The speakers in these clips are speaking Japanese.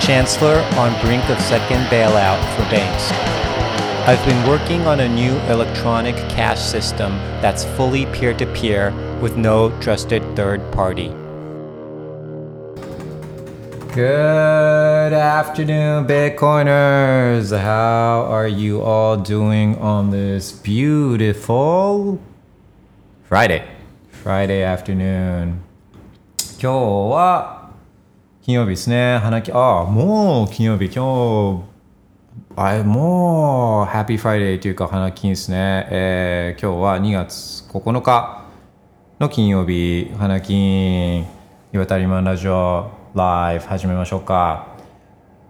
Chancellor on brink of second bailout for banks. I've been working on a new electronic cash system that's fully peer to peer with no trusted third party. Good afternoon, Bitcoiners. How are you all doing on this beautiful Friday? Friday afternoon. 今日は 金曜日ですね。花金、ああ、もう金曜日。今日、あもう、 Happy Friday というか花金ですね。えー、今日は2月9日の金曜日、花金、リバタリマンラジオライブ始めましょうか。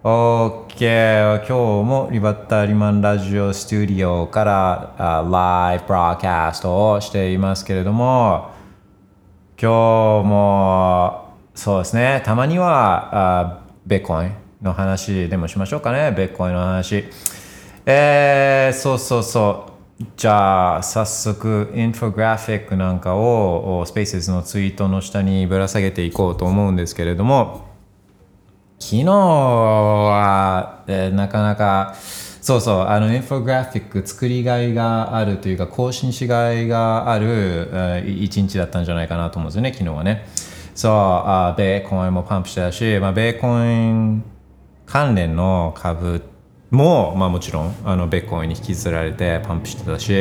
OK。今日もリバタリマンラジオスタジオからあ live broadcast をしていますけれども、今日もそうですね、たまにはあベッコインの話でもしましょうかね、ベッコインの話。えー、そうそうそう。じゃあ、早速、インフォグラフィックなんかを、スペースのツイートの下にぶら下げていこうと思うんですけれども、昨日は、えーなかなか、そうそう、あの、インフォグラフィック作りがいがあるというか、更新しがいがある、えー一日だったんじゃないかなと思うんですよね、昨日はね。そう、あベーコンもパンプしてたし、まあ、ベーコン関連の株も、まあ、もちろんあのベーコンに引きずられてパンプしてたし。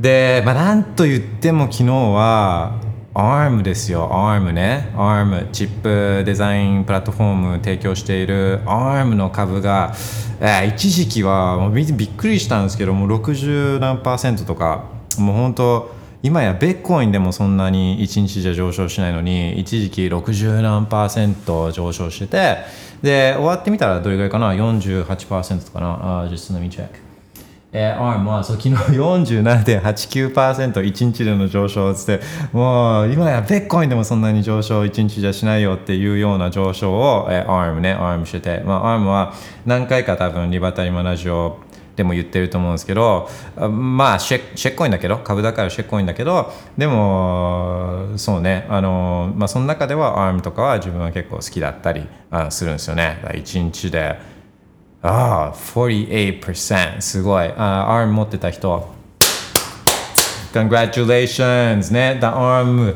で、まあ、なんと言っても昨日は ARM ですよ。ARM ね。ARM チップデザインプラットフォーム提供している ARM の株が、えー一時期はもうびびっくりしたんですけどもう60何パーセントとかもう本当今やベッコインでもそんなに1日じゃ上昇しないのに一時期60何パーセント上昇しててで終わってみたらどれぐらいかな？48%かな？あ just let me check えー、ARM はそう昨日47.89%、1日での上昇っつって、もう今やベッコインでもそんなに上昇1日じゃしないよっていうような上昇を、えー、ARM ね、ARM してて、まあ、ARM は何回か多分リバタリマラジオでも言ってると思うんですけど、まあシェシェッコインだけど、株だからシェッコインだけど、でも、そうね、あの、まあその中では ARM とかは自分は結構好きだったりあするんですよね。1日で。ああ、48%すごい。あ ARM 持ってた人。Congratulations! ね、The ARM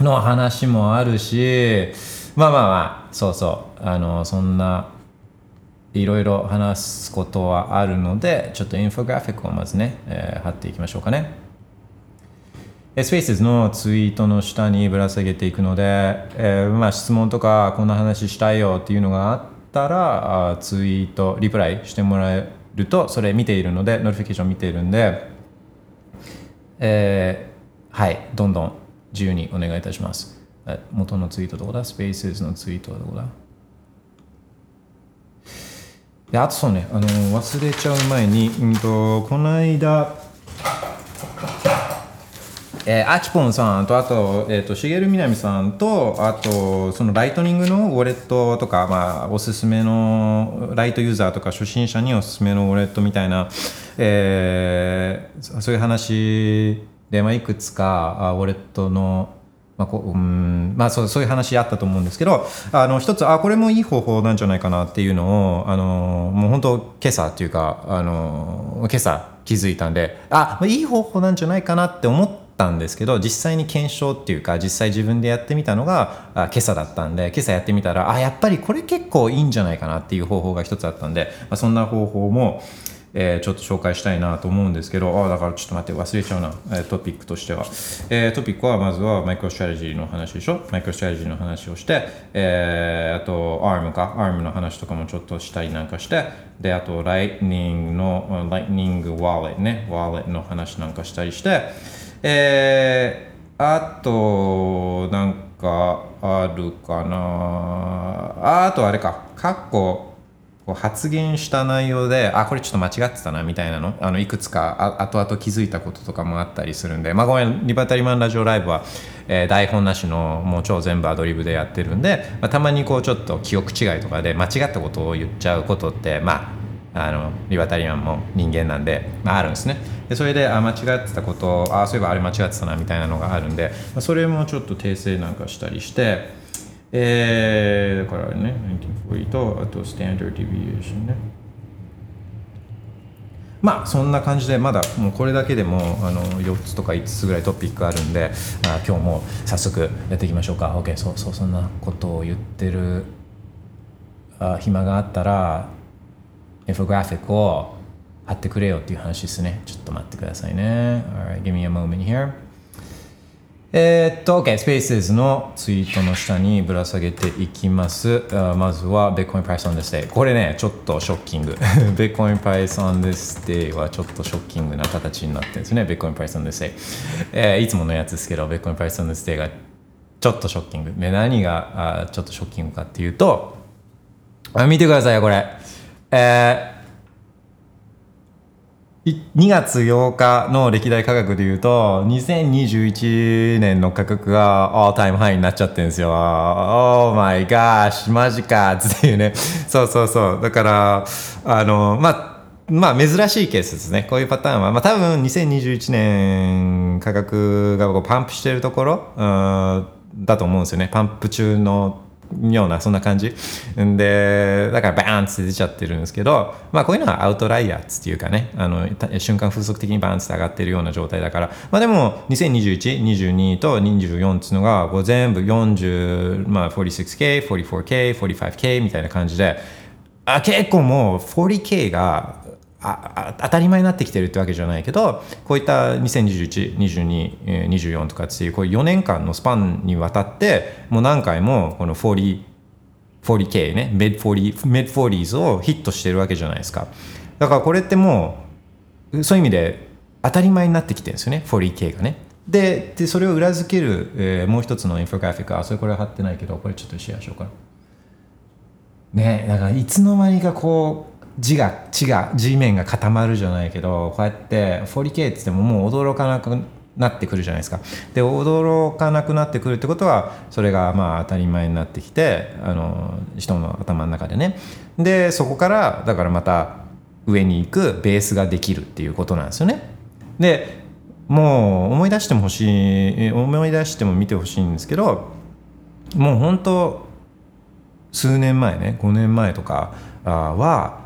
の話もあるし、まあまあまあ、そうそう。あの、そんないろいろ話すことはあるので、ちょっと infographic をまずね、えー貼っていきましょうかね。え Spaces のツイートの下にぶら下げていくので、えーまあ、質問とかこんな話したいよっていうのがあったらあツイートリプライしてもらえるとそれ見ているので notification 見ているんで、えーはいどんどん自由にお願いいたします。元のツイートどこだ？Spaces のツイートはどこだ？であとそうねあの忘れちゃう前に、うん、とこの間えー、アキポンさんとあと,、えー、としげるみなみさんとあとそのライトニングのウォレットとか、まあ、おすすめのライトユーザーとか初心者におすすめのウォレットみたいな、えーそういう話で、まあ、いくつかあウォレットのまあこううんまあ、そうそういう話あったと思うんですけどあの一つあこれもいい方法なんじゃないかなっていうのをあのもう本当今朝っていうかあの今朝気づいたんであいい方法なんじゃないかなって思ったんですけど実際に検証っていうか実際自分でやってみたのがあ今朝だったんで今朝やってみたらあやっぱりこれ結構いいんじゃないかなっていう方法が一つあったんで、まあ、そんな方法もえーちょっと紹介したいなと思うんですけど、あだからちょっと待って、忘れちゃうな、えトピックとしては。えートピックはまずはマイクロストラテジーの話でしょ？マイクロストラテジーの話をして、えーあと ARM か、ARM の話とかもちょっとしたりなんかして、で、あと Lightning の、Lightning Wallet ね、Wallet の話なんかしたりして、えーあと、なんかあるかな。あとあれか、過去こう発言した内容であこれちょっと間違ってたなみたいなのあのいくつかあ後々気づいたこととかもあったりするんでまあごめんリバタリマンラジオライブは、えー台本なしのもう超全部アドリブでやってるんで、まあ、たまにこうちょっと記憶違いとかで間違ったことを言っちゃうことってまああのリバタリアンも人間なんで、まあ、あるんですね。でそれであ間違ってたことあそういえばあれ間違ってたなみたいなのがあるんで、まあ、それもちょっと訂正なんかしたりしてえー、だからね1940とあとスタンダードディビエーションね。まあそんな感じでまだもうこれだけでもあの4つとか5つぐらいトピックあるんであ今日も早速やっていきましょうか。OK そうそうそんなことを言ってるあ暇があったらインフォグラフィックを貼ってくれよっていう話ですね。ちょっと待ってくださいね。Alright give me a moment here えーっと、OK、Spaces のツイートの下にぶら下げていきます。あまずは Bitcoin Price on this day。これね、ちょっとショッキング。Bitcoin Price on this day はちょっとショッキングな形になってるんですね。Bitcoin Price on this day。えいつものやつですけど、Bitcoin Price on this day がちょっとショッキング。で、何があちょっとショッキングかっていうと、あ見てくださいよ、これ。えー2月8日の歴代価格でいうと2021年の価格が all time high になっちゃってるんですよ。Oh my gosh マジかっていうね。そうそうそう。だからあのまあまあ珍しいケースですね。こういうパターンは、まあ、多分2021年価格がこうパンプしてるところうだと思うんですよね。パンプ中のようなそんな感じ。でだからバーンって出ちゃってるんですけどまあこういうのはアウトライヤーっていうかねあの瞬間風速的にバーンって上がってるような状態だから。まあでも202122と24っていうのがこう全部40まあ 46K、44K、45K みたいな感じであ結構もう 40K がああ当たり前になってきてるってわけじゃないけどこういった20212224とかっていうこう4年間のスパンにわたってもう何回もこの 40K ね mid40 mid40s をヒットしてるわけじゃないですか。だからこれってもうそういう意味で当たり前になってきてるんですよね 40K がね。ででそれを裏付ける、えーもう一つのインフォグラフィックあそれこれ貼ってないけどこれちょっとシェアしようかな。ねだからいつの間にかこう字が地が地面が固まるじゃないけどこうやって 40K って言ってももう驚かなくなってくるじゃないですか。で驚かなくなってくるってことはそれがまあ当たり前になってきてあの人の頭の中でね。でそこからだからまた上に行くベースができるっていうことなんですよね。でもう思い出してもほしい思い出しても見てほしいんですけどもう本当数年前ね5年前とかあは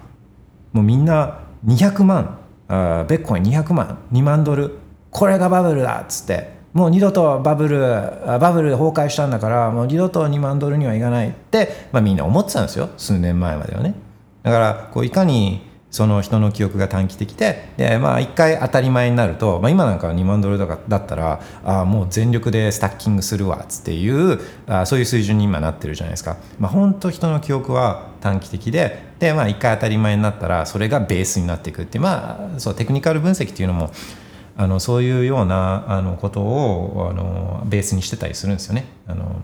もうみんな200万あベッコイン200万2万ドルこれがバブルだっつってもう二度とバブルバブル崩壊したんだからもう二度と2万ドルにはいかないって、まあ、みんな思ってたんですよ。数年前まではね。だからこういかにその人の記憶が短期的でで、まあ、1回当たり前になると、まあ、今なんか2万ドルとかだったらあもう全力でスタッキングするわっつっていうあそういう水準に今なってるじゃないですか、まあ、本当人の記憶は短期的でで、まあ、1回当たり前になったらそれがベースになっていくってまあそうテクニカル分析っていうのもあのそういうようなあのことをあのベースにしてたりするんですよね。あの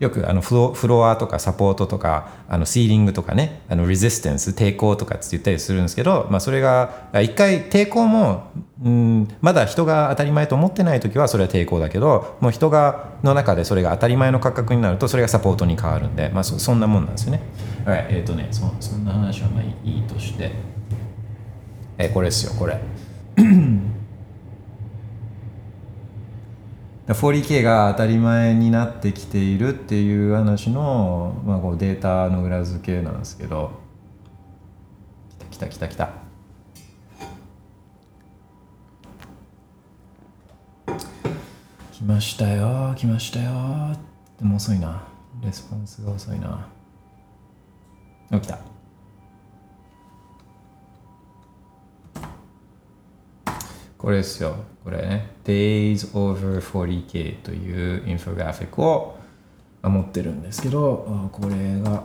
よくあのフロフロアとかサポートとかあのシーリングとかねあのレジステンス抵抗とかって言ったりするんですけど、まあ、それが一回抵抗も、うん、まだ人が当たり前と思ってない時はそれは抵抗だけどもう人がの中でそれが当たり前の価格になるとそれがサポートに変わるんで、まあ、そそんなもんなんですよね。はい、えっ、とねそそんな話はまあいいとして、えーこれですよこれ。40K が当たり前になってきているっていう話の、まあ、こうデータの裏付けなんですけど。来た来た来た来た。来ましたよ来ましたよ。でも遅いな。レスポンスが遅いな。あ来た。これですよ。これね。Days over 40K というインフォグラフィックを持ってるんですけど、これが、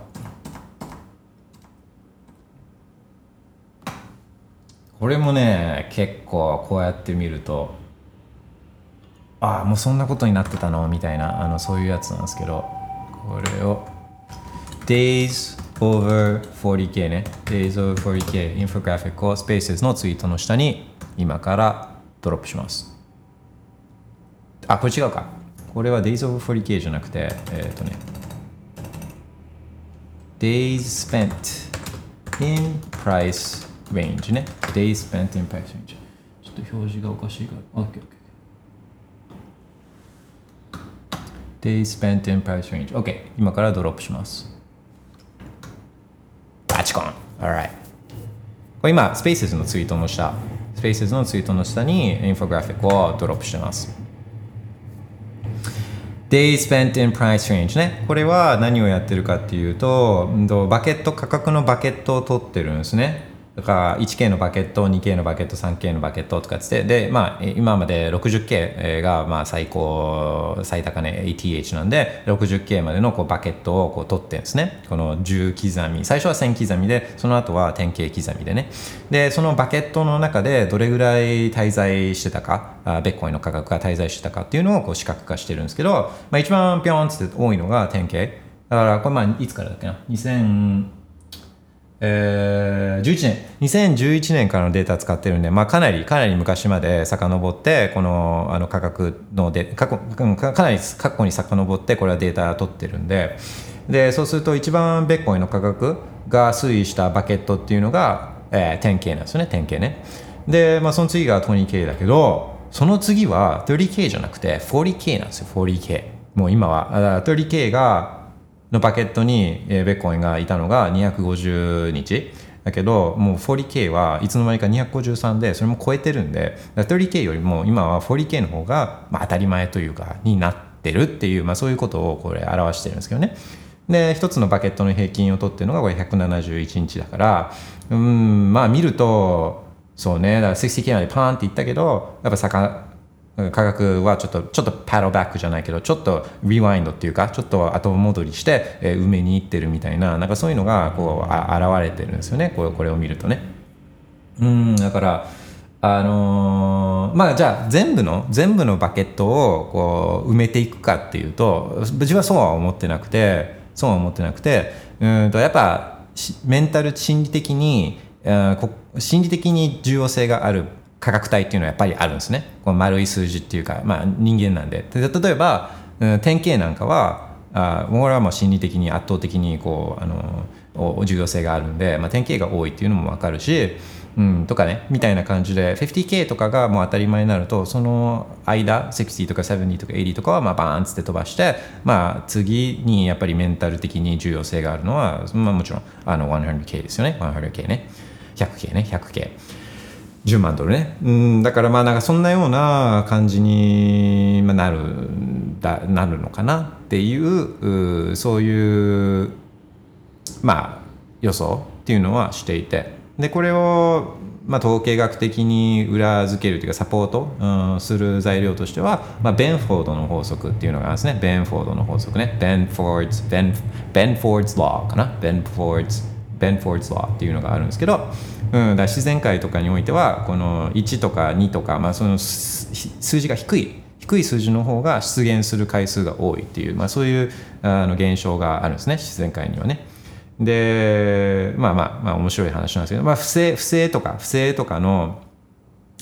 これもね、結構こうやって見ると、ああ、もうそんなことになってたのみたいな、あのそういうやつなんですけど、これを Days over 40K ね Days over 40K インフォグラフィックを Spaces のツイートの下に今からドロップしますあこれ違うかこれは Days over 40K じゃなくてえっ、とね Days spent in price range ね Days spent in price range ちょっと表示がおかしいから OKOK Days spent in price range OK 今からドロップしますバチコン Alright これ今 Spaces のツイートフェイスのツイートの下にインフォグラフィックをドロップしてます Day spent in price range ね。これは何をやってるかっていうと、バケット、価格のバケットを取ってるんですね。だから 1K のバケット、2K のバケット、3K のバケットとかつって、で、まあ、今まで 60K がまあ最高、最高値 ATH なんで、60K までのこうバケットをこう取ってんですね。この10刻み、最初は1000刻みで、その後は 10K 刻みでね。で、そのバケットの中でどれぐらい滞在してたか、あベッコイの価格が滞在してたかっていうのをこう視覚化してるんですけど、まあ、一番ピョンって多いのが 10K。だからこれまあいつからだっけな？2000えー、11年。2011年からのデータ使ってるんで、まあ、かなりかなり昔まで遡ってこのあの価格ので過去かなり過去に遡ってこれはデータ取ってるんで。でそうすると一番ベッコインの価格が推移したバケットっていうのが、えー、10K なんですよね。10K ね。で、まあ、その次が 20K だけどその次は 30K じゃなくて 40K なんですよ。40K もう今は。30K がのバケットに、えー、ベッコインがいたのが250日。だけどもう 40K はいつの間にか253でそれも超えてるんで 30K よりも今は 40K の方が、まあ、当たり前というかになってるっていう、まあ、そういうことをこれ表してるんですけどね。で一つのバケットの平均を取ってるのがこれ171日だからうんまあ見るとそうねだから 60K までパーンっていったけどやっぱ坂価格はちょっとちょっとパドバックじゃないけどちょっとリワインドっていうかちょっと後戻りして、えー、埋めに行ってるみたいななんかそういうのがこうあ現れてるんですよね。ここれを見るとね。うんだからあのー、まあじゃあ全部の全部のバケットをこう埋めていくかっていうと自分はそうは思ってなくてそうは思ってなくてうんとやっぱメンタル心理的に心理的に重要性がある価格帯っていうのはやっぱりあるんですね。この丸い数字っていうか、まあ、人間なんで。で例えば、うん、典型なんかはあこれはもう心理的に圧倒的にこうあの重要性があるんで、まあ、典型が多いっていうのも分かるし、うん、とかねみたいな感じで 50K とかがもう当たり前になるとその間60とか70とか80とかはまあバーンって飛ばして、まあ、次にやっぱりメンタル的に重要性があるのは、まあ、もちろんあの 100K ですよね。100K ね。100K ね。100K。10万ドルねうんだからまあなんかそんなような感じになるだなるのかな？っていうそういうまあ予想っていうのはしていてでこれをまあ、統計学的に裏付けるというかサポート、うん、する材料としては、まあ、ベンフォードの法則っていうのがあるんですね。ベンフォードの法則ね。ベンフォーズ、ベン、Benford's Law かな？ Benford's、Benford's Law っていうのがあるんですけど、うん、だ自然界とかにおいてはこの1とか2とか、まあ、その数字が低い低い数字の方が出現する回数が多いっていう、まあ、そういうあの現象があるんですね自然界にはね。でまあまあまあ面白い話なんですけど、まあ、不正不正とか不正とかの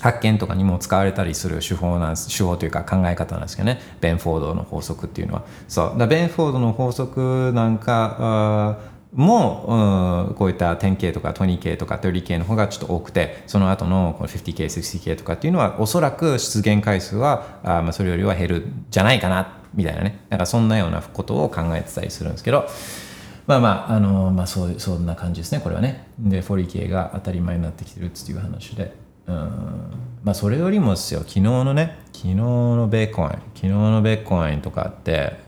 発見とかにも使われたりする手法なんです手法というか考え方なんですけどね。ベンフォードの法則っていうのは。そう。だベンフォードの法則なんかも、うん、こういった 10K とか 20K とか 30K の方がちょっと多くてその後のこの 50K、60K とかっていうのはおそらく出現回数はあ、まあ、それよりは減るじゃないかなみたいなね。なんかそんなようなことを考えてたりするんですけどまあまああの、まあ、そうそんな感じですねこれはね。で 40K が当たり前になってきてるっていう話で。うん。まあそれよりもですよ昨日のね昨日のベーコイン昨日のベーコインとかって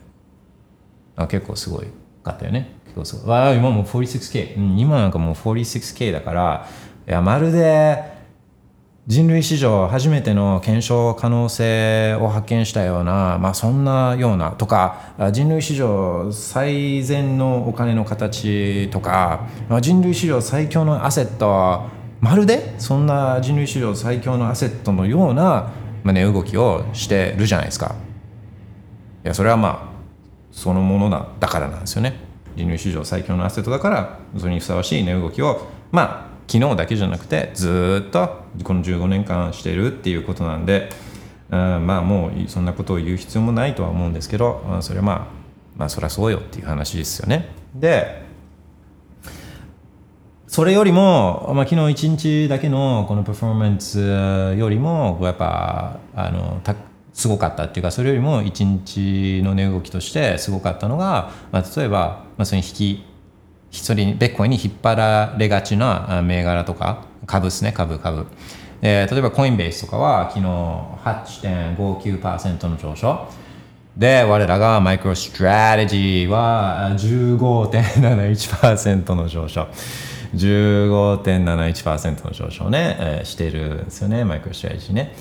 あ結構すごいかったよね。そう。そうわあ今もう 46K、うん、今なんかもう 46K だからいやまるで人類史上初めての検証可能性を発見したような、まあ、そんなようなとか人類史上最善のお金の形とかまあ人類史上最強のアセットまるでそんな人類史上最強のアセットのような、まあね、動きをしてるじゃないですか。いやそれはまあそのものだだからなんですよね。人類史上最強のアセットだからそれにふさわしい値動きをまあ昨日だけじゃなくてずっとこの15年間してるっていうことなんで、うん、まあもうそんなことを言う必要もないとは思うんですけど、それはまあまあそりゃそうよっていう話ですよね。でそれよりも、まあ、昨日1日だけのこのパフォーマンスよりもやっぱあのたすごかったっていうかそれよりも1日の値動きとしてすごかったのが、まあ、例えば、まあ、それに引きそれにベッコイに引っ張られがちな銘柄とか株ですね株株、えー例えばコインベースとかは昨日8.59%の上昇。で我らがマイクロストラテジーは15.71%の上昇。15.71%の上昇ね、えーしてるんですよねマイクロストラテジーね。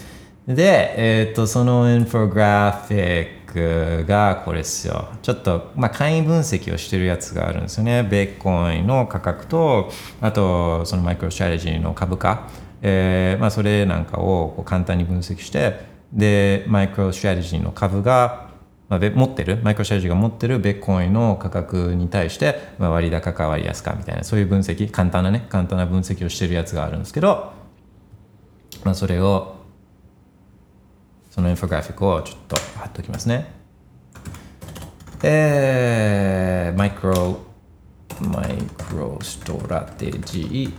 で、えっとそのインフォグラフィックがこれですよ。ちょっと、まあ、簡易分析をしてるやつがあるんですよね。ビットコインの価格とあとそのマイクロストラテジーの株価、えーまあ、それなんかをこう簡単に分析してでマイクロストラテジーの株がまあ、持ってるマイクロストラテジーが持ってるビットコインの価格に対して、まあ、割高か割安かみたいなそういう分析。簡単なね簡単な分析をしてるやつがあるんですけど、まあ、それをそのインフォグラフィックをちょっと貼っておきますね。えー、マイクロマイクロストラテジー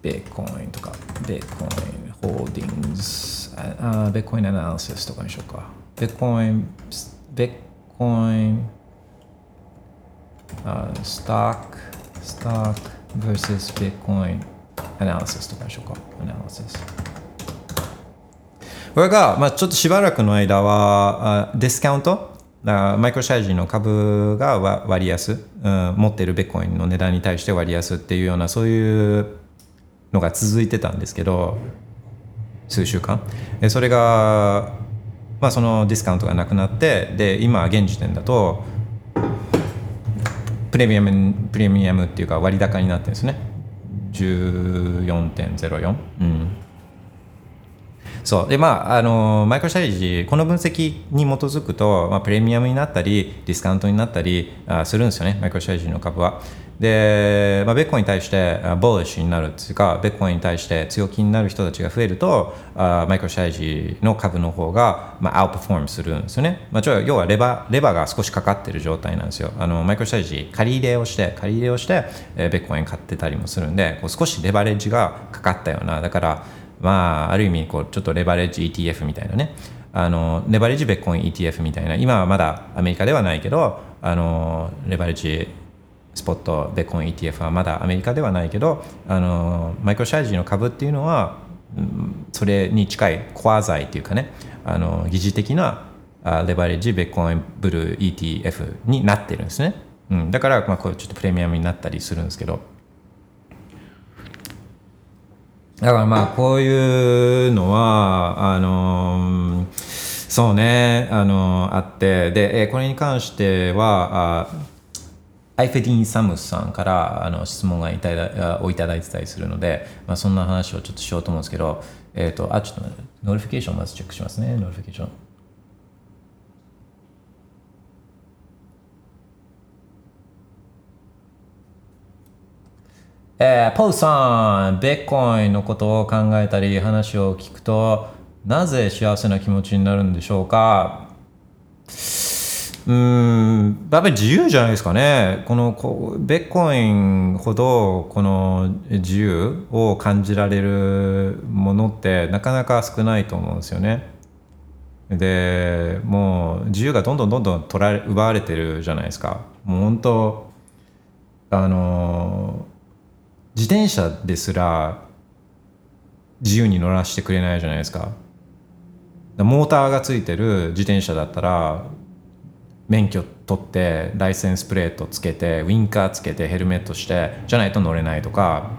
ベッコインとかベッコインホールディングスああベッコインアナリシスとかにしようか。ベッコインベッコインあストックストック versus ベッコインアナリシスとかにしようか。アナリシス。これが、まあ、ちょっとしばらくの間はディスカウント？だマイクロシャイジの株が割安、うん、持っているベッコインの値段に対して割安っていうようなそういうのが続いてたんですけど数週間。それが、まあ、そのディスカウントがなくなってで今現時点だとプレミアムプレミアムっていうか割高になってるんですね。14.04うん。そう。でまああのマイクロストラテジーこの分析に基づくと、まあ、プレミアムになったりディスカウントになったりあするんですよねマイクロストラテジーの株は。で、まあ、ビットコインに対して bullish になるっていうかビットコインに対して強気になる人たちが増えるとあマイクロストラテジーの株の方が、まあ、アウトパフォームするんですよね、まあ、ちょ要はレバレバレッジが少しかかっている状態なんですよ。あのマイクロストラテジー借り入れをして借り入れをして、えーベッコイン買ってたりもするんでこう少しレバレッジがかかったような。だからまあ、ある意味こうちょっとレバレッジ ETF みたいなね。あのレバレッジベッコイン ETF みたいな。今はまだアメリカではないけどあのレバレッジスポットベッコイン ETF はまだアメリカではないけどあのマイクロシャージの株っていうのはそれに近いコア財っていうかね。あの疑似的なレバレッジベッコインブルー ETF になってるんですね、うん、だからまあこうちょっとプレミアムになったりするんですけど。だからまあこういうのはあのそうねあのあってでえーこれに関してはあアイフェディン・サムスさんからあの質問がいただあをいただいてたりするので、まあ、そんな話をちょっとしようと思うんですけど、えっ、と、あ、ちょっと notification まずチェックしますね、 notification。えー、ポーさん、ベッコインのことを考えたり話を聞くとなぜ幸せな気持ちになるんでしょうか？うんやっぱり自由じゃないですかね。このこうベッコインほどこの自由を感じられるものってなかなか少ないと思うんですよね。でもう自由がどんどんどんどん取られ奪われてるじゃないですか。もう本当あの自転車ですら自由に乗らせてくれないじゃないですか。モーターがついてる自転車だったら免許取ってライセンスプレートつけてウィンカーつけてヘルメットしてじゃないと乗れないとか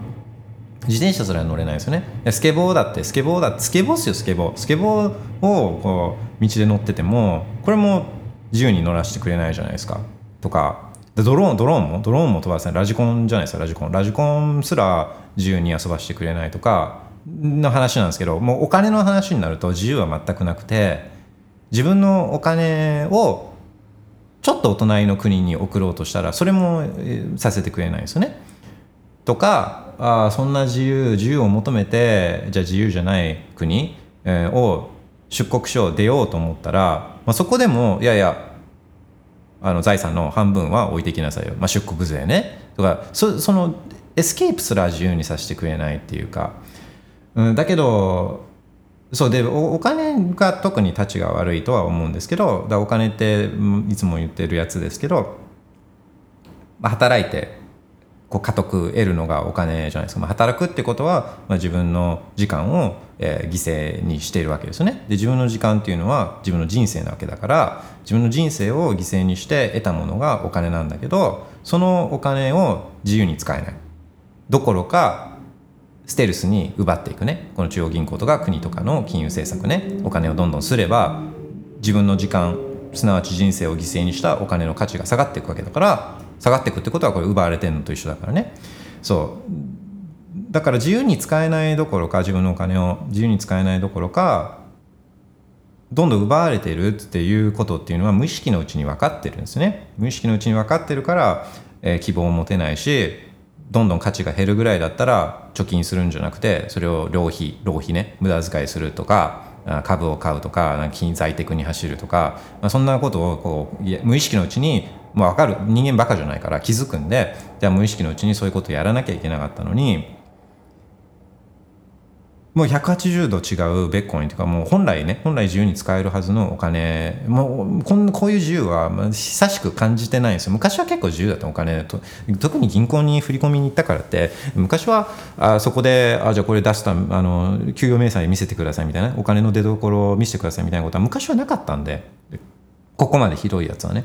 自転車すら乗れないですよね。スケボーだってスケボーだってスケボーっすよスケボー。スケボーをこう道で乗っててもこれも自由に乗らせてくれないじゃないですか。とかドローンドローンもドローンも飛ばせない。ラジコンじゃないですかラジコン。ラジコンすら自由に遊ばせてくれないとかの話なんですけどもうお金の話になると自由は全くなくて自分のお金をちょっとお隣の国に送ろうとしたらそれもさせてくれないですよね。とかあそんな自由自由を求めてじゃあ自由じゃない国、えを出国書を出ようと思ったら、まあ、そこでもいやいやあの財産の半分は置いてきなさいよ、まあ、出国税ね。とかそそのエスケープすら自由にさせてくれないっていうか、うん、だけどそうでお金が特にたちが悪いとは思うんですけどだからお金っていつも言ってるやつですけど、働いてこう勝ち得るのがお金じゃないですか、まあ、働くってことは、まあ、自分の時間を、えー犠牲にしているわけですよね。で自分の時間っていうのは自分の人生なわけだから自分の人生を犠牲にして得たものがお金なんだけどそのお金を自由に使えない。どころかステルスに奪っていくね。この中央銀行とか国とかの金融政策ね。お金をどんどんすれば自分の時間すなわち人生を犠牲にしたお金の価値が下がっていくわけだから下がっていくってことはこれ奪われてるのと一緒だからね。そう。だから自由に使えないどころか自分のお金を自由に使えないどころかどんどん奪われてるっていうことっていうのは無意識のうちに分かってるんですね。無意識のうちに分かってるから、えー希望を持てないしどんどん価値が減るぐらいだったら貯金するんじゃなくてそれを浪費浪費ね無駄遣いするとか株を買うとかなんか金財テクに走るとか、まあ、そんなことをこう無意識のうちにもう分かる。人間バカじゃないから気づくんでじゃあ無意識のうちにそういうことをやらなきゃいけなかったのにもう180度違うベッコインというかもう本来ね本来自由に使えるはずのお金もうこんこういう自由は久しく感じてないんですよ。昔は結構自由だったお金。と特に銀行に振り込みに行ったからって昔はあそこであじゃあこれ出したあの給与明細見せてくださいみたいなお金の出所を見せてくださいみたいなことは昔はなかったんでここまでひどいやつはね。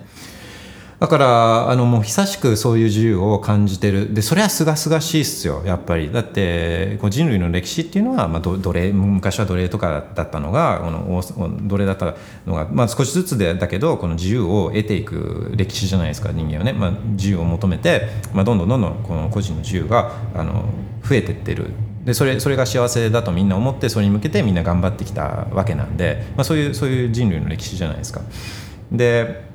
だからあのもう久しくそういう自由を感じてる。でそれはすがすがしいっすよやっぱり。だってこう人類の歴史っていうのは、まあ、奴隷昔は奴隷とかだったのがこの奴隷だったのが、まあ、少しずつでだけどこの自由を得ていく歴史じゃないですか人間はね、まあ、自由を求めて、まあ、どんどんどんどんこの個人の自由があの増えてってる。でそれそれが幸せだとみんな思ってそれに向けてみんな頑張ってきたわけなんで、まあ、そういうそういう人類の歴史じゃないですか。で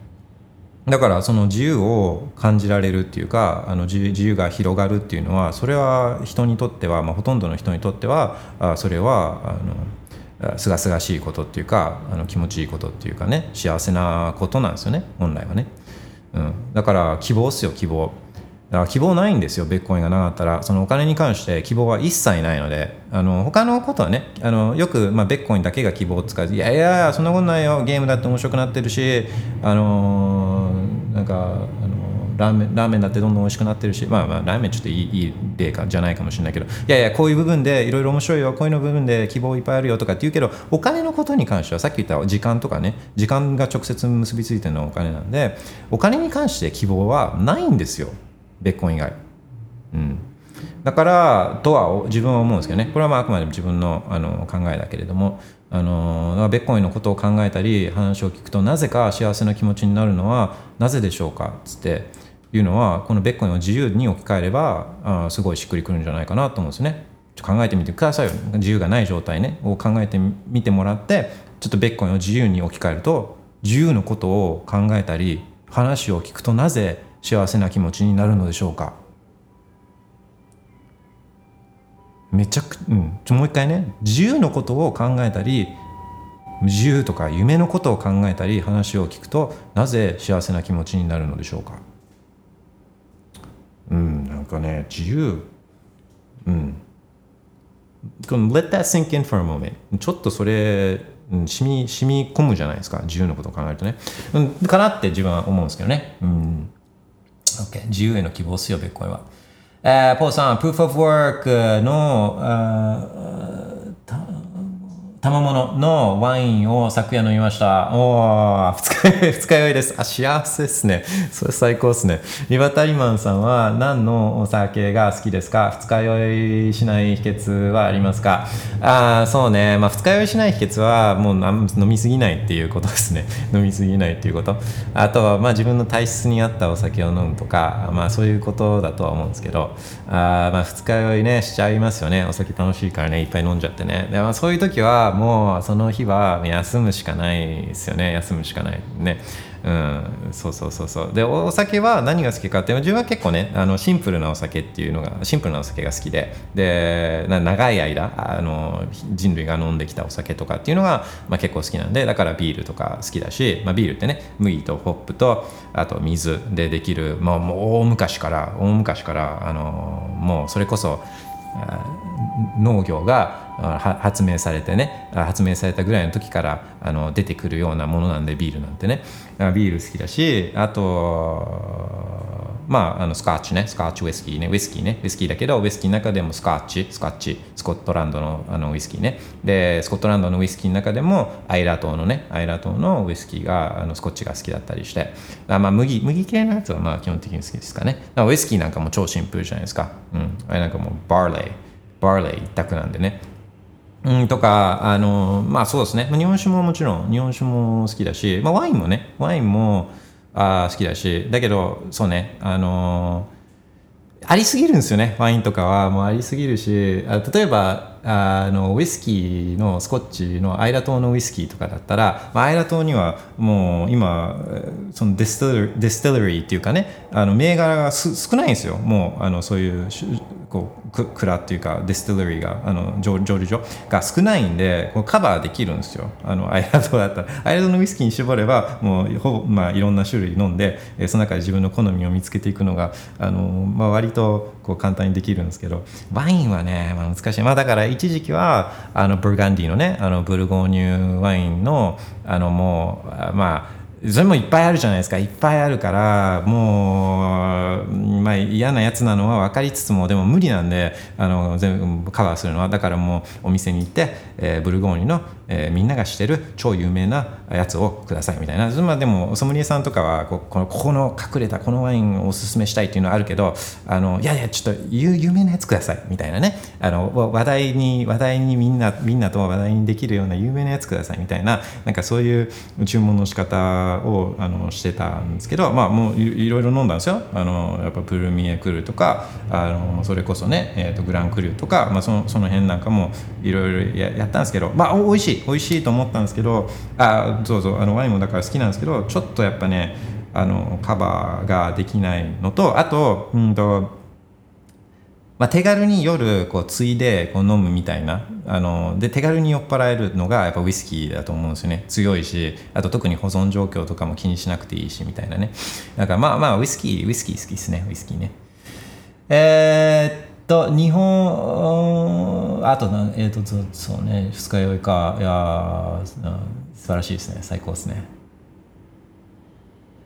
だからその自由を感じられるっていうかあの自由が広がるっていうのはそれは人にとっては、まあ、ほとんどの人にとってはあそれはあのすがすがしいことっていうかあの気持ちいいことっていうかね幸せなことなんですよね本来はね、うん、だから希望っすよ希望。だから希望ないんですよベッコインがなかったら。そのお金に関して希望は一切ないのであの他のことはねあのよく、まあ、ベッコインだけが希望を使ういいやいやそんなことないよ。ゲームだって面白くなってるしあのーなんかあのラーメンラーメンだってどんどん美味しくなってるし、まあ、まあラーメンちょっといいいい例かじゃないかもしれないけどいやいやこういう部分でいろいろ面白いよこういうの部分で希望いっぱいあるよとかって言うけどお金のことに関してはさっき言った時間とかね時間が直接結びついてるのはお金なんでお金に関して希望はないんですよベッコイン以外。うんだからとは自分は思うんですけどねこれはまああくまでも自分のあの考えだけれどもあのベッコイのことを考えたり話を聞くとなぜか幸せな気持ちになるのはなぜでしょうか？っつっていうのはこのベッコインを自由に置き換えればあすごいしっくりくるんじゃないかなと思うんですね。ちょ考えてみてくださいよ。自由がない状態ね。を考えてみてもらってちょっとベッコインを自由に置き換えると自由のことを考えたり話を聞くとなぜ幸せな気持ちになるのでしょうか？めちゃくうん。ちょもう一回ね。自由のことを考えたり自由とか夢のことを考えたり話を聞くとなぜ幸せな気持ちになるのでしょうか？うん。なんかね自由。うん。この Let that sink in for a moment ちょっとそれうん染み染み込むじゃないですか。自由のことを考えるとね、うん、かなって自分は思うんですけどね。うん。OK 自由への希望っすよベッコインは。えー、ポーさん、Proof of Work の、あーた賜物のワインを昨夜飲みました。おー、二日酔い、です。あ、幸せですね。それ最高ですね。リバタリマンさんは何のお酒が好きですか？二日酔いしない秘訣はありますか？あー、そうね。まあ、二日酔いしない秘訣はもう飲みすぎないっていうことですね。飲みすぎないっていうこと。あとは、まあ、自分の体質に合ったお酒を飲むとか、まあ、そういうことだとは思うんですけど、あまあ、二日酔いね、しちゃいますよね。お酒楽しいからね、いっぱい飲んじゃってね。でまあ、そういう時は、もうその日は休むしかないですよね。休むしかない。ね。うん、そうそうそうそうでお酒は何が好きかって自分は結構ねあのシンプルなお酒っていうのがシンプルなお酒が好きでで長い間あの人類が飲んできたお酒とかっていうのが、まあ、結構好きなんでだからビールとか好きだし、まあ、ビールってね麦とホップとあと水でできる、まあ、もう大昔から大昔からあのもうそれこそ農業が発明されてね発明されたぐらいの時からあの出てくるようなものなんでビールなんてね。ビール好きだしあとまああのスカッチね。スカッチウイスキーね。ウイスキーね。ウイスキーだけどウイスキーの中でもスカッチ。スカッチ。スコットランドのあのウイスキーね。でスコットランドのウイスキーの中でもアイラ島のね。アイラ島のウイスキーがあのスコッチが好きだったりして。あまあ麦麦系のやつはまあ基本的に好きですかね。だからウイスキーなんかも超シンプルじゃないですか。うん。あれなんかもうバーレーバーレー一択なんでね。うん、とか、あの、まあそうですね。日本酒ももちろん、日本酒も好きだし、まあワインもね、ワインもあ好きだし、だけど、そうね、あのありすぎるんですよね、ワインとかは。もうありすぎるし、あ例えば、あのウイスキーのスコッチのアイラ島のウイスキーとかだったら、まあ、アイラ島にはもう今その distill distillery っていうかねあの銘柄がす少ないんですよ。もうあのそういうこうく蔵っていうか distillery があの蒸蒸留所が少ないんでこうカバーできるんですよ。あのアイラ島だったら。アイラ島のウイスキーに絞ればもうほぼ、まあ、いろんな種類飲んでその中で自分の好みを見つけていくのがあの、まあ、割とこう簡単にできるんですけどワインはね、まあ、難しい。まあだから一時期はあの Burgundy のねあのブルゴーニュワインのあのもうまあそれもいっぱいあるじゃないですか。いっぱいあるからもう、まあ、嫌なやつなのは分かりつつもでも無理なんであの全部カバーするのは。だからもうお店に行って、えーブルゴーニュの、えーみんなが知ってる超有名なやつをくださいみたいな、まあ、でもソムリエさんとかはここのここの隠れたこのワインをおすすめしたいっていうのはあるけどあのいやいやちょっと有有名なやつくださいみたいなね。あの話題に話題にみんなみんなと話題にできるような有名なやつくださいみたいななんかそういう注文の仕方をあのしてたんですけどまあもういろいろ飲んだんですよあのやっぱプルミエクルとかあのそれこそね、えー、とグランクリューとか、まあ、そのその辺なんかもいろいろややったんですけどまあお美味しい美味しいと思ったんですけどあそうそうあのワインもだから好きなんですけどちょっとやっぱねあのカバーができないのとあとうんとまあ、手軽に夜こうついでこう飲むみたいな。あので手軽に酔っ払えるのがやっぱウイスキーだと思うんですよね。強いしあと特に保存状況とかも気にしなくていいしみたいなね。だからまあまあウイスキーウイスキー好きですね。ウイスキーね。えーっと日本あとなえーっとそうね。二日酔いか。いや素晴らしいですね。最高ですね。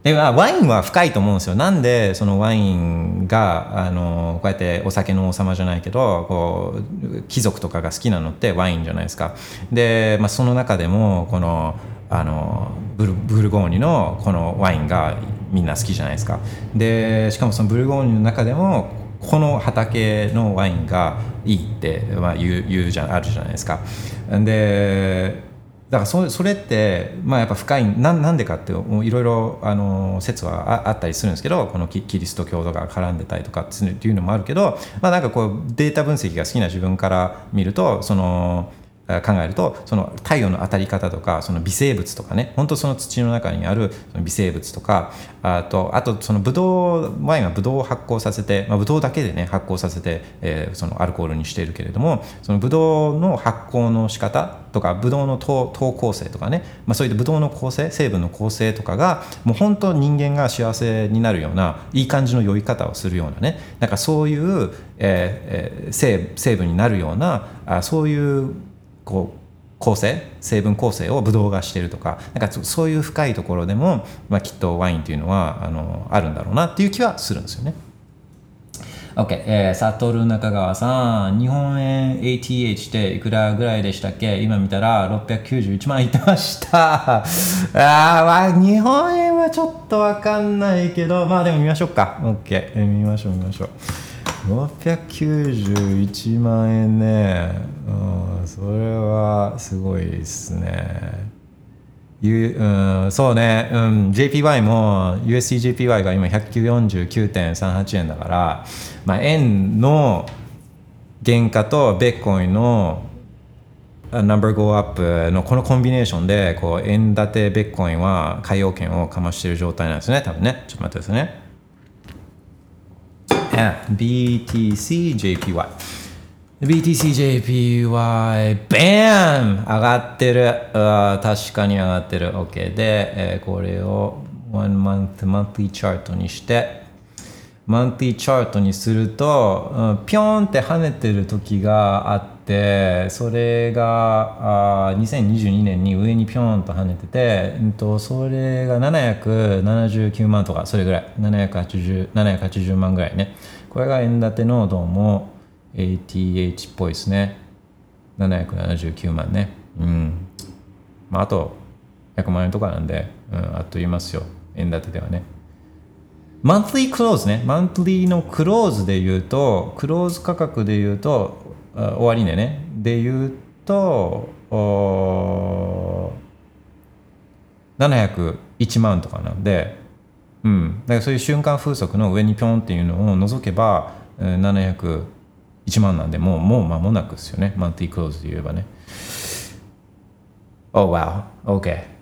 でワインは深いと思うんですよ。なんでそのワインがあのこうやってお酒の王様じゃないけどこう貴族とかが好きなのってワインじゃないですか。で、まあ、その中でもこのあのブルブルゴーニュのこのワインがみんな好きじゃないですか。でしかもそのブルゴーニュの中でもこの畑のワインがいいって、まあ、言う言うじゃあるじゃないですか。でだからそそれって、まあ、やっぱ深いななんでかっていろいろ説はあったりするんですけどこのキリスト教徒が絡んでたりとかっていうのもあるけど、まあ、なんかこうデータ分析が好きな自分から見るとその考えるとその太陽の当たり方とかその微生物とかね本当その土の中にあるその微生物とかあとあとそのブドウワインはブドウを発酵させて、まあ、ブドウだけでね発酵させて、えーそのアルコールにしているけれどもそのブドウの発酵の仕方とかブドウの糖糖構成とかね、まあ、そういったブドウの構成成分の構成とかがもう本当人間が幸せになるようないい感じの酔い方をするようなねなんかそういう、ええー成成分になるようなあそういうこう構成成分構成をブドウがしてるとかなんかそういう深いところでも、まあ、きっとワインっていうのはあのあるんだろうなっていう気はするんですよね。OK、えー、サトル中川さん、日本円 ATH っていくらぐらいでしたっけ？今見たら691万いってました。あー、まあ、日本円はちょっとわかんないけど、まあでも見ましょうか。OK、えー見ましょう見ましょう。691万円ね、うん、それはすごいですね。うん、そうね、うん、JPY も USDJPY が今149.38円だから、まあ、円の原価とベッコインのナンバーゴーアップのこのコンビネーションでこう円建てベッコインは海洋圏をかましている状態なんですね。多分ね。ちょっと待ってくださいね。BTCJPY BTCJPY バン上がってる。あ確かに上がってる。OK で、えー、これを one month monthly チャートにして。マンティチャートにすると、うん、ピョンって跳ねてる時があってそれがあ2022年に上にピョンと跳ねてて、うん、とそれが779万とかそれぐらい。780 780万ぐらいね。これが円建てのどうも ATH っぽいですね。779万ね。うん。まああと100万円とかなんで、うん、あっと言いますよ。円建てではね。マンスリークローズね。マンスリーのクローズで言うとクローズ価格で言うと終値ね。で言うと701万とかなんで、うん、だからそういう瞬間風速の上にピョンっていうのを除けば701万なんでもうもう間もなくですよね。マンティークローズで言えばね。Oh wow. OK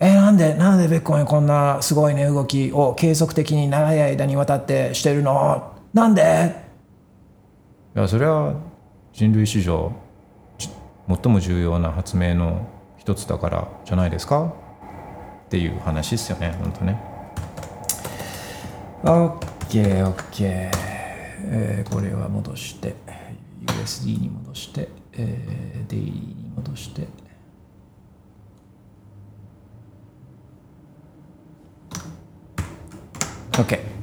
えー、なんでなんでベッコインこんなすごいね動きを継続的に長い間にわたってしてるの？なんで？いやそれは人類史上最も重要な発明の一つだからじゃないですか？っていう話ですよね本当ね。OKOK、えー、これは戻して USD に戻して、えー、デイリーに戻して。OK サトル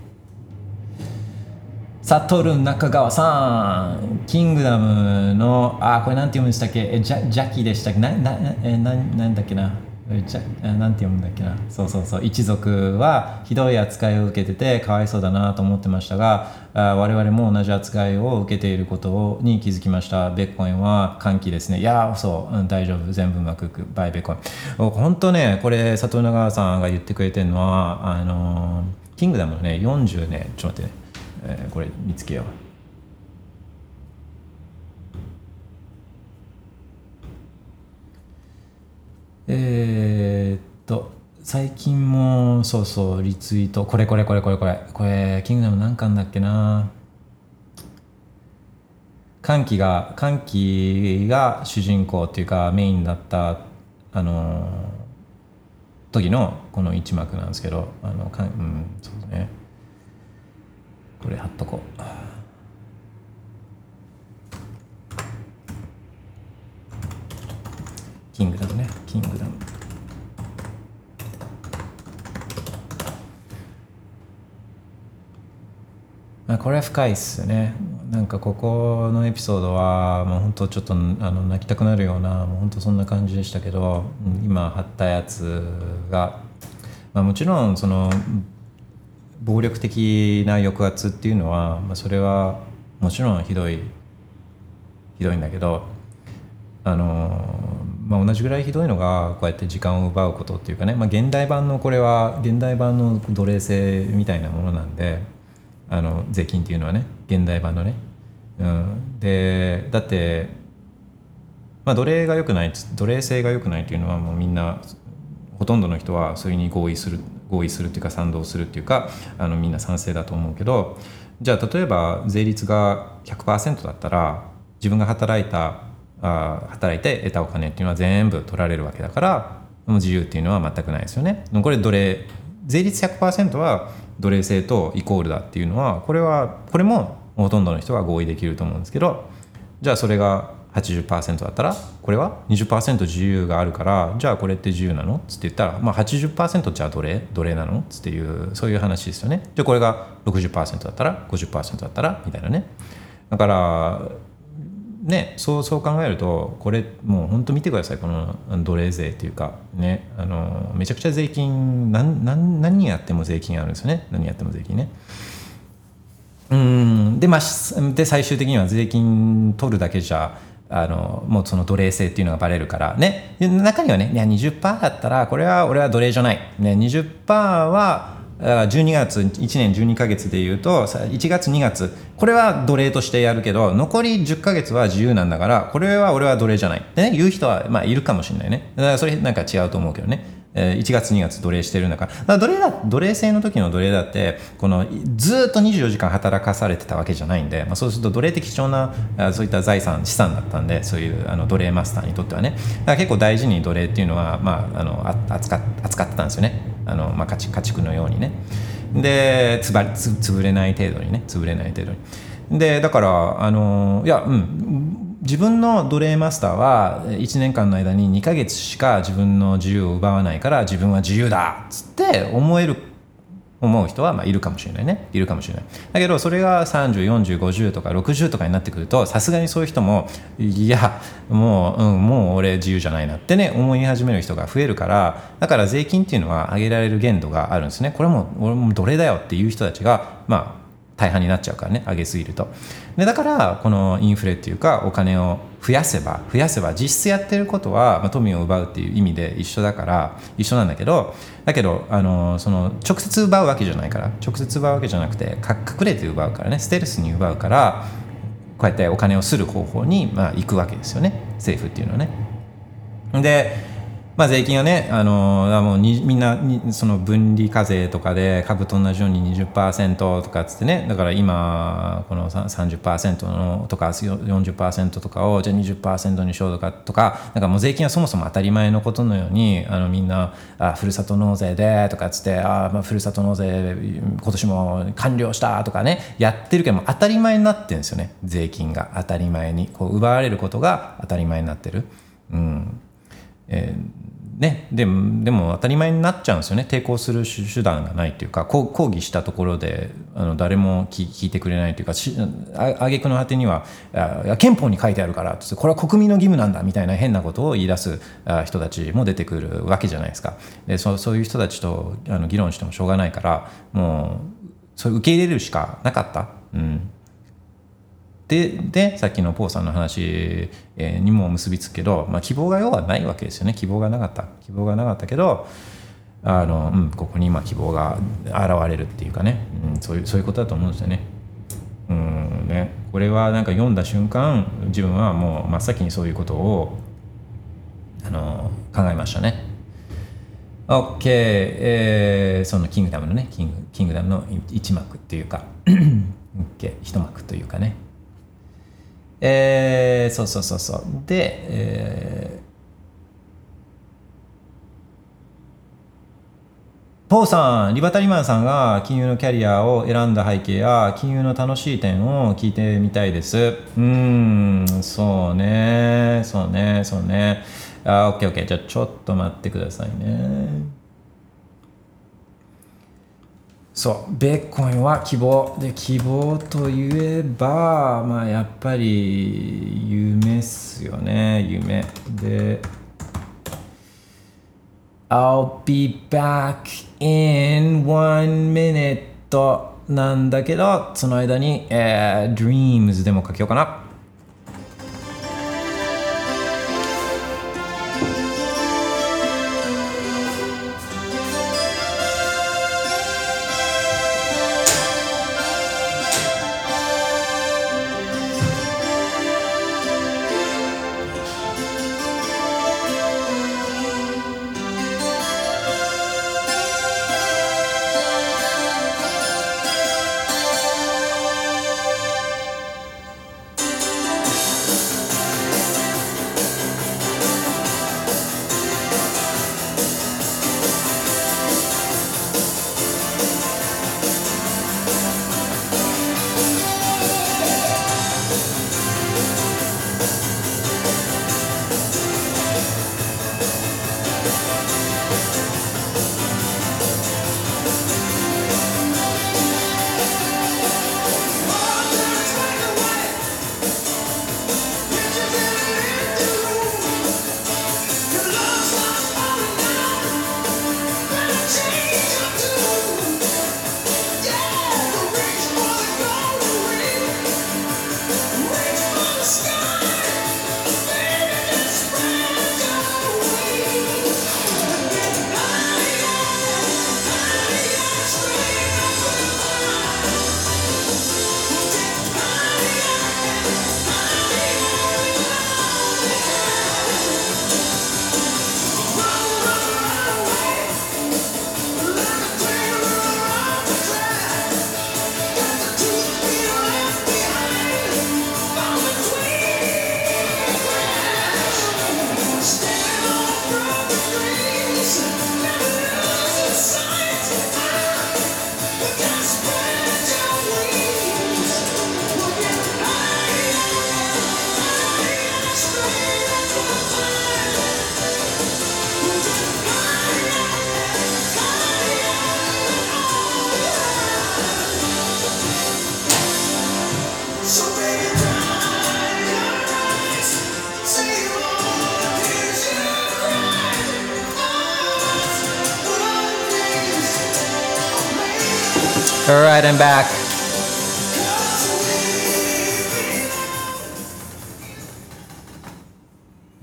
ン中川さんキングダムのあこれなんて読むんでしたっけ？えジャジャキでしたっけ？ななえななんだっけな？じゃなんて読むんだっけな？そうそうそう。一族はひどい扱いを受けててかわいそうだなと思ってましたがあ我々も同じ扱いを受けていることに気づきました。ベッコインは歓喜ですね。いやそう、うん、大丈夫。全部うまくいくバイベッコイン。本当ねこれ佐藤長川さんが言ってくれてるのはあのーキングダムのね40ねちょっと待ってね、えー、これ見つけよう。えー、っと最近もそうそうリツイート。これこれこれこれこれ。これキングダム何巻だっけな。歓喜が歓喜が主人公っていうかメインだったあの時のこの一幕なんですけどあのかん、うん、そうですねこれ貼っとこうキングダムね。キングダム。まあこれは深いっすね。なんかここのエピソードはもう本当ちょっとあの泣きたくなるようなもう本当そんな感じでしたけど今貼ったやつが、まあ、もちろんその暴力的な抑圧っていうのは、まあ、それはもちろんひどいひどいんだけどあの、まあ、同じぐらいひどいのがこうやって時間を奪うことっていうかね、まあ、現代版のこれは現代版の奴隷制みたいなものなんで。あの税金っていうのはね。現代版のね、うん、でだってまあ奴隷が良くない奴隷制が良くないっていうのはもうみんなほとんどの人はそれに合意する合意するっていうか賛同するっていうかあのみんな賛成だと思うけどじゃあ例えば税率が100%だったら自分が働いたあ働いて得たお金っていうのは全部取られるわけだからもう自由っていうのは全くないですよね。これ奴隷税率100%は奴隷制とイコールだっていうのはこれはこれもほとんどの人が合意できると思うんですけどじゃあそれが80%だったらこれは20%自由があるからじゃあこれって自由なの？って言ったら、まあ80%じゃあ奴隷？奴隷なの？っていうそういう話ですよね。じゃあこれが60%だったら50%だったら？みたいなね。だからね、そうそう考えるとこれもう本当見てください。この奴隷税っていうかねあのめちゃくちゃ税金何何何やっても税金あるんですよね。何やっても税金ね。うん。で,、まあ、で最終的には税金取るだけじゃあのもうその奴隷制っていうのがバレるからね。中にはねいや20%だったらこれは俺は奴隷じゃない、ね、20%はだから12月1年12か月でいうと1月2月。これは奴隷としてやるけど残り10ヶ月は自由なんだからこれは俺は奴隷じゃない。ってね言う人はまあいるかもしれないね。だからそれなんか違うと思うけどね。えー1月2月奴隷してるんだから。だ奴隷だ奴隷制の時の奴隷だってこのずっと24時間働かされてたわけじゃないんで、まあ、そうすると奴隷って貴重なあそういった財産資産だったんでそういうあの奴隷マスターにとってはね。だから結構大事に奴隷っていうのは、まあ、あのあ扱っ扱ってたんですよね。あの、まあ、家畜家畜のようにね。でつばつ潰れない程度にね。潰れない程度に。でだからあのいやうん。自分の奴隷マスターは1年間の間に2ヶ月しか自分の自由を奪わないから自分は自由だっつって思える思う人はまあいるかもしれないね。いるかもしれない。だけどそれが304050とか60とかになってくるとさすがにそういう人もいやもう、うん、もう俺自由じゃないなってね思い始める人が増えるからだから税金っていうのは上げられる限度があるんですね。これも俺も奴隷だよっていう人たちがまあ大半になっちゃうからね上げすぎると。でだからこのインフレっていうかお金を増やせば増やせば実質やってることは、まあ、富を奪うっていう意味で一緒だから一緒なんだけどだけどあのその直接奪うわけじゃないから直接奪うわけじゃなくて隠れて奪うからねステルスに奪うからこうやってお金をする方法に、まあ、行くわけですよね政府っていうのはね。でまあ、税金はね、あのもうにみんなにその分離課税とかで株と同じように20%とかっつってねだから今この30%のとか40%とかをじゃあ20%にしようとかとかなんかもう税金はそもそも当たり前のことのようにあのみんなあふるさと納税でとかっつってあ、まあ、ふるさと納税今年も完了したとかねやってるけども当たり前になってるんですよね税金が当たり前にこう奪われることが当たり前になってる。うんえーね、でもでも当たり前になっちゃうんですよね。抵抗する手段がないっていうか抗議したところであの誰も聞いてくれないというかあ挙句の果てにはいや憲法に書いてあるからこれは国民の義務なんだみたいな変なことを言い出す人たちも出てくるわけじゃないですか。でそそういう人たちとあの議論してもしょうがないからもうそれ受け入れるしかなかった。うん。ででさっきのポーさんの話にも結びつくけど、まあ、希望が要はないわけですよね。希望がなかった。希望がなかったけどあの、うん、ここに今希望が現れるっていうかね、うん、そういうそういうことだと思うんですよね。うんね。これはなんか読んだ瞬間自分はもう真っ先にそういうことをあの考えましたね。OK、えーそのキングダムのねキングキングダムの一幕っていうか OK 一幕というかね。えーそうそうそうそうで、えーポーさん、リバタリマンさんが金融のキャリアを選んだ背景や金融の楽しい点を聞いてみたいです。うーん、そうね、そうね、そうね。あ、オッケーオッケー。じゃあちょっと待ってくださいね。そう、ベーコンは希望。で、希望といえば、まあやっぱり夢っすよね、夢。で、I'll be back in one minute なんだけど、その間に、えー Dreams でも書けようかな。Time back.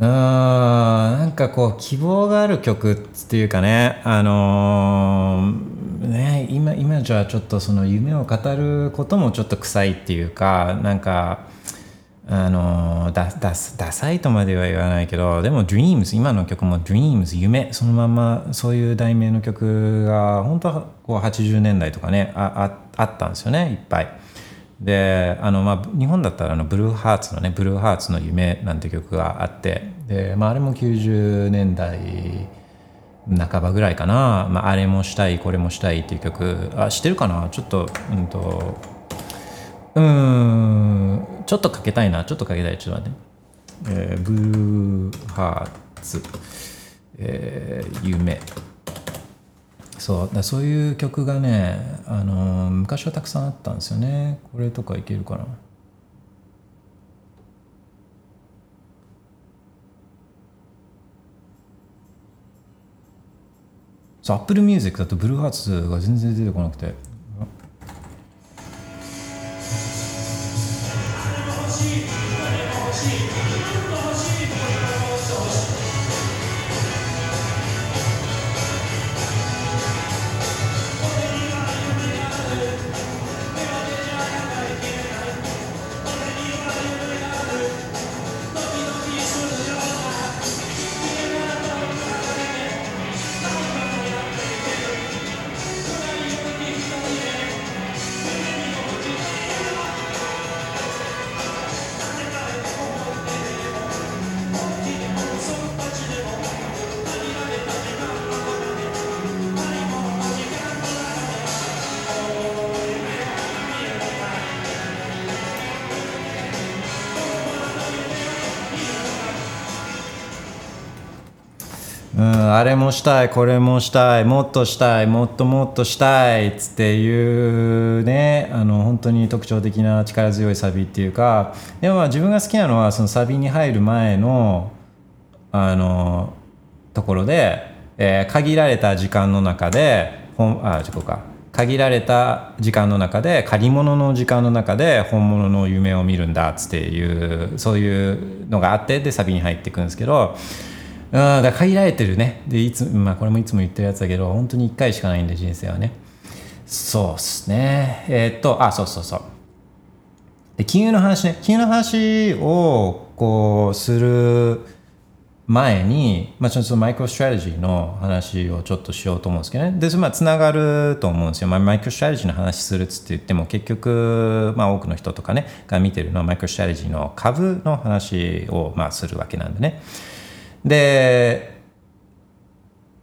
うんなんかこう希望がある曲っていうかねあのーね今今じゃちょっとその夢を語ることもちょっと臭いっていうかなんかあのーだだダサいとまでは言わないけどでも Dreams 今の曲も Dreams 夢そのままそういう題名の曲が本当はこう80年代とかねあああったんですよねいっぱい。であの、まあ、日本だったらあのブルーハーツのね「ブルーハーツの夢」なんて曲があってで、まあ、あれも90年代半ばぐらいかな、まあ、あれもしたいこれもしたいっていう曲あ知ってるかな？ちょっとうんとうんちょっとかけたいな。ちょっとかけたい。ちょっと待って、えーブルーハーツ、えー夢。そうだそういう曲がね、あの昔はたくさんあったんですよね。これとかいけるかな。そう Apple Music だとブルーハーツが全然出てこなくて。あれもしたいこれもしたいもっとしたいもっともっとしたいっつっていうねあの本当に特徴的な力強いサビっていうかでもまあ自分が好きなのはそのサビに入る前のあのところで、えー限られた時間の中で本あそこか。限られた時間の中で借り物の時間の中で本物の夢を見るんだっつっていうそういうのがあってでサビに入っていくんですけどうんだから限られてるね。でいつ、まあ、これもいつも言ってるやつだけど本当に1回しかないんで人生はね。そうっすね。えーっとあそうそうそう。で金融の話ね。金融の話をこうする前に、まあ、ちょっとマイクロストラテジーの話をちょっとしようと思うんですけどね。でそれまあつながると思うんですよ、まあ、マイクロストラテジーの話するっつって言っても結局、まあ、多くの人とかねが見てるのはマイクロストラテジーの株の話をまあするわけなんでね。で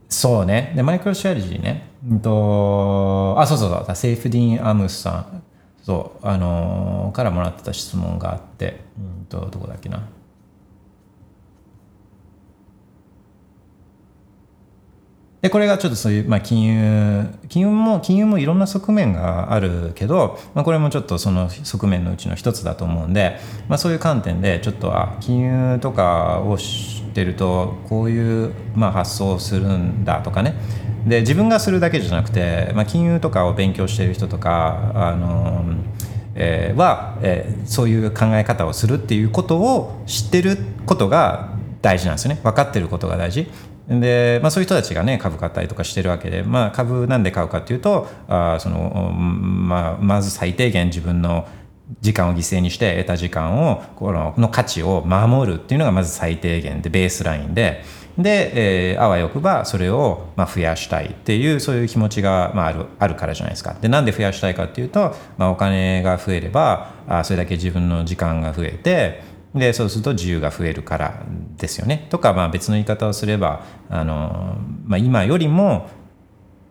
そうね。でマイクロストラテジーね。うんとあそうそうそう。セーフディーン・アムスさん。そうあのーからもらってた質問があって。うんとどこだっけな。でこれがちょっとそういう、まあ、金融金融も金融もいろんな側面があるけど、まあ、これもちょっとその側面のうちの一つだと思うんで、まあ、そういう観点でちょっとあ金融とかを知ってるとこういう、まあ、発想をするんだとかね。で自分がするだけじゃなくて、まあ、金融とかを勉強している人とかあのえーは、えーそういう考え方をするっていうことを知ってることが大事なんですよね。分かってることが大事。で、まあ、そういう人たちがね株買ったりとかしてるわけで、まあ、株なんで買うかっていうとあその、まあ、まず最低限自分の時間を犠牲にして得た時間をこのの価値を守るっていうのがまず最低限でベースラインでで、えーあわよくばそれをまあ増やしたいっていうそういう気持ちがまああるあるからじゃないですか。でなんで増やしたいかっていうと、まあ、お金が増えればあそれだけ自分の時間が増えてでそうすると自由が増えるからですよね。とか、まあ、別の言い方をすればあの、まあ、今よりも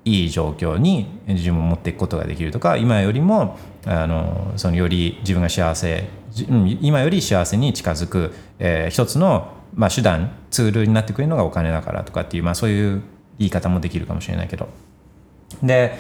いい状況に自分を持っていくことができるとか今よりもあのそのより自分が幸せ今より幸せに近づく、えー一つの、まあ、手段ツールになってくれるのがお金だからとかっていう、まあ、そういう言い方もできるかもしれないけどで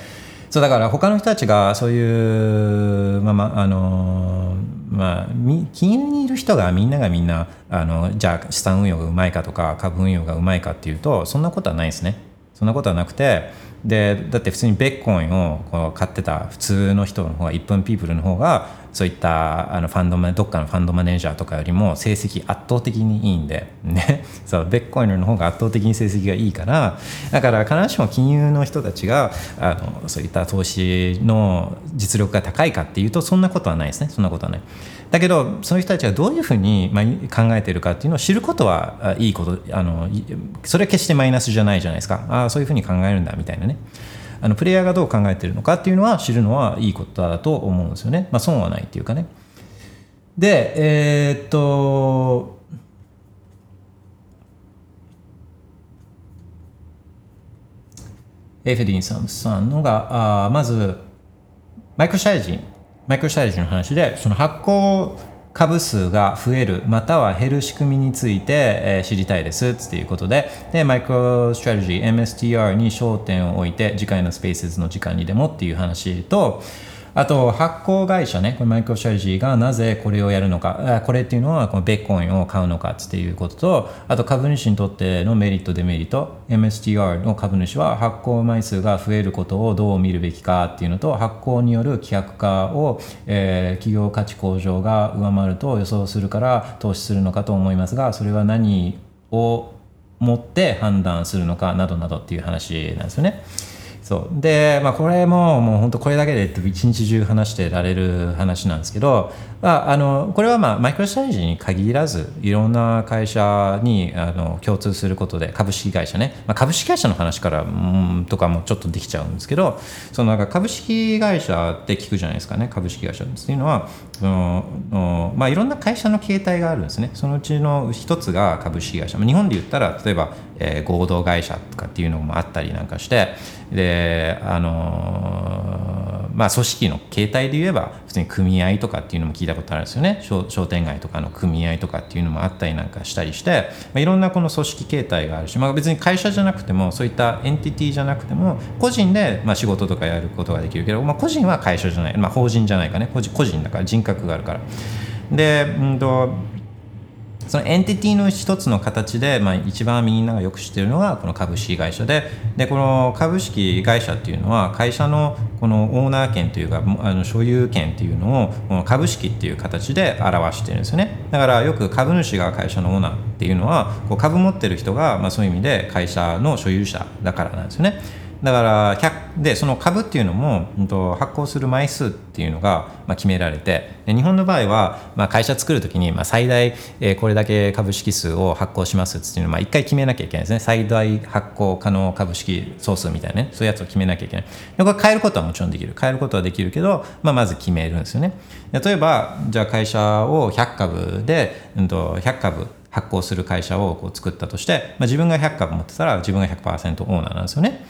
そうだから他の人たちがそういうまあまあのまあ金融にいる人がみんながみんなあのじゃあ資産運用がうまいかとか株運用がうまいかっていうとそんなことはないですね。そんなことはなくてでだって普通にベッコインをこう買ってた普通の人の方が1分ピープルの方がそういったあのファンドマどっかのファンドマネージャーとかよりも成績圧倒的にいいんで、ね、そうベッコインの方が圧倒的に成績がいいからだから必ずしも金融の人たちがあのそういった投資の実力が高いかっていうとそんなことはないですね。そんなことはない。だけどそういう人たちがどういうふうに考えているかっていうのを知ることはいいことあのそれは決してマイナスじゃないじゃないですか。ああそういうふうに考えるんだみたいなね。あのプレイヤーがどう考えてるのかっていうのは知るのはいいことだと思うんですよね、まあ、損はないっていうかね。でえー、っとエフェディンさんさんのがあまずマイクロシャイジンマイクロストラテジーの話でその発行株数が増えるまたは減る仕組みについて、えー、知りたいですっていうことででマイクロストラテジー MSTR に焦点を置いて次回のスペースの時間にでもっていう話とあと発行会社ね、これマイクロシャルジーがなぜこれをやるのか、これっていうのはこのベッコインを買うのかっていうことと、あと株主にとってのメリット、デメリット、MSTR の株主は発行枚数が増えることをどう見るべきかっていうのと、発行による規約化を、えー、企業価値向上が上回ると予想するから投資するのかと思いますが、それは何を持って判断するのかなどなどっていう話なんですよね。そう。で、まあ、これももう本当これだけで一日中話してられる話なんですけど、まあ、あのこれはまあマイクロストラテジに限らずいろんな会社にあの共通することで株式会社ね、まあ、株式会社の話から、うん、とかもちょっとできちゃうんですけどそのなんか株式会社って聞くじゃないですかね株式会社っていうのは。その、まあ、いろんな会社の形態があるんですね。そのうちの一つが株式会社。日本で言ったら例えば、えー、合同会社とかっていうのもあったりなんかしてであのまあ組織の形態で言えば普通に組合とかっていうのも聞いたことあるんですよね。商店街とかの組合とかっていうのもあったりなんかしたりして、まあ、いろんなこの組織形態があるし、まあ、別に会社じゃなくてもそういったエンティティじゃなくても個人でまあ仕事とかやることができるけど、まあ、個人は会社じゃない、まあ、法人じゃないかね。個人個人だから人格があるから。で、うんとそのエンティティの一つの形で、まあ、一番みんながよく知ってるのがこの株式会社で。でこの株式会社っていうのは会社のこのオーナー権というかあの所有権っていうのをこの株式っていう形で表してるんですよね。だからよく株主が会社のオーナーっていうのはこう株持ってる人が、まあ、そういう意味で会社の所有者だからなんですよね。だからでその株っていうのも、うん、と発行する枚数っていうのが、まあ、決められてで日本の場合は、まあ、会社作るときに、まあ、最大、えー、これだけ株式数を発行しますっていうのを、まあ、1回決めなきゃいけないですね。最大発行可能株式総数みたいなねそういうやつを決めなきゃいけない。でこれ変えることはもちろんできる。変えることはできるけど、まあ、まず決めるんですよね。例えばじゃあ会社を100株で、うん、と100株発行する会社をこう作ったとして、まあ、自分が100株持ってたら自分が100%オーナーなんですよね。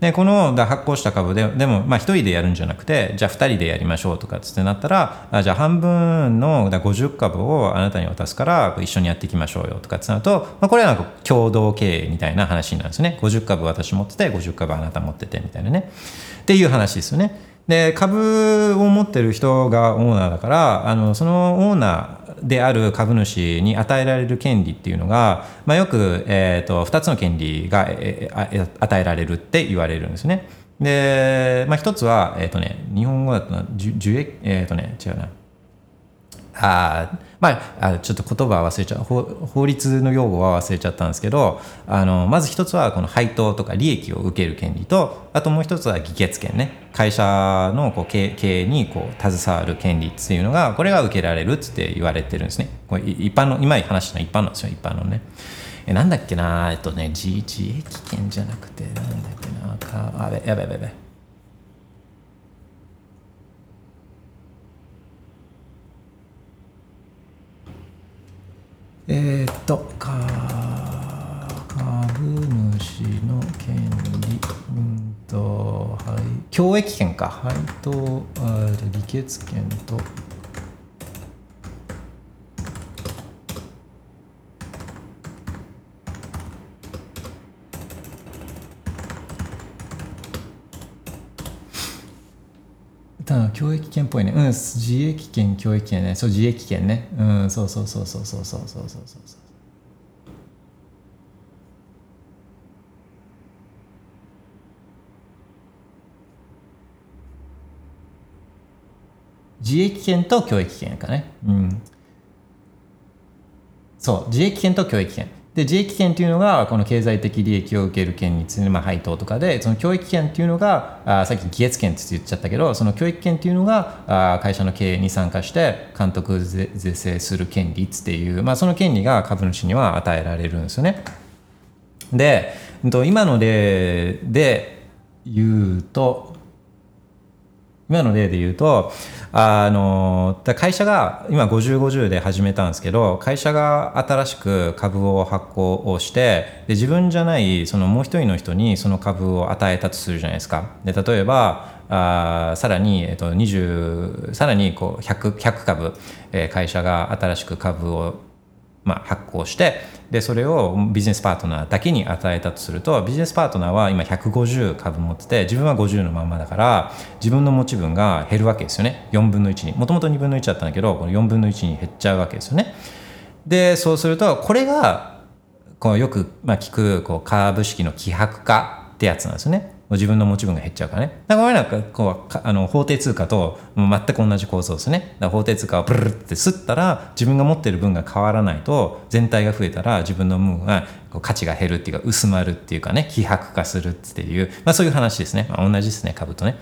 でこの発行した株ででもまあ1人でやるんじゃなくてじゃあ2人でやりましょうとかってなったらあじゃあ半分の50株をあなたに渡すから一緒にやっていきましょうよとかってなると、まあ、これはなんか共同経営みたいな話になるんですね。50株私持ってて50株あなた持っててみたいなね。っていう話ですよね。で株を持ってる人がオーナーだからあのそのオーナーである株主に与えられる権利っていうのが、まあ、よく、えーと、2つの権利が、えー、与えられるって言われるんですね。で、まあ、一つは、えっ、ー、とね、日本語だと受益、えっ、ー、とね、違うな。あまあ、ちょっと言葉は忘れちゃう。法律の用語は忘れちゃったんですけどあのまず一つはこの配当とか利益を受ける権利とあともう一つは議決権ね。会社のこう経営にこう携わる権利っていうのがこれが受けられるって言われてるんですね。これ一般の今話したの一般なんですよ一般のね。えなんだっけなえっとね自自益権じゃなくてなんだっけなあやべやべやべ。えー、っとか株主の権利うんと、はい、共益権か。配当議決権とうん教育権っぽいねうん自衛権教育権ねそう自衛権ねうんそうそうそうそうそうそうそうそうそう自衛権と教育権かねうんそう自衛権と教育権で、自益権っていうのが、この経済的利益を受ける権について、まあ、配当とかで、その教育権っていうのが、あさっき議決権って言っちゃったけど、その教育権っていうのが、あ会社の経営に参加して、監督是正する権利っていう、まあ、その権利が株主には与えられるんですよね。で、今の例で言うと、今の例で言うと、あの、会社が今50、50で始めたんですけど、会社が新しく株を発行をして、で自分じゃない、そのもう一人の人にその株を与えたとするじゃないですか。で、例えば、あさらに、えっと、20、さらにこう100、100株、えー会社が新しく株をまあ、発行してでそれをビジネスパートナーだけに与えたとするとビジネスパートナーは今150株持ってて自分は50のまんまだから自分の持ち分が減るわけですよね。4分の1に。もともと2分の1だったんだけどこの4分の1に減っちゃうわけですよね。でそうするとこれがこうよくまあ聞くこう株式の希薄化ってやつなんですよね。自分の持ち分が減っちゃうからね。だからこれなんかこうあの法定通貨と全く同じ構造ですね。だから法定通貨をブルルって吸ったら自分が持ってる分が変わらないと全体が増えたら自分の分が価値が減るっていうか薄まるっていうかね希薄化するっていう、まあ、そういう話ですね。まあ、同じですね株とね。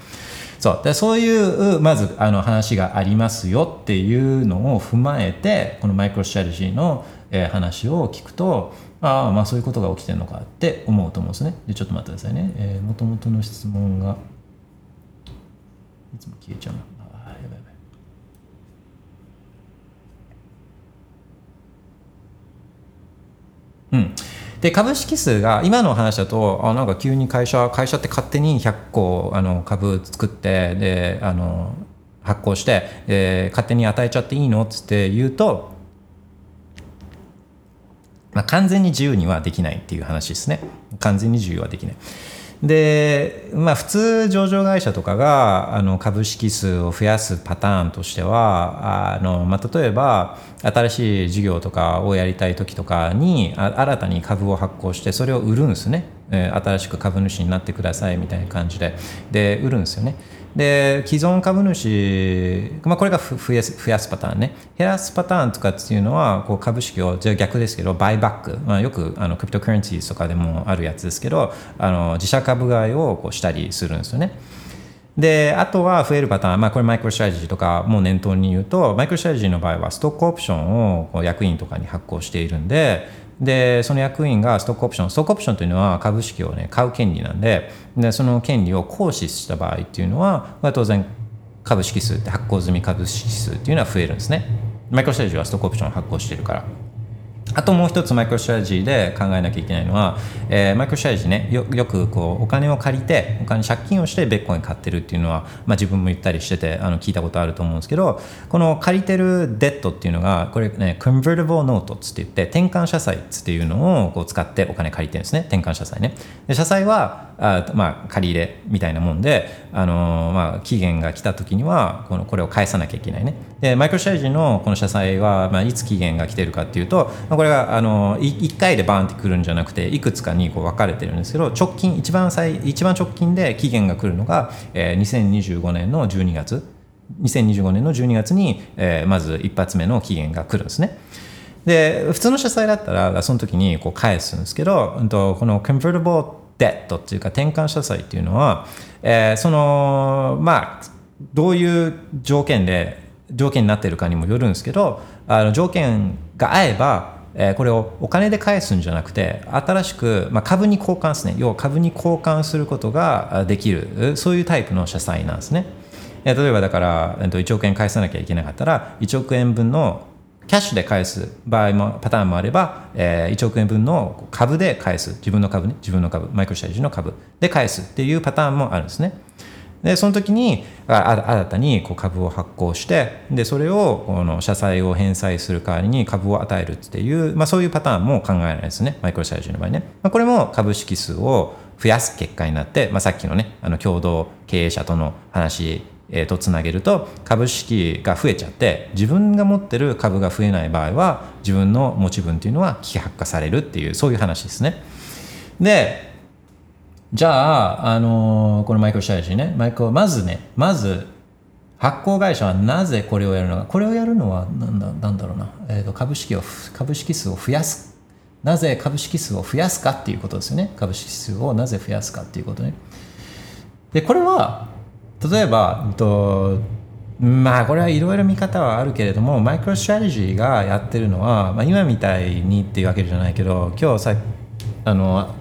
そうでそういうまずあの話がありますよっていうのを踏まえてこのマイクロストラテジーの、えー話を聞くとああまあそういうことが起きてるのかって思うと思うんですね。でちょっと待ってくださいね。えー、もともとの質問がいつも消えちゃうな。あやばいやばい。うん、で株式数が今の話だとあなんか急に会社会社って勝手に100個あの株作ってであの発行して、えー勝手に与えちゃっていいのっつって言うと、まあ、完全に自由にはできないっていう話ですね。完全に自由はできない。で、まあ、普通上場会社とかがあの株式数を増やすパターンとしてはあの、まあ、例えば新しい事業とかをやりたい時とかに新たに株を発行してそれを売るんですね、え新しく株主になってくださいみたいな感じで。で売るんですよね。で既存株主、まあ、これが増やす増やすパターンね。減らすパターンとかっていうのはこう株式をじゃ逆ですけどバイバック、まあ、よくあのクリプトカレンシーとかでもあるやつですけどあの自社株買いをこうしたりするんですよね。であとは増えるパターン、まあ、これマイクロストラジーとかも念頭に言うとマイクロストラジーの場合はストックオプションをこう役員とかに発行しているんででその役員がストックオプションストックオプションというのは株式を、ね、買う権利なんででその権利を行使した場合っていうのはまあ当然株式数って発行済み株式数っていうのは増えるんですね。マイクロステージはストックオプション発行してるから。あともう一つマイクロストラジーで考えなきゃいけないのは、えーマイクロストラジーねよよくこうお金を借りてお金借金をしてベッコイン買ってるっていうのは、まあ、自分も言ったりしててあの聞いたことあると思うんですけどこの借りてるデッドっていうのがこれね convertible note っつって言って転換社債っつっていうのをこう使ってお金借りてるんですね。転換社債ね。で社債はあ、まあ、借り入れみたいなもんで、あのーまあ、期限が来た時にはこのこれを返さなきゃいけないね。でマイクロストラテジのこの社債は、まあ、いつ期限が来てるかっていうと、まあ、これがあの1回でバーンってくるんじゃなくていくつかにこう分かれてるんですけど直近一番最一番直近で期限が来るのが、えー2025年の12月2025年の12月に、えーまず一発目の期限が来るんですね。で普通の社債だったらその時にこう返すんですけどうんとこの convertible debt っていうか転換社債っていうのは、えーそのまあどういう条件で条件になっているかにもよるんですけどあの条件が合えばえーこれをお金で返すんじゃなくて新しく、まあ、株に交換ですね。要は株に交換することができる。そういうタイプの社債なんですね。えー例えばだから、えっと1億円返さなきゃいけなかったら1億円分のキャッシュで返す場合もパターンもあれば、えー1億円分の株で返す。自分の株ね。自分の株。マイクロストラテジの株で返すっていうパターンもあるんですね。でその時に新たにこう株を発行してでそれをこの社債を返済する代わりに株を与えるっていう、まあ、そういうパターンも考えられないですねマイクロストラテジの場合ね、まあ、これも株式数を増やす結果になって、まあ、さっきのねあの共同経営者との話えーとつなげると株式が増えちゃって自分が持ってる株が増えない場合は自分の持ち分っていうのは希薄化されるっていうそういう話ですね。でじゃあ、あのーこのマイクロストラテジーね。マイクロまずねまず発行会社はなぜこれをやるのか。これをやるのはなんだなんだろうな、えー、と株式を株式数を増やす。なぜ株式数を増やすかっていうことですよね。株式数をなぜ増やすかっていうことね。でこれは例えば、えっと、まあこれはいろいろ見方はあるけれどもマイクロストラテジーがやってるのは、まあ、今みたいにっていうわけじゃないけど今日さあの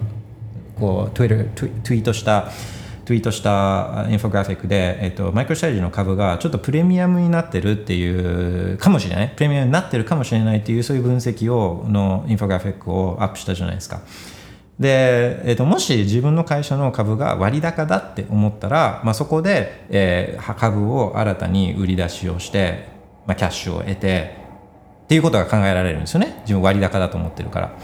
こう Twitter ツイートしたツイートしたインフォグラフィックで、えっと、マイクロストラテジーの株がちょっとプレミアムになってるっていうかもしれないプレミアムになってるかもしれないっていうそういう分析をのインフォグラフィックをアップしたじゃないですか。で、えー、ともし自分の会社の株が割高だって思ったら、まあ、そこで、えー、株を新たに売り出しをして、まあ、キャッシュを得てっていうことが考えられるんですよね自分割高だと思ってるから。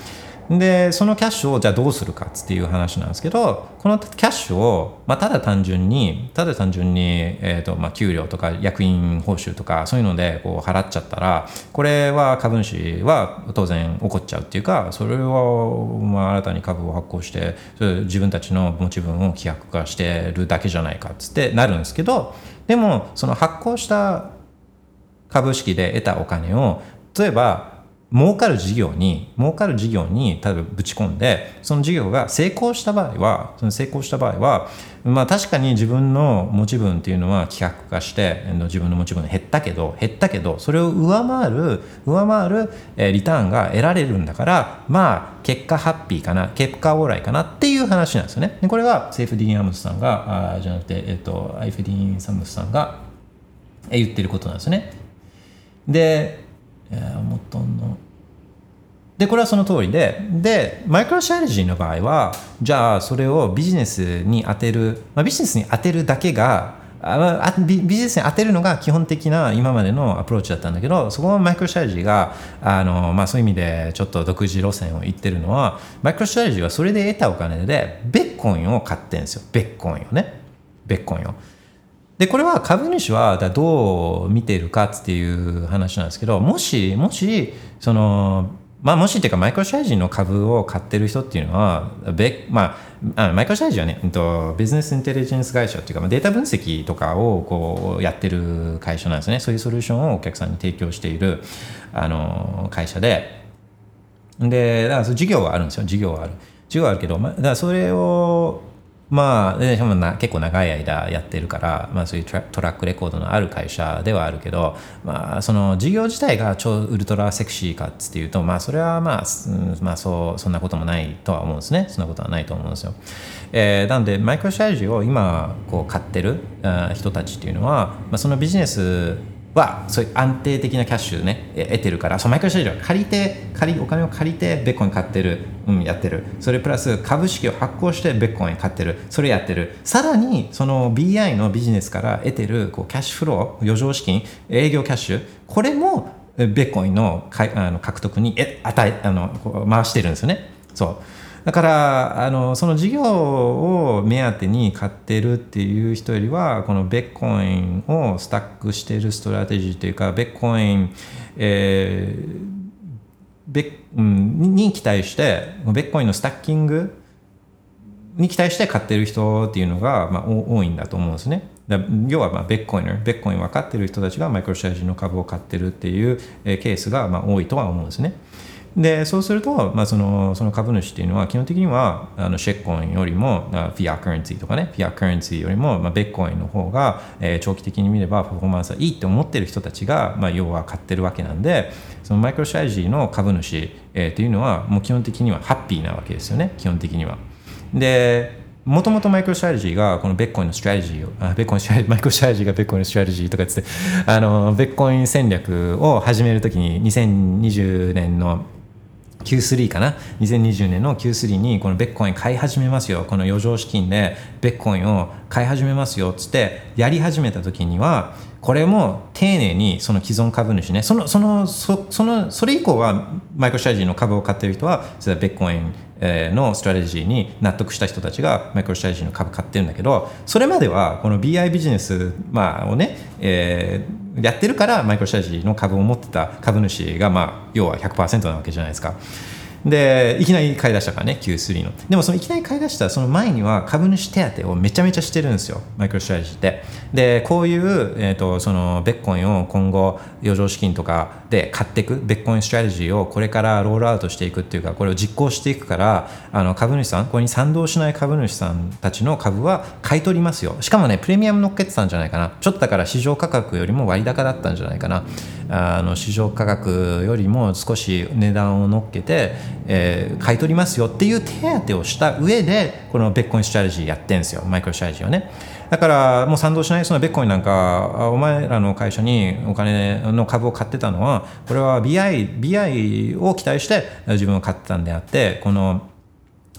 でそのキャッシュをじゃあどうするかっていう話なんですけどこのキャッシュを、まあ、ただ単純にただ単純に、えーとまあ、給料とか役員報酬とかそういうのでこう払っちゃったらこれは株主は当然怒っちゃうっていうかそれは、まあ、新たに株を発行して自分たちの持ち分を規約化してるだけじゃないかっつってなるんですけどでもその発行した株式で得たお金を例えば儲かる事業に儲かる事業に例えばぶち込んでその事業が成功した場合はその成功した場合はまあ確かに自分の持ち分っていうのは規格化して自分の持ち分減ったけど減ったけどそれを上回る上回るリターンが得られるんだからまあ結果ハッピーかな結果オーライかなっていう話なんですよね。でこれはセーフディーン・アムスさんがあじゃなくて、えっと、アイフディーン・サムスさんが言ってることなんですよね。で、えー、元のでこれはその通りででマイクロシャレジーの場合はじゃあそれをビジネスに当てる、まあ、ビジネスに当てるだけがあビジネスに当てるのが基本的な今までのアプローチだったんだけどそこはマイクロシャレジーがあの、まあ、そういう意味でちょっと独自路線を言ってるのはマイクロシャレジーはそれで得たお金でベッコインを買ってるんですよ。ベッコインをね。ベッコインを。でこれは株主はどう見ているかっていう話なんですけどもしもしそのまあ、もしっていうかマイクロシャイジーの株を買ってる人っていうのは、べまあ、あマイクロシャイジーはね、と、ビジネスインテリジェンス会社っていうか、データ分析とかをこうやってる会社なんですね。そういうソリューションをお客さんに提供しているあの会社で、で、だから事業はあるんですよ。事業はある。事業はあるけど、まあ、だからそれをまあ、でしかもな結構長い間やってるから、まあ、そういうトラックレコードのある会社ではあるけど、まあ、その事業自体が超ウルトラセクシーかっていうと、まあ、それはまあ、まあ、そうそんなこともないとは思うんですね。そんなことはないと思うんですよ、えー、なのでマイクロシャイジを今こう買ってる人たちっていうのは、まあ、そのビジネスはそういう安定的なキャッシュね得てるからそうマイクロストラテジーは借りて借りお金を借りてビットコイン買ってる、うん、やってる。それプラス株式を発行してビットコイン買ってる。それやってる。さらにその BI のビジネスから得てるこうキャッシュフロー余剰資金営業キャッシュこれもビットコインのかあの獲得にえ与えあの回してるんですよね。そう。だからあのその事業を目当てに買ってるっていう人よりはこのビットコインをスタックしているストラテジーというかビットコイン、えーベうん、に期待してベッコインのスタッキングに期待して買ってる人っていうのが、まあ、多いんだと思うんですね。要はまあベッコインベッコイン分かってる人たちがマイクロシャージの株を買ってるっていうケースがまあ多いとは思うんですね。でそうすると、まあ、そのその株主っていうのは基本的にはあのシェッコインよりもフィアカレンシーとかねフィアカレンシーよりも、まあ、ベッコインの方が、えー、長期的に見ればパフォーマンスはいいって思ってる人たちが、まあ、要は買ってるわけなんでそのマイクロストラテジーの株主、えー、っていうのはもう基本的にはハッピーなわけですよね基本的には。でもともとマイクロストラテジーがこのビットコインのストラテジーを、あビットコインマイクロストラテジーがビットコインのストラテジーとかつって、あの、ビットコイン戦略を始めるときに2020年の Q3 かな？2020年の Q3 にこのビットコイン買い始めますよ。この余剰資金でビットコインを買い始めますよ。っつってやり始めた時にはこれも丁寧にその既存株主ねそのそのそそのそれ以降はマイクロストラテジーの株を買ってる人はそれはビットコインのストラテジーに納得した人たちがマイクロストラテジーの株買ってるんだけどそれまではこの BI ビジネス、まあ、をね、えー、やってるからマイクロストラテジーの株を持ってた株主が、まあ、要は100%なわけじゃないですか。でいきなり買い出したからね Q3 の。でもそのいきなり買い出したその前には株主手当をめちゃめちゃしてるんですよマイクロストラテジーってでこういう、えーと、そのビットコインを今後余剰資金とかで買っていくビットコイン strategy をこれから roll out していくっていうかこれを実行していくからあの株主さんこれに賛同しない株主さんたちの株は買い取りますよ。しかもねプレミアム乗っけてたんじゃないかな。ちょっとだから市場価格よりも割高だったんじゃないかな。あの市場価格よりも少し値段を乗っけて、えー、買い取りますよっていう手当をした上でこのビットコイン strategy やってるんですよ。マイクロストラテジーをね。だからもう賛同しないそのベッコインなんかお前らの会社にお金の株を買ってたのはこれは BI, BI を期待して自分を買ってたんであってこの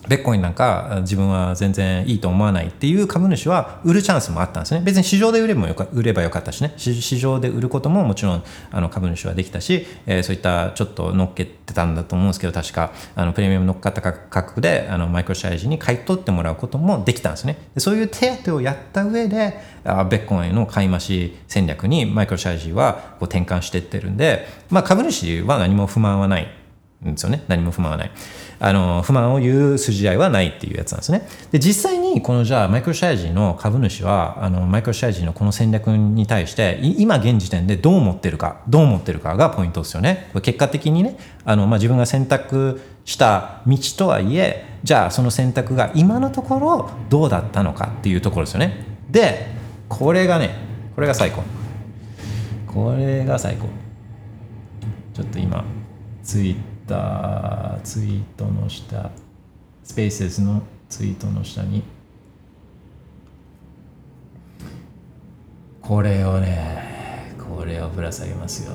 ベッコインなんか自分は全然いいと思わないっていう株主は売るチャンスもあったんですね。別に市場で売ればよか売ればよかったしね。市場で売ることももちろんあの株主はできたし、えー、そういったちょっと乗っけてたんだと思うんですけど確かあのプレミアム乗っかった価格であのマイクロシャレジに買い取ってもらうこともできたんですね。そういう手当をやった上であベッコインの買い増し戦略にマイクロシャレジはこう転換していってるんで、まあ、株主は何も不満はないんですよね。何も不満はない。あの不満を言う筋合いはないっていうやつなんですね。で実際にこのじゃあマイクロシャイジの株主はあのマイクロシャイジのこの戦略に対して今現時点でどう思ってるかどう思ってるかがポイントですよね。結果的にねあの、まあ、自分が選択した道とはいえじゃあその選択が今のところどうだったのかっていうところですよね。でこれがねこれが最高。これが最高。ちょっと今ツイッターツイートの下スペースのツイートの下にこれをねこれをぶら下げますよ。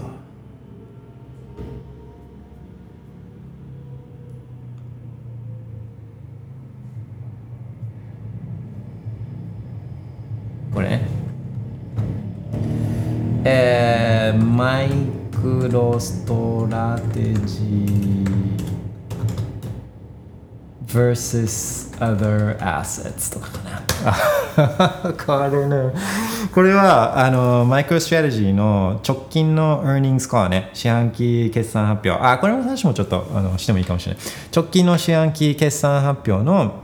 これえー、マイクロストラテジー。versus other assets とかかな。これね。これはあのマイクロストラテジーの直近の earnings call ね四半期決算発表。あこれの話もちょっとあのしてもいいかもしれない。直近の四半期決算発表の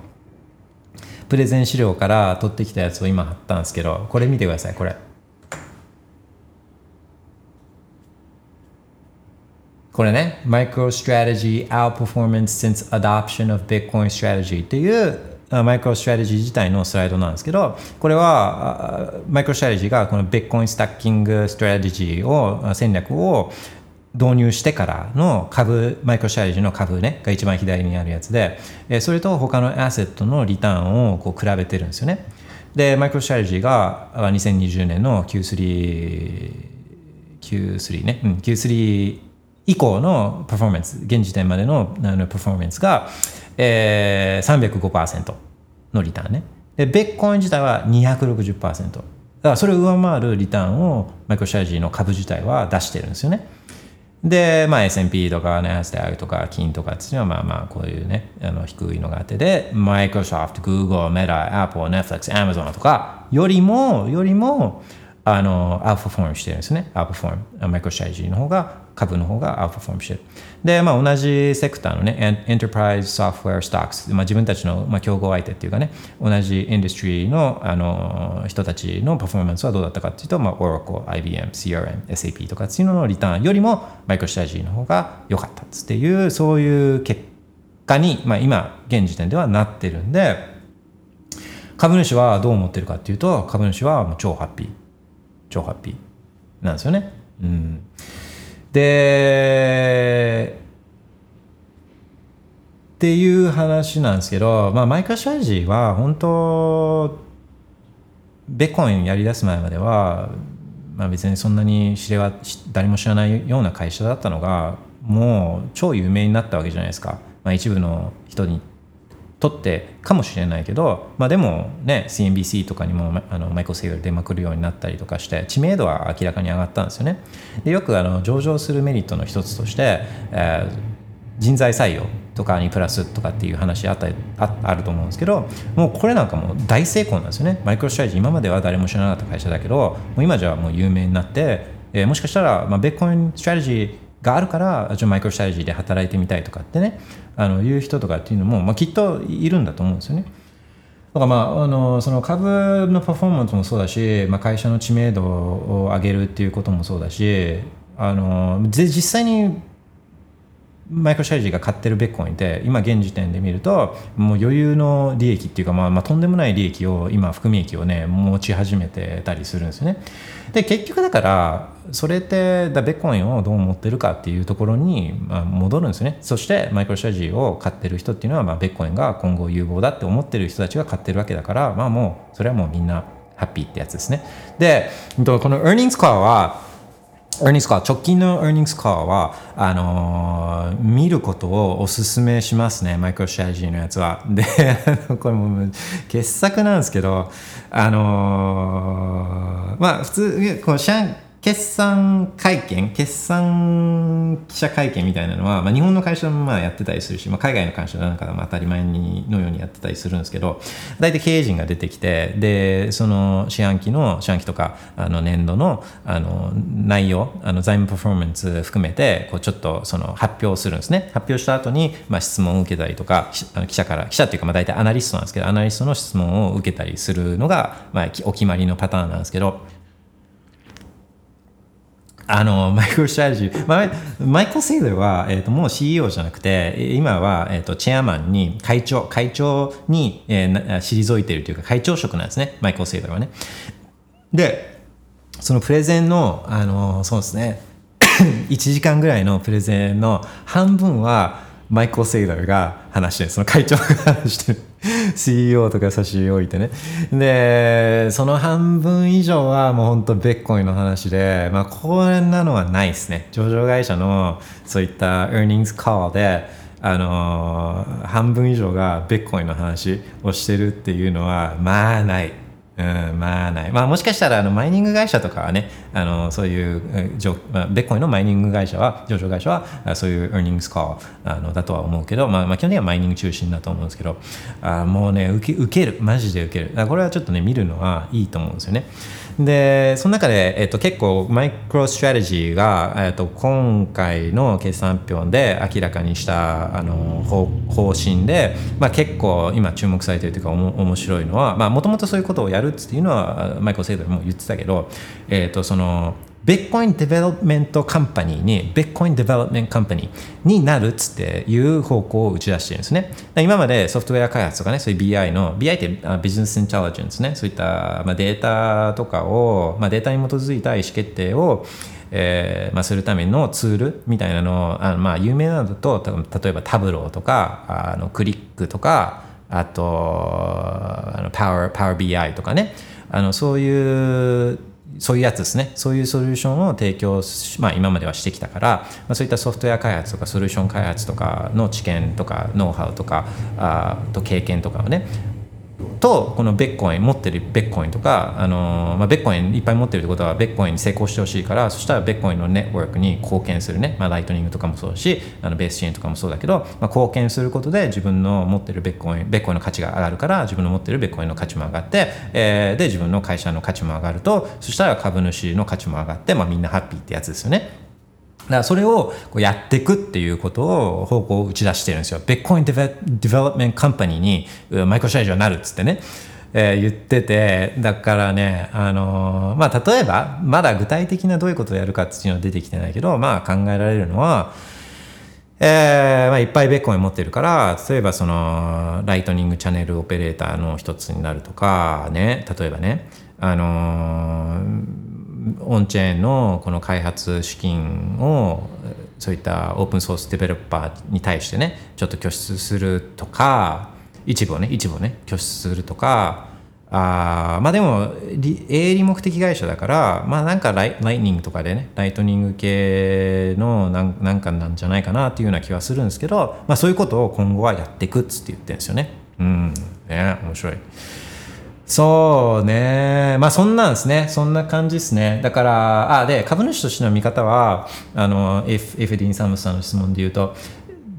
プレゼン資料から取ってきたやつを今貼ったんですけどこれ見てくださいこれ。これね、MicroStrategy Outperformance Since Adoption of Bitcoin Strategy っていうマイクロストラテジー自体のスライドなんですけど、これはマイクロストラテジーがこの Bitcoin stacking strategy を戦略を導入してからの株、マイクロストラテジーの株ね、が一番左にあるやつで、それと他のアセットのリターンをこう比べてるんですよね。で、マイクロストラテジーが2020年の Q3、Q3 ね、うん、Q3 以降のパフォーマンス現時点までのあのパフォーマンスが、えー、305%のリターンね。でベットコイン自体は260%だからそれを上回るリターンをマイクロシャージーの株自体は出してるんですよね。で、まあ、S&P とかナスダックとか金とかっていうのはまあまあこういうねあの低いのがあってでマイクロソフト、Google、Meta、Apple、Netflix、Amazon とかよりもよりもあの outperform してるんですね。 outperform マイクロストラテジーの方が株の方がアウトフォームしてる。で、まあ、同じセクターのね、 enterprise software stocks、まあ、自分たちの、まあ、競合相手っていうかね、同じインダストリーのあの人たちのパフォーマンスはどうだったかっていうと、まあ、Oracle、IBM、CRM、SAP とかっていうののリターンよりもマイクロストラテジーの方が良かったっていう、そういう結果に、まあ、今、現時点ではなってるんで、株主はどう思ってるかっていうと、株主はもう超ハッピー。超ハッピーなんですよね。うん。でっていう話なんですけど、まあ、マイクロストラテジーは本当ベコンやりだす前までは、まあ、別にそんなに知れは誰も知らないような会社だったのがもう超有名になったわけじゃないですか、まあ、一部の人に取ってかもしれないけど、まあ、でもね CNBC とかにもあのマイクロセール出まくるようになったりとかして知名度は明らかに上がったんですよね。でよくあの上場するメリットの一つとして、えー、人材採用とかにプラスとかっていう話あったああると思うんですけどもうこれなんかもう大成功なんですよね。マイクロストラテジー今までは誰も知らなかった会社だけどもう今じゃもう有名になって、えー、もしかしたら、まあ、ビットコイン strategy があるからちょマイクロストラテジーで働いてみたいとかってねあのいう人とかっていうのも、まあ、きっといるんだと思うんですよね。だからまあ、あのその株のパフォーマンスもそうだし、まあ、会社の知名度を上げるっていうこともそうだしあの実際にマイクロストラテジーが買ってるビットコインって今現時点で見るともう余裕の利益っていうか、まあ、まあとんでもない利益を今含み益をね持ち始めてたりするんですよねで結局だからそれってだベッコインをどう思ってるかっていうところに、まあ、戻るんですね。そしてマイクロシャージーを買ってる人っていうのは、まあ、ベッコインが今後有望だって思ってる人たちが買ってるわけだからまあもうそれはもうみんなハッピーってやつですね。でこの earnings car はエーニングスカー直近のエーニングスカーはあのー、見ることをおすすめしますねマイクロシャージーのやつは。で これも傑作なんですけどあのー、まあ普通このシャン決算会見、決算記者会見みたいなのは、まあ、日本の会社もまあやってたりするし、まあ、海外の会社なんかも当たり前にのようにやってたりするんですけど、大体経営陣が出てきて、で、その四半期の、四半期とか、あの年度のあの内容、あの財務パフォーマンス含めて、こうちょっとその発表するんですね。発表した後に、まあ、質問を受けたりとか、あの記者から、記者っていうか、まあ、大体アナリストなんですけど、アナリストの質問を受けたりするのが、まあ、お決まりのパターンなんですけど、あの、マイクロストラテジー、まあ、マイクロセイドは、えっ、ー、と、もう CEO じゃなくて、今は、えっ、ー、と、チェアマンに、会長、会長に、えー、退いているというか、会長職なんですね、マイクロセイドはね。で、そのプレゼンの、あの、そうですね、1時間ぐらいのプレゼンの半分は、マイクロセイダーが話してる。その会長が話してる。CEO とか差し置いてね。でその半分以上はもうほんとベッコイの話でまあこれなのはないですね。上場会社のそういった earnings call であのー、半分以上がベッコイの話をしてるっていうのはまあない。うん、まあない。まあもしかしたらあのマイニング会社とかはね、あのそういう、まあ、ベッコインのマイニング会社は、上場会社はそういう earnings call あのだとは思うけど、まあ、まあ基本的にはマイニング中心だと思うんですけど、あもうね受け、受ける。マジで受ける。これはちょっとね、見るのはいいと思うんですよね。でその中で、えっと、結構マイクロストラテジーが、えっと、今回の決算発表で明らかにしたあの方方針で、まあ、結構今注目されてるというかおも面白いのはもともとそういうことをやるっていうのはマイクロセイドも言ってたけど、えっと、その Bitcoin development company に、 Bitcoin development company になるっつっていう方向を打ち出してるんですね。今までソフトウェア開発とかね、そういう BI の、BI って business intelligence ね、そういったまあデータとかを、まあ、データに基づいた意思決定をえーまあ、するためのツールみたいなのあの、まあ、有名なのだと例えばタブローとかあのクリックとかあとあのパワーパワー BI とかねあのそういうそういうやつですね。そういうソリューションを提供まあ、今まではしてきたから、まあ、そういったソフトウェア開発とかソリューション開発とかの知見とかノウハウとかあと経験とかをねとこのベッコイン持ってるベッコインとか、あのまあ、ベッコインいっぱい持ってるってことはベッコインに成功してほしいからそしたらベッコインのネットワークに貢献するね、まあ、ライトニングとかもそうだしあのベースチェーンとかもそうだけど、まあ、貢献することで自分の持ってるベッコインベッコインの価値が上がるから自分の持ってるベッコインの価値も上がって、えー、で自分の会社の価値も上がるとそしたら株主の価値も上がって、まあ、みんなハッピーってやつですよね。だからそれをこうやっていくっていうことを方向を打ち出してるんですよ。ベッコインデベロップメントカンパニーにマイクロシャージになるっつってね。えー、言っててだからね、あのー、まあ、例えばまだ具体的などういうことをやるかっていうのは出てきてないけど、まあ、考えられるのは、えーまあ、いっぱいベッコイン持ってるから例えばそのライトニングチャンネルオペレーターの一つになるとかね例えばねあのー、オンチェーンのこの開発資金をそういったオープンソースデベロッパーに対してねちょっと拠出するとか一部をね一部をね拠出するとかあまあでも営利目的会社だからまあなんかライライニングとかでねライトニング系のなんなんかなんじゃないかなっていうような気はするんですけど、まあ、そういうことを今後はやっていくっつって言ってるんですよね。うん。ね面白い。そうね。まあそんなんですね。そんな感じですね。だからあで株主としての見方はあの F, F ディン・サムさんの質問で言うと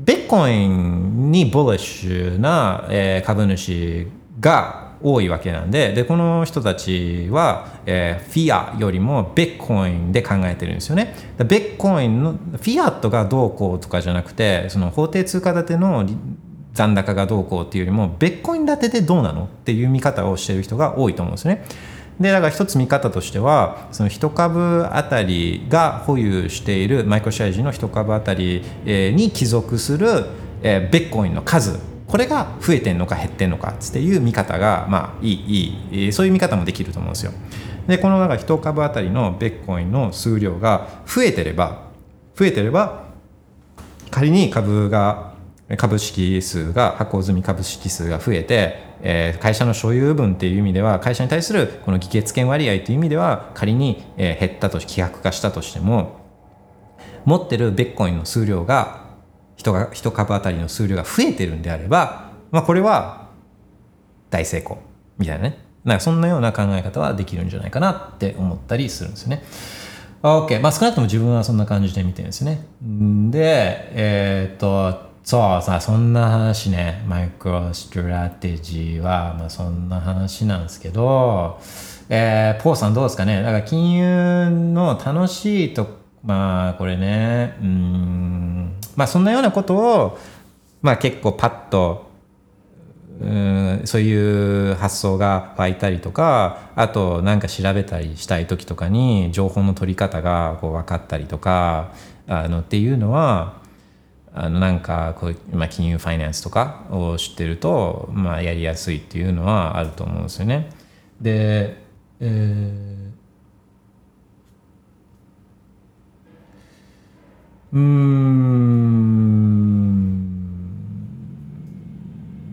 ベッコインにボリッシュな、えー、株主が多いわけなんででこの人たちは、えー、フィアよりもベッコインで考えてるんですよね。ベッコインのフィアットがどうこうとかじゃなくてその法定通貨建ての残高がどうこうっていうよりもベッコイン建てでどうなのっていう見方をしてる人が多いと思うんですねでだから一つ見方としてはその1株あたりが保有しているマイクロシェアジの1株あたりに帰属するベッコインの数これが増えてんのか減ってんのかっていう見方がまあいいいいそういう見方もできると思うんですよ。でこのなんか1株あたりのベッコインの数量が増えてれば増えてれば仮に株が株式数が発行済み株式数が増えて、えー、会社の所有分っていう意味では会社に対するこの議決権割合という意味では仮に、えー、減ったと希薄化したとしても持ってるベッコインの数量が人が1株当たりの数量が増えてるんであれば、まあ、これは大成功みたいなねなんかそんなような考え方はできるんじゃないかなって思ったりするんですよね。OK。まあ少なくとも自分はそんな感じで見てるんですね。で、えー、っと、そうさ、そんな話ね、マイクロストラテジーは、まあそんな話なんですけど、えー、ポーさんどうですかね。だから金融の楽しいと、まあこれね、うん、まあそんなようなことを、まあ結構パッと、うんそういう発想が湧いたりとかあとなんか調べたりしたい時とかに情報の取り方がこう分かったりとかあのっていうのはあのなんかこう、まあ、金融ファイナンスとかを知ってると、まあ、やりやすいっていうのはあると思うんですよね。で、えーうん。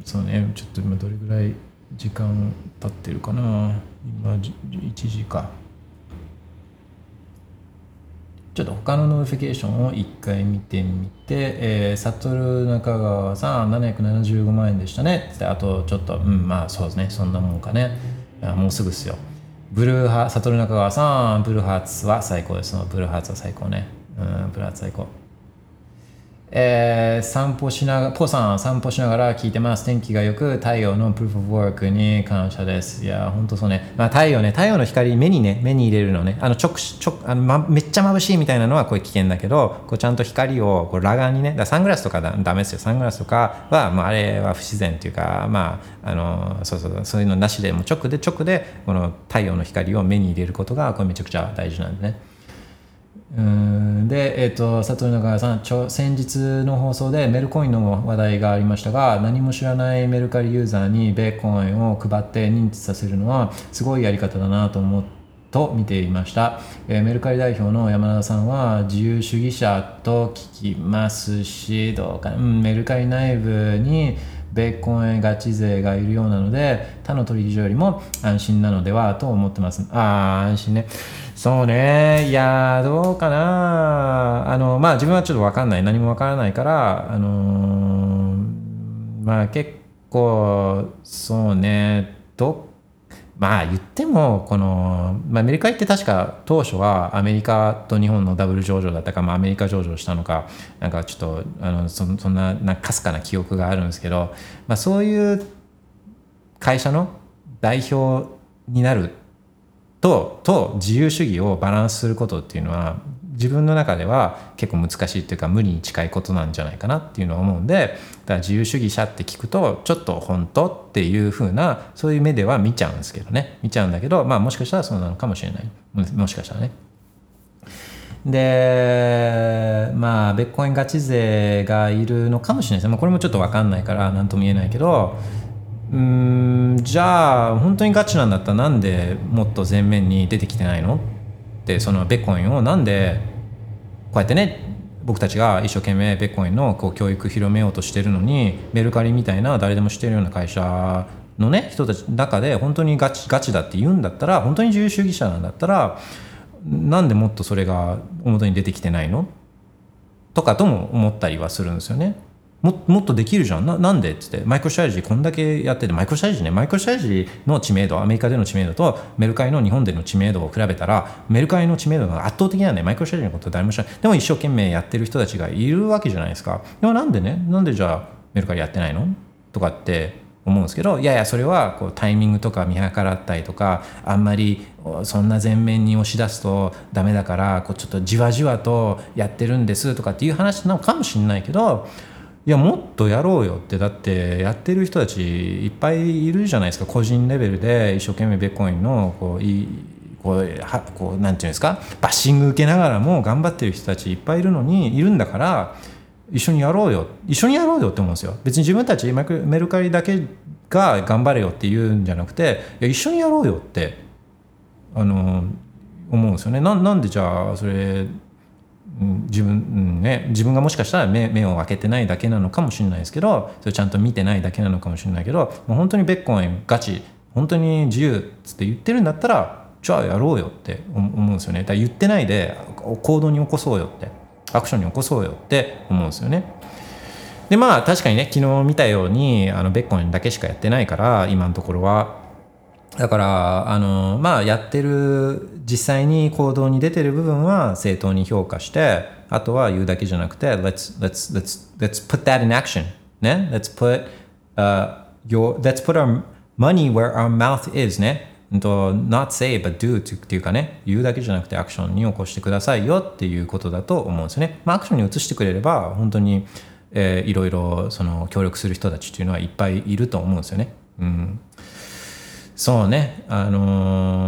そうね。ちょっと今どれぐらい時間経ってるかな。今1時か。ちょっと他の notification を一回見てみて、えー、サトル中川さん775万円でしたね。ってあとちょっとうんまあそうですね。そんなもんかね。もうすぐっすよ。ブルーハサトル中川さんブルーハーツは最高です。ブルーハーツは最高ね。うんブルーハーツ最高。えー、散歩しながら、ポさん散歩しながら聞いてます。天気が良く、太陽の proof of work に感謝です。いや、ほんとそうね。まあ、太陽ね、太陽の光、目にね、目に入れるのね、あの直直あの、ま、めっちゃ眩しいみたいなのはこれ危険だけど、こうちゃんと光をこう裸眼にね、だサングラスとかだダメですよ。サングラスとかは、まあ、あれは不自然っていうか、まあ、あの、そうそう、そういうのなしでもう直で直で、この太陽の光を目に入れることが、これめちゃくちゃ大事なんでね。うん。で、えーと、佐藤中さん先日の放送でメルコインの話題がありましたが何も知らないメルカリユーザーにベーコインを配って認知させるのはすごいやり方だなと思ってと見ていました、えー、メルカリ代表の山田さんは自由主義者と聞きますしどうか、うん、メルカリ内部にベーコンガチ勢がいるようなので他の取引所よりも安心なのではと思ってます。ああ安心ね。そうね。いやどうかな。あのまあ自分はちょっと分かんない。何も分からないからあのー、まあ結構そうね。どまあ言ってもこの、まあ、アメリカ行って確か当初はアメリカと日本のダブル上場だったか、まあ、アメリカ上場したのかなんかちょっとあのそそんなかすかな記憶があるんですけど、まあ、そういう会社の代表になるとと自由主義をバランスすることっていうのは自分の中では結構難しいっていうか無理に近いことなんじゃないかなっていうのを思うんでだから自由主義者って聞くとちょっと本当っていう風なそういう目では見ちゃうんですけどね。見ちゃうんだけどまあもしかしたらそうなのかもしれない。もしかしたらね。でまあベッコインガチ勢がいるのかもしれないですまあ、これもちょっと分かんないから何とも言えないけどうんじゃあ本当にガチなんだった。らなんでもっと前面に出てきてないの？ってそのベッコインをなんでこうやってね僕たちが一生懸命ベッコインのこう教育広めようとしてるのに メルカリみたいな誰でも知ってるような会社のね人たちの中で本当にガチガチだって言うんだったら本当に自由主義者なんだったらなんでもっとそれが表に出てきてないの？とかとも思ったりはするんですよね。ももっとできるじゃん。ななんで？っつってマイクロシャージこんだけやっててマイクロシャージね。マイクロシャージの知名度アメリカでの知名度とメルカリの日本での知名度を比べたらメルカリの知名度が圧倒的なんでマイクロシャージのこと誰も知らない。でも一生懸命やってる人たちがいるわけじゃないですか。でもなんでね？なんでじゃあメルカリやってないの？とかって思うんですけどいやいやそれはこうタイミングとか見計らったりとかあんまりそんな前面に押し出すとダメだからこうちょっとじわじわとやってるんですとかっていう話なのかもしれないけどいやもっとやろうよってだってやってる人たちいっぱいいるじゃないですか。個人レベルで一生懸命ベッコインのこういいこうはこうなんていうんですか？バッシング受けながらも頑張ってる人たちいっぱいいるのにいるんだから一緒にやろうよ。一緒にやろうよって思うんですよ。別に自分たちメルカリだけが頑張れよって言うんじゃなくていや一緒にやろうよってあの思うんですよね。ななんでじゃあそれ自分,、うんね、自分がもしかしたら目目を開けてないだけなのかもしれないですけどそれちゃんと見てないだけなのかもしれないけどもう本当にベッコインガチ本当に自由っつって言ってるんだったらじゃあやろうよって思うんですよね。だから言ってないで行動に起こそうよってアクションに起こそうよって思うんですよね。でまあ確かにね昨日見たようにあのベッコインだけしかやってないから今のところは。だからあのまあやってる実際に行動に出てる部分は正当に評価してあとは言うだけじゃなくて let's, let's, let's, let's put that in action ね？Let's put、uh, your let's put our money where our mouth is ね？not say but do っていうかね言うだけじゃなくてアクションに起こしてくださいよっていうことだと思うんですよね、まあ、アクションに移してくれれば本当に、えー、いろいろその協力する人たちっていうのはいっぱいいると思うんですよね。うん。そうね。あの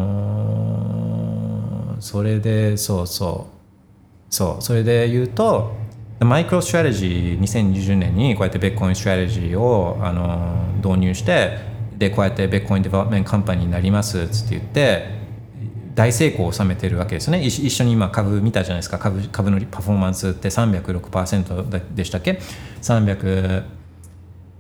ー、それでそうそう。そう。それで言うとマイクロストラテジー2020年にこうやってビットコイン strategy を、あのー、導入してでこうやって Bitcoin development company になりますって言って大成功を収めてるわけですね。一緒に今株見たじゃないですか。株株のパフォーマンスって306%でしたっけ？300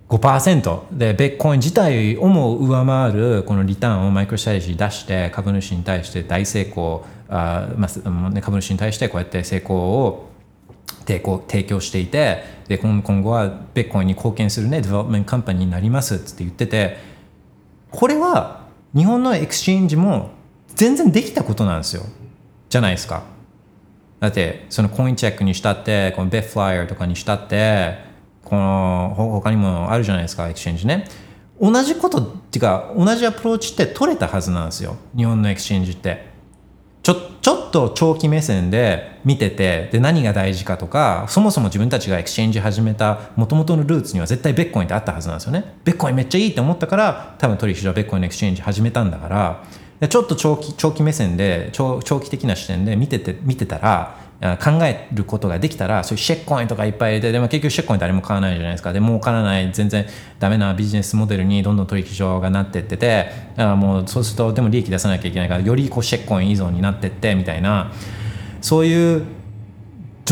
5%でビットコイン自体をも上回るこのリターンをマイクロストラテジー出して株主に対して大成功あ、まあ、株主に対してこうやって成功を提供提供していてで今後はビットコインに貢献するね development company になりますって言っててこれは日本の exchange も全然できたことなんですよ。じゃないですか。だってそのコインチェックにしたってこのビットフライヤーとかにしたってこの他にもあるじゃないですか exchange ね。同じことっていうか同じアプローチって取れたはずなんですよ。日本の exchange って。ちょちょっと長期目線で見ててで何が大事かとかそもそも自分たちが exchange 始めたもともとのルーツには絶対ビットコインってあったはずなんですよね。ビットコインめっちゃいいって思ったから多分取引所はビットコインの exchange 始めたんだからちょっと長期長期目線で長長期的な視点で見てて見てたら考えることができたらそういう shitcoin とかいっぱい入れてでも結局 shitcoin 誰も買わないじゃないですか。で儲からない全然ダメなビジネスモデルにどんどん取引所がなってっててだからもうそうするとでも利益出さなきゃいけないからよりこうシェッコイン依存になってってみたいな。そういう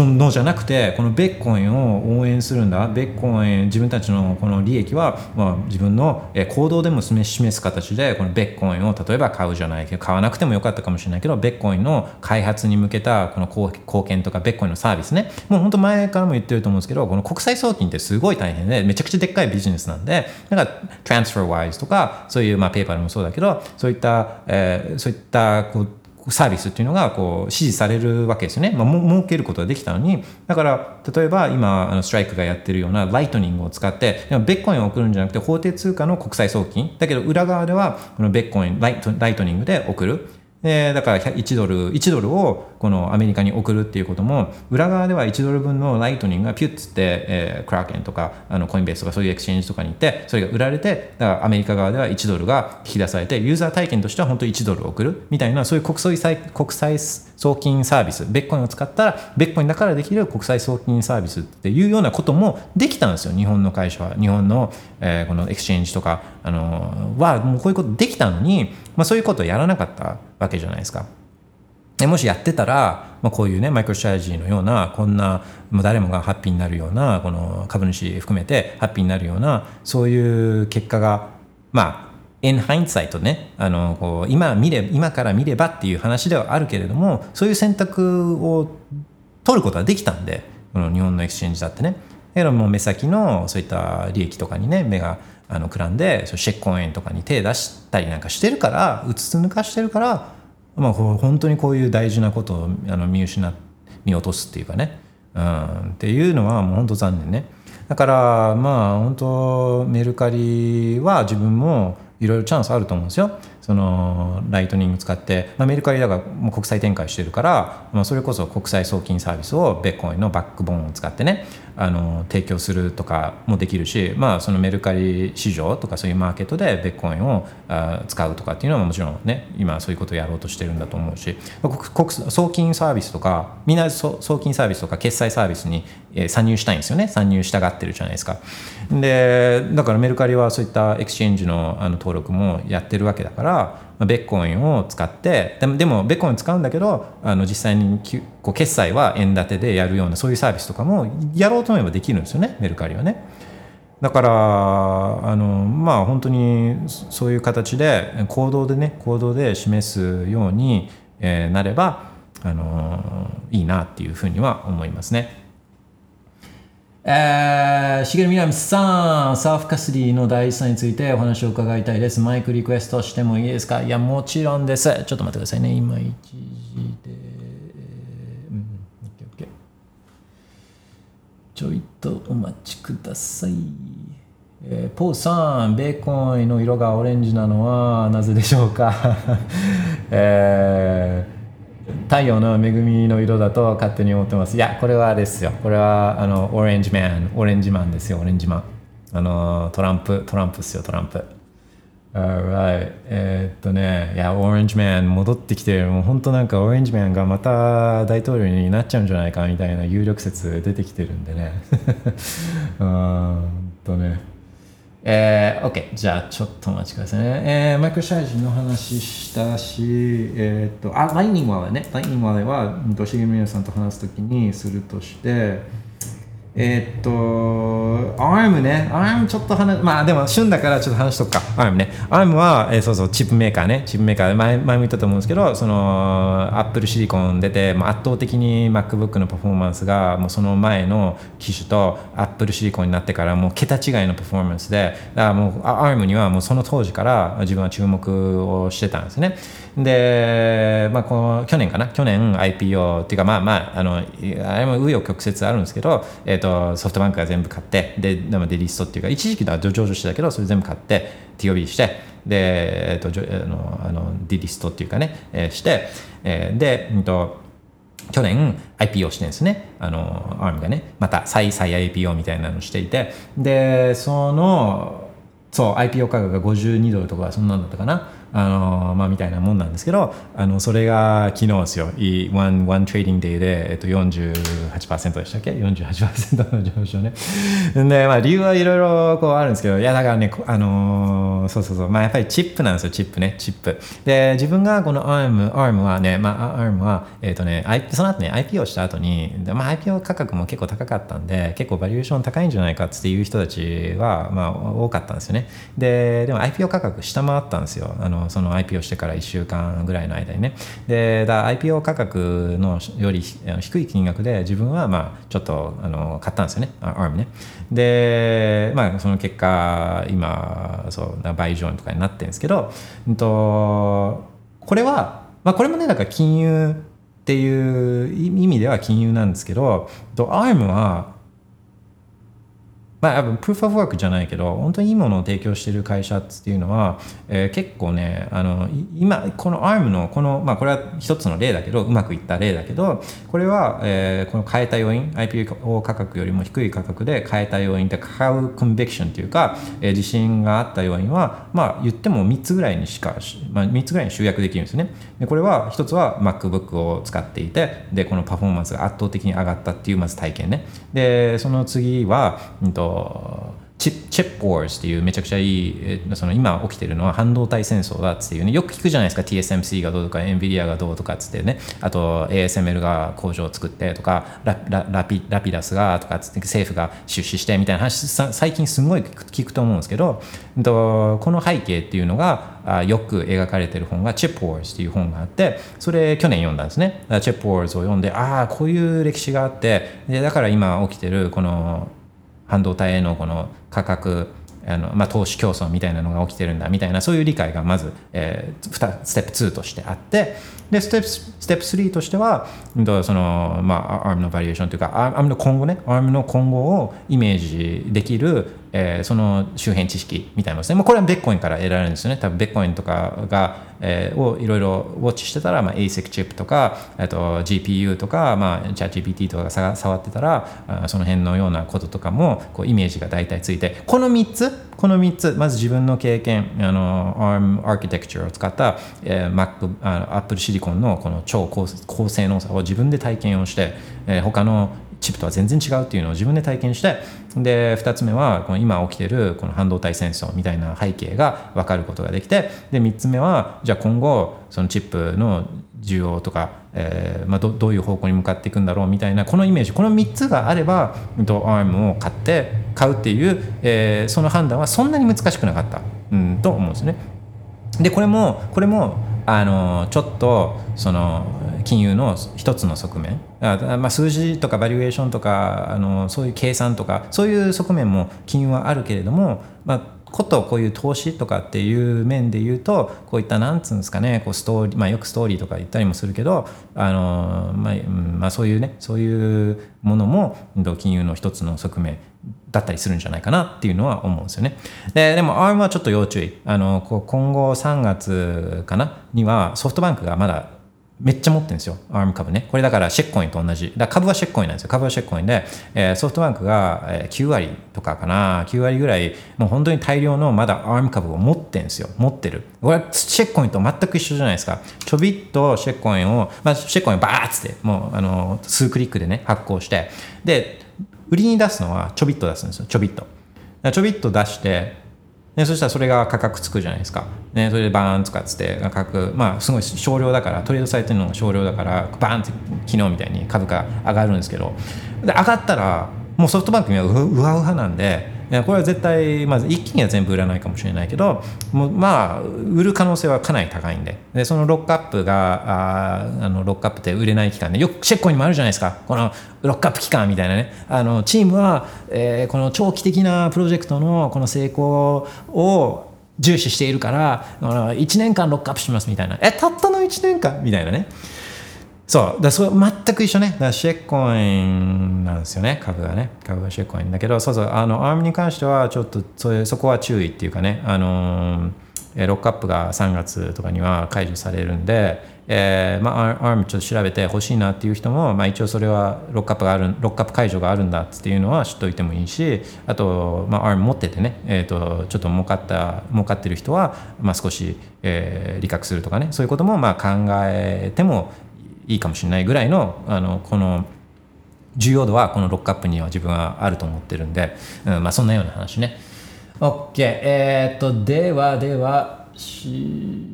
のじゃなくてこのベッコインを応援するんだベッコイン自分たちのこの利益は、まあ、自分の行動でも示す形でこのベッコインを例えば買うじゃないけど買わなくてもよかったかもしれないけどベッコインの開発に向けたこの貢献とかベッコインのサービスねもう本当前からも言ってると思うんですけどこの国際送金ってすごい大変でめちゃくちゃでっかいビジネスなんでだかトランスファーワイズとかそういうまあペイパルでもそうだけどそういった、えー、そういったこうサービスっていうのがこう支持されるわけですよね、まあ、儲けることができたのに。だから例えば今あのストライクがやってるようなライトニングを使ってビットコインを送るんじゃなくて法定通貨の国際送金。だけど裏側ではこのビットコインライトライトニングで送る。でだから1ドル1ドルをこのアメリカに送るっていうことも裏側では1ドル分のライトニングがピュッつって、えー、クラーケンとかあのコインベースとかそういう exchange とかに行ってそれが売られてだからアメリカ側では1ドルが引き出されてユーザー体験としては本当に1ドル送るみたいなそういう国際国際送金サービス。ビットコインを使ったらビットコインだからできる国際送金サービスっていうようなこともできたんですよ。日本の会社は。日本の、えー、この exchange とかあのはもうこういうことできたのに、まあ、そういうことをやらなかったわけじゃないですか。でもしやってたら、まあ、こういうねマイクロストラテジーのようなこんなもう誰もがハッピーになるようなこの株主含めてハッピーになるようなそういう結果がまあ in hindsight ねあのこう今見れ今から見ればっていう話ではあるけれどもそういう選択を取ることができたんでこの日本の exchange だってねだけども目先のそういった利益とかにね目があのくらんで shitcoin とかに手出したりなんかしてるからうつつ抜かしてるからまあ、本当にこういう大事なことをあの見失見落とすっていうかね、うん、っていうのはもう本当残念ね。だからまあ本当メルカリは自分もいろいろチャンスあると思うんですよ。そのライトニング使って、まあ、メルカリだからもう国際展開してるから、まあ、それこそ国際送金サービスをビットコインのバックボーンを使ってねあの提供するとかもできるし、まあ、そのメルカリ市場とかそういうマーケットでビットコインをあ使うとかっていうのはもちろんね今そういうことをやろうとしてるんだと思うし。国送金サービスとかみんな送金サービスとか決済サービスに参入したいんですよね参入したがってるじゃないですかでだからメルカリはそういった exchange のあの登録もやってるわけだからビットコインを使ってでもでもビットコイン使うんだけどあの実際にこう決済は円建てでやるようなそういうサービスとかもやろうと思えばできるんですよねメルカリはね。だからあのまあ本当にそういう形で行動でね行動で示すように、え、なればあのいいなっていうふうには思いますね。えー、しげるみなみさん、サーフカスディの第一さについてお話を伺いたいです。マイクリクエストしてもいいですか？いや、もちろんです。ちょっと待ってくださいね。今一時で。うん、OK、OK。ちょいとお待ちください。えー、ポーさん、ベーコンの色がオレンジなのはなぜでしょうか？えー太陽の恵みの色だと勝手に思ってます。いやこれはですよ。これはあのオレンジマンオレンジマンですよオレンジマンあのトランプトランプっすよトランプ。Alright えー、っとねいやオレンジマン戻ってきてもう本当なんかオレンジマンがまた大統領になっちゃうんじゃないかみたいな有力説出てきてるんでね。うんとね。えー、OK。じゃあ、ちょっとお待ちくださいね。えー、マイクロサイズの話したし、えっ、と、あ、ライニングワレね。ライニングワレは、どしげみやさんと話すときにするとして、えー、っと、ARM ね、ARM ちょっと話、まあでも旬だからちょっと話しとくか、ARM ね。ARM は、えー、そうそう、チップメーカーね、チップメーカー、前前も言ったと思うんですけど、その、Apple シリコン出て、まあ、圧倒的に MacBook のパフォーマンスが、もうその前の機種と Apple シリコンになってから、もう桁違いのパフォーマンスで、だからもう ARM にはもうその当時から自分は注目をしてたんですね。で、まあ、この去年かな？去年 IPO っていうかまあまああのあれも紆余曲折あるんですけど、えーと、ソフトバンクが全部買ってででもデリストっていうか一時期は上場してたけどそれ全部買って TOB してで、えーと、あのあのデリストっていうかね、えー、して、えー、で、うんと去年 IPO してるんですね。あの、ARM がね、また再々 IPO みたいなのをしていて、で、その、そう、IPO 価格が52ドルとかそんなんだったかな。あのまあ、みたいなもんなんですけどあのそれが昨日ですよ。 one one trading day で、えっと、48%でしたっけ？48%の上昇ね。で、まあ、理由はいろいろこうあるんですけどいやだからねあのそうそうそう。まあやっぱりチップなんですよチップね。チップ。で自分がこの ARM, ARM はね、まあ、ARM は、えっとね、その後ね IPO した後に、まあ、IPO 価格も結構高かったんで結構 valuation 高いんじゃないかっていう人たちは、まあ、多かったんですよね。ででも IPO 価格下回ったんですよ。あのその IPO してから1週間ぐらいの間にね。でだ IPO 価格のより低い金額で自分はまあちょっとあの買ったんですよね。ARM ね。でまあその結果今そう倍以上とかになってるんですけど、うんと、これは、まあ、これもねだから金融っていう意味では金融なんですけど ARM はまあ、プーフ・オフ・ワークじゃないけど本当にいいものを提供している会社っていうのは、えー、結構ねあの今この ARM のこの、まあ、これは一つの例だけどうまくいった例だけどこれは、えー、この変えた要因 IPO 価格よりも低い価格で変えた要因で買うコンビクションというか、えー、自信があった要因は、まあ、言っても3つぐらいにしか、まあ、3つぐらいに集約できるんですね。でこれは一つは MacBook を使っていてでこのパフォーマンスが圧倒的に上がったっていうまず体験ね。でその次は、うんとチップ・ウォーズっていうめちゃくちゃいいその今起きてるのは半導体戦争だっていうねよく聞くじゃないですか。TSMC がどうとか NVIDIA がどうとかっつってね。あと ASML が工場を作ってとかララピラピダスがとかっつって政府が出資してみたいな話最近すごい聞くと思うんですけどこの背景っていうのがよく描かれてる本がチップ・ウォーズっていう本があってそれ去年読んだんですね。チップ・ウォーズを読んでああこういう歴史があって。でだから今起きてるこの半導体へのこの価格あの、まあ、投資競争みたいなのが起きてるんだみたいなそういう理解がまず、えー、ステップ2としてあってでステップステップ3としてはその、まあ、ARM のバリエーションというかアームの今後ねアームの今後をイメージできる、えー、その周辺知識みたいなですね、まあ、これはベッコインから得られるんですよね。多分ベッコインとかが、えー、をいろいろウォッチしてたら、まあ、ASIC チップとかと GPU とか、まあ、ChatGPT とかが触ってたらその辺のようなこととかもこうイメージが大体ついて。この3つこの3つまず自分の経験あの ARM アーキテクチャを使った、えー、Mac あ Apple シリコンのこの超高高性能さを自分で体験をして、えー、他のチップとは全然違うっていうのを自分で体験してで2つ目はこの今起きてるこの半導体戦争みたいな背景が分かることができてで3つ目はじゃあ今後そのチップの需要とか、えーまあ、どどういう方向に向かっていくんだろうみたいなこのイメージこの3つがあれば ARM を買って買うっていう、えー、その判断はそんなに難しくなかった、うん、と思うんですね。でこれもこれもあのちょっとその金融の一つの側面あ、まあ、数字とかバリュエーションとかあのそういう計算とかそういう側面も金融はあるけれども、まあ、ことこういう投資とかっていう面で言うとこういったなんつうんですかねこうストーリー、まあ、よくストーリーとか言ったりもするけどあの、まあまあ、そういうねそういうものも金融の一つの側面だったりするんじゃないかなっていうのは思うんですよね。ででも ARM はちょっと要注意あのこう今後3月かな？にはソフトバンクがまだめっちゃ持ってるんですよ、ARM 株ね。これだからシェッコインと同じ。だ株はシェッコインなんですよ。株はシェッコインで、えー、ソフトバンクが9割とかかな、9割ぐらい、もう本当に大量のまだ ARM 株を持ってるんですよ。持ってる。これはシェッコインと全く一緒じゃないですか。ちょびっとシェッコインを、まあ、シェッコインをバーッつって、もうあの数クリックでね、発行して、で、売りに出すのはちょびっと出すんですよ。ちょびっと。ちょびっと出して、ね、そしたらそれが価格つくじゃないですか。ね、それでバーンとかっつって価格、まあすごい少量だから、トレードされてるのが少量だから、バーンって昨日みたいに株価上がるんですけど、で上がったら、もうソフトバンクにはうわうわなんで、これは絶対、まず一気には全部売らないかもしれないけど、もうまあ、売る可能性はかなり高いんで、でそのロックアップが、ああのロックアップって売れない期間で、よくチェッコにもあるじゃないですか、このロックアップ期間みたいなね、あのチームは、えー、この長期的なプロジェクトのこの成功を重視しているから、1年間ロックアップしますみたいな、え、たったの1年間？みたいなね。そうだそれ全く一緒ね。だシェッコインなんですよね。株がね。株がシェッコインだけどそうそう。あのアームに関してはちょっとそそこは注意っていうかね。あのロックアップが3月とかには解除されるんで、えーまあ、アームちょっと調べて欲しいなっていう人も、まあ、一応それはロックアップがあるロックアップ解除があるんだっていうのは知っておいてもいいしあと、まあ、アーム持っててね、えーと、ちょっと儲かった儲かってる人は、まあ、少し、えー、利確するとかね。そういうこともまあ考えてもいいかもしれないぐらいのあのこの重要度はこのロックアップには自分はあると思ってるんで、うんまあ、そんなような話ね。OK。えー、っと、ではでは、し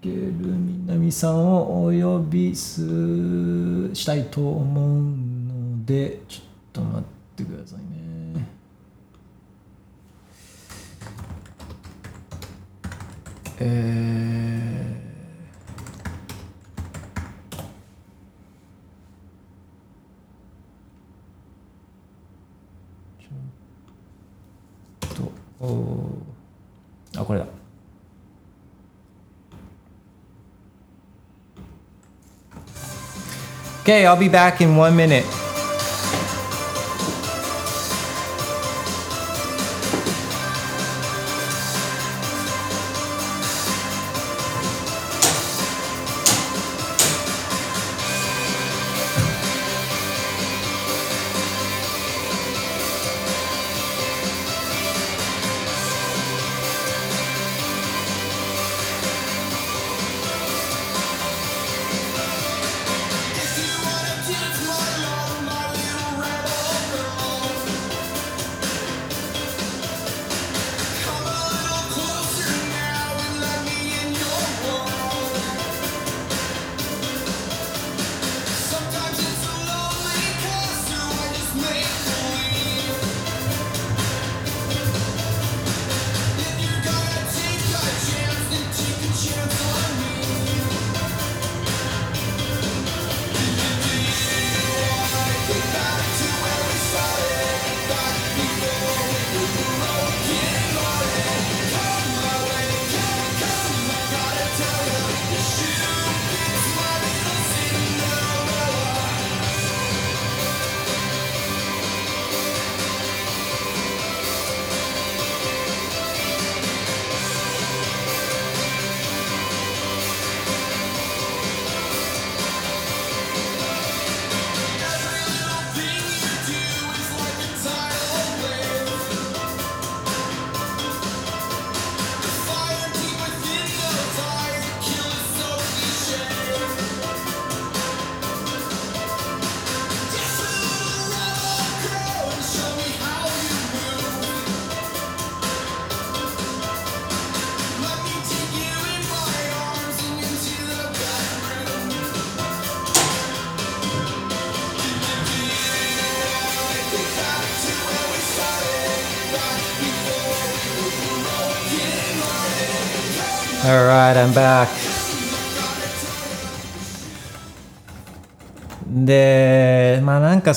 げるみなみさんをお呼びすしたいと思うので、ちょっと待ってくださいね。えーあこれだ Okay, I'll be back in one minute.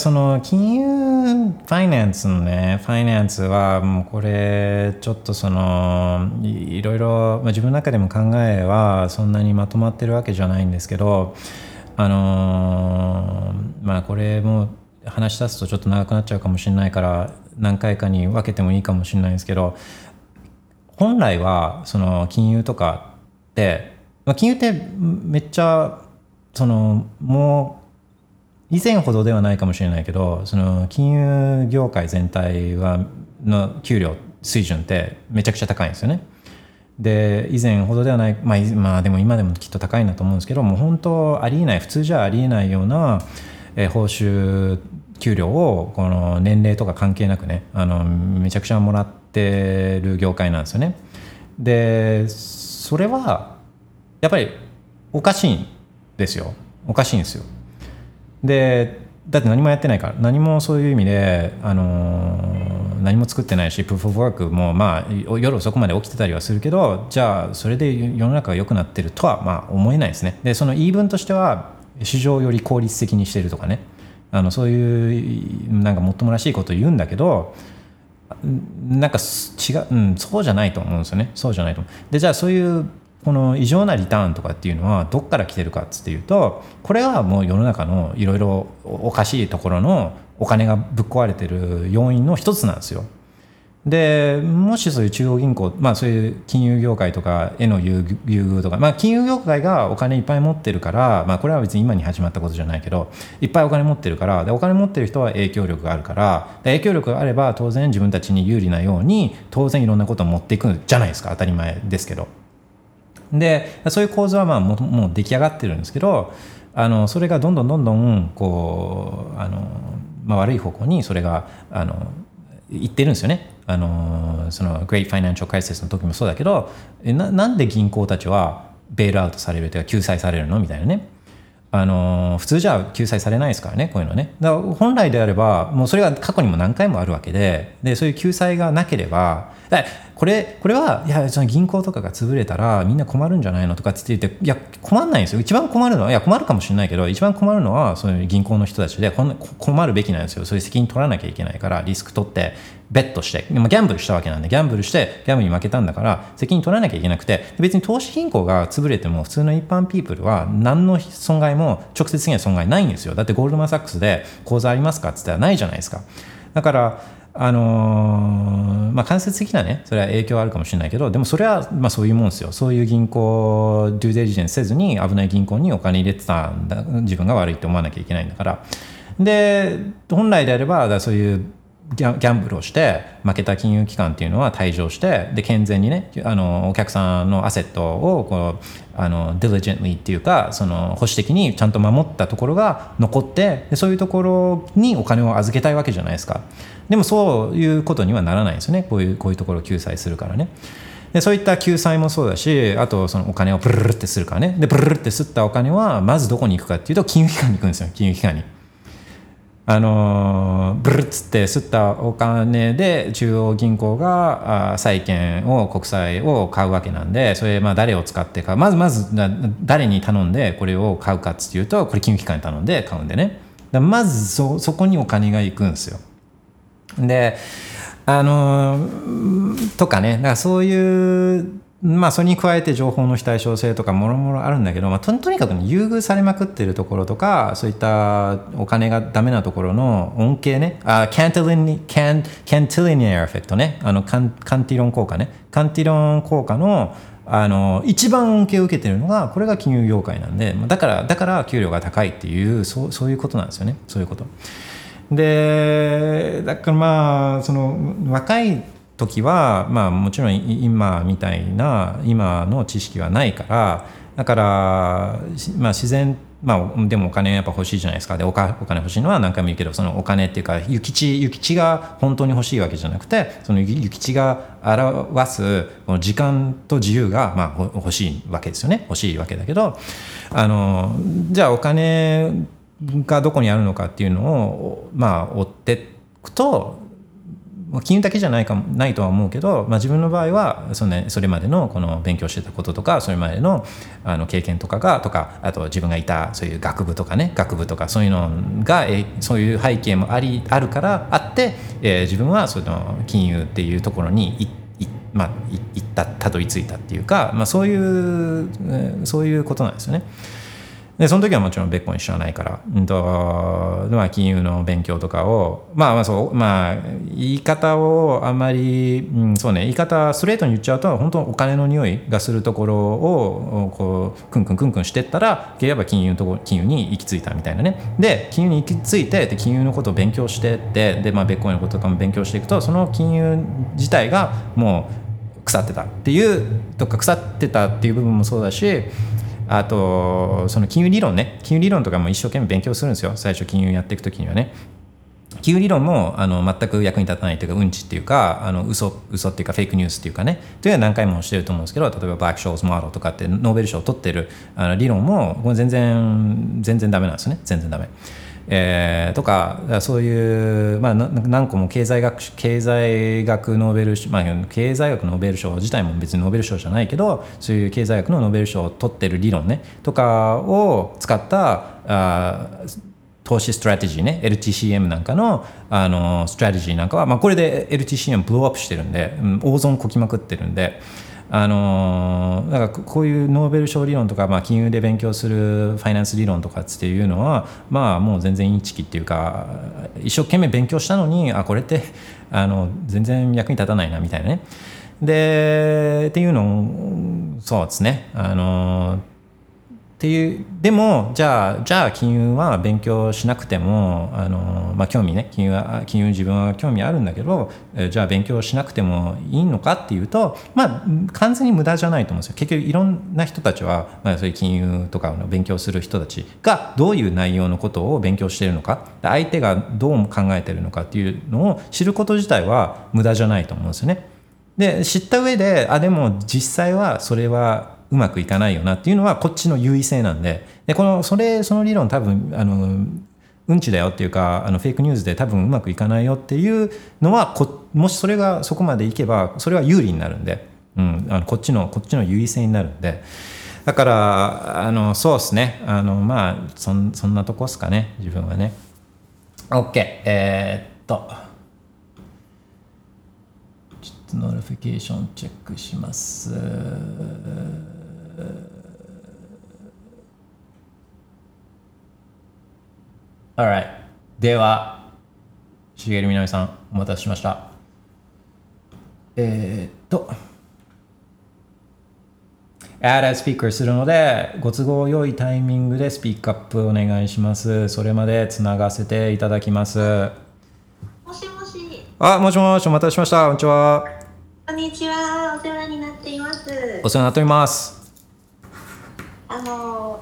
その金融ファイナンスのね、ファイナンスはもうこれちょっとそのいいろいろ、まあ、自分の中でも考えはそんなにまとまってるわけじゃないんですけど、あのーまあこれも話し出すとちょっと長くなっちゃうかもしれないから何回かに分けてもいいかもしれないんですけど、本来はその金融とかって、まあ、金融ってめっちゃそのもう以前ほどではないかもしれないけどその金融業界全体はの給料水準ってめちゃくちゃ高いんですよね。で以前ほどではない、まあ、まあでも今でもきっと高いんだと思うんですけどもう本当ありえない普通じゃありえないような、え報酬給料をこの年齢とか関係なくねあのめちゃくちゃもらってる業界なんですよね。でそれはやっぱりおかしいんですよおかしいんですよ。でだって何もやってないから何もそういう意味で、あのー何も作ってないしプーフ・オブ・ワークもまあ夜遅くまで起きてたりはするけどじゃあそれで世の中が良くなってるとはまあ思えないですね。でその言い分としては市場より効率的にしてるとかね。あのそういうなんかもっともらしいことを言うんだけどなんか違う、うん、そうじゃないと思うんですよね。そうじゃないと思う。でじゃあそういうこの異常なリターンとかっていうのはどっから来てるかっつっていうとこれはもう世の中のいろいろおかしいところのお金がぶっ壊れてる要因の一つなんですよ。でもしそういう中央銀行、まあ、そういう金融業界とかへの優遇とか、まあ、金融業界がお金いっぱい持ってるから、まあ、これは別に今に始まったことじゃないけどいっぱいお金持ってるからでお金持ってる人は影響力があるから影響力があれば当然自分たちに有利なように当然いろんなことを持っていくじゃないですか当たり前ですけど。でそういう構図はまあももう出来上がってるんですけどあのそれがどんどんどんどんこうあの、まあ、悪い方向にそれがあの行ってるんですよね。あのその Great Financial Crisis の時もそうだけどななんで銀行たちは bail out されるというか救済されるの？みたいなね。あの普通じゃ救済されないですからねこういうのね。だから本来であればもうそれが過去にも何回もあるわけででそういう救済がなければだこれこれはいやその銀行とかが潰れたらみんな困るんじゃないのとかって言っていや困んないんですよ。一番困るのはいや困るかもしれないけど一番困るのはそういう銀行の人たちで困るべきなんですよ。そういう責任取らなきゃいけないからリスク取って。ベットしてでもギャンブルしたわけなんでギャンブルしてギャンブルに負けたんだから責任取らなきゃいけなくて別に投資銀行が潰れても普通の一般ピープルは何の損害も直接的な損害ないんですよ。だってゴールドマン・サックスで口座ありますか？って言ったらないじゃないですか。だからあのーまあ、間接的なねそれは影響あるかもしれないけどでもそれはまあそういうもんですよ。そういう銀行デューデリジェンスせずに危ない銀行にお金入れてたんだ自分が悪いって思わなきゃいけないんだから。で本来であればそういうギャンブルをして負けた金融機関っていうのは退場してで健全にねあのお客さんのアセットをこうあの diligently っていうかその保守的にちゃんと守ったところが残ってでそういうところにお金を預けたいわけじゃないですか。でもそういうことにはならないんですよね。こういうこういうところを救済するからね。でそういった救済もそうだしあとそのお金をプルルってするからね。でプルルって吸ったお金はまずどこに行くかっていうと金融機関に行くんですよ。金融機関に。あのブルッつって吸ったお金で中央銀行があ債券を国債を買うわけなんでそれまあ誰を使って買う。まずまずな誰に頼んでこれを買うかっていうとこれ金融機関に頼んで買うんでね。だまずそそこにお金が行くんですよ。であのとかね。だからそういうまあそれに加えて情報の非対称性とかもろもろあるんだけど、まあ、ととにかくね優遇されまくってるところとかそういったお金がダメなところの恩恵ねあキャンティリニキャンキャンティリニアエフェクトねあのカンカンティロン効果ねカンティロン効果のあの一番恩恵を受けてるのがこれが金融業界なんでだからだから給料が高いっていうそうそういうことなんですよねそういうこと。でだからまあその若い時は、まあ、もちろん今みたいな今の知識はないからだから、まあ、自然まあ、でもお金やっぱ欲しいじゃないですか。でおかお金欲しいのは何回も言うけどそのお金っていうか諭吉諭吉が本当に欲しいわけじゃなくてその諭吉が表すこの時間と自由がまあ欲しいわけですよね。欲しいわけだけどあのじゃあお金がどこにあるのかっていうのをまあ追っていくとまあ金融だけじゃないかないとは思うけど、まあ、自分の場合はそ,、ね、それまでのこの勉強してたこととかそれまでのあの経験とかがとかあと自分がいたそういう学部とかね学部とかそういうのがえそういう背景もありあるからあって、えー自分はその金融っていうところにいいまあ、い行ったたどり着いたっていうか、まあ、そういうそういうことなんですよね。でその時はもちろん別個に知らないから、うんとまあ、金融の勉強とかをまあまあそうまあ言い方をあんまり、うん、そうね言い方ストレートに言っちゃうと本当お金の匂いがするところをこうクンクンクンクンしてったら結局は金融とこ金融に行き着いたみたいなね。で金融に行き着いてで金融のことを勉強してってで、まあ、別個のこととかも勉強していくとその金融自体がもう腐ってたっていうとか腐ってたっていう部分もそうだしあとその金融理論ね。金融理論とかも一生懸命勉強するんですよ。最初金融やっていく時にはね。金融理論もあの全く役に立たないというかうんちっていうかあの嘘嘘っていうかフェイクニュースっていうかね。というのは何回もしてると思うんですけど例えばブラック・ショーズ・モデルとかってノーベル賞を取ってるあの理論も全然全然ダメなんですよね。全然ダメ。えーとかそういう、まあ、何個も経済学経済学ノーベル賞、まあ、経済学ノーベル賞自体も別にノーベル賞じゃないけどそういう経済学のノーベル賞を取ってる理論ねとかを使ったあ投資 strategy ね LTCM なんかのあの strategy なんかは、まあ、これで LTCM blow up してるんで、大損こきまくってるんで。あのーだかこういうノーベル賞理論とか、まあ、金融で勉強するファイナンス理論とかっていうのはまあもう全然インチキっていうか一生懸命勉強したのにあこれってあの全然役に立たないなみたいなね。でっていうのをそうですね。あのっていうでもじゃあじゃあ金融は勉強しなくてもあの、まあ、興味ね金融は金融自分は興味あるんだけどえじゃあ勉強しなくてもいいのかっていうとまあ完全に無駄じゃないと思うんですよ結局いろんな人たちは、まあ、そういう金融とかの勉強する人たちがどういう内容のことを勉強しているのか相手がどう考えてるのかっていうのを知ること自体は無駄じゃないと思うんですよね。で知った上であでも実際はそれはうまくいかないよなっていうのはこっちの優位性なんで。でこのそれその理論多分あのうんちだよっていうかあのフェイクニュースで多分うまくいかないよっていうのはこもしそれがそこまでいけばそれは有利になるんで、うん、あのこっちのこっちの優位性になるんで。だからあのそうですね。あのまあそんそんなとこですかね。自分はね。OK えーっと。ちょっと notification チェックします。Alright ではしげるみなみさんお待たせしました。えー、っと。Add as speaker するのでご都合良いタイミングで speak up お願いします。それまでつながせていただきます。もしもし、あもしもしお待たせしました。こんにちは。こんにちは。お世話になっています。お世話になっておりますあの、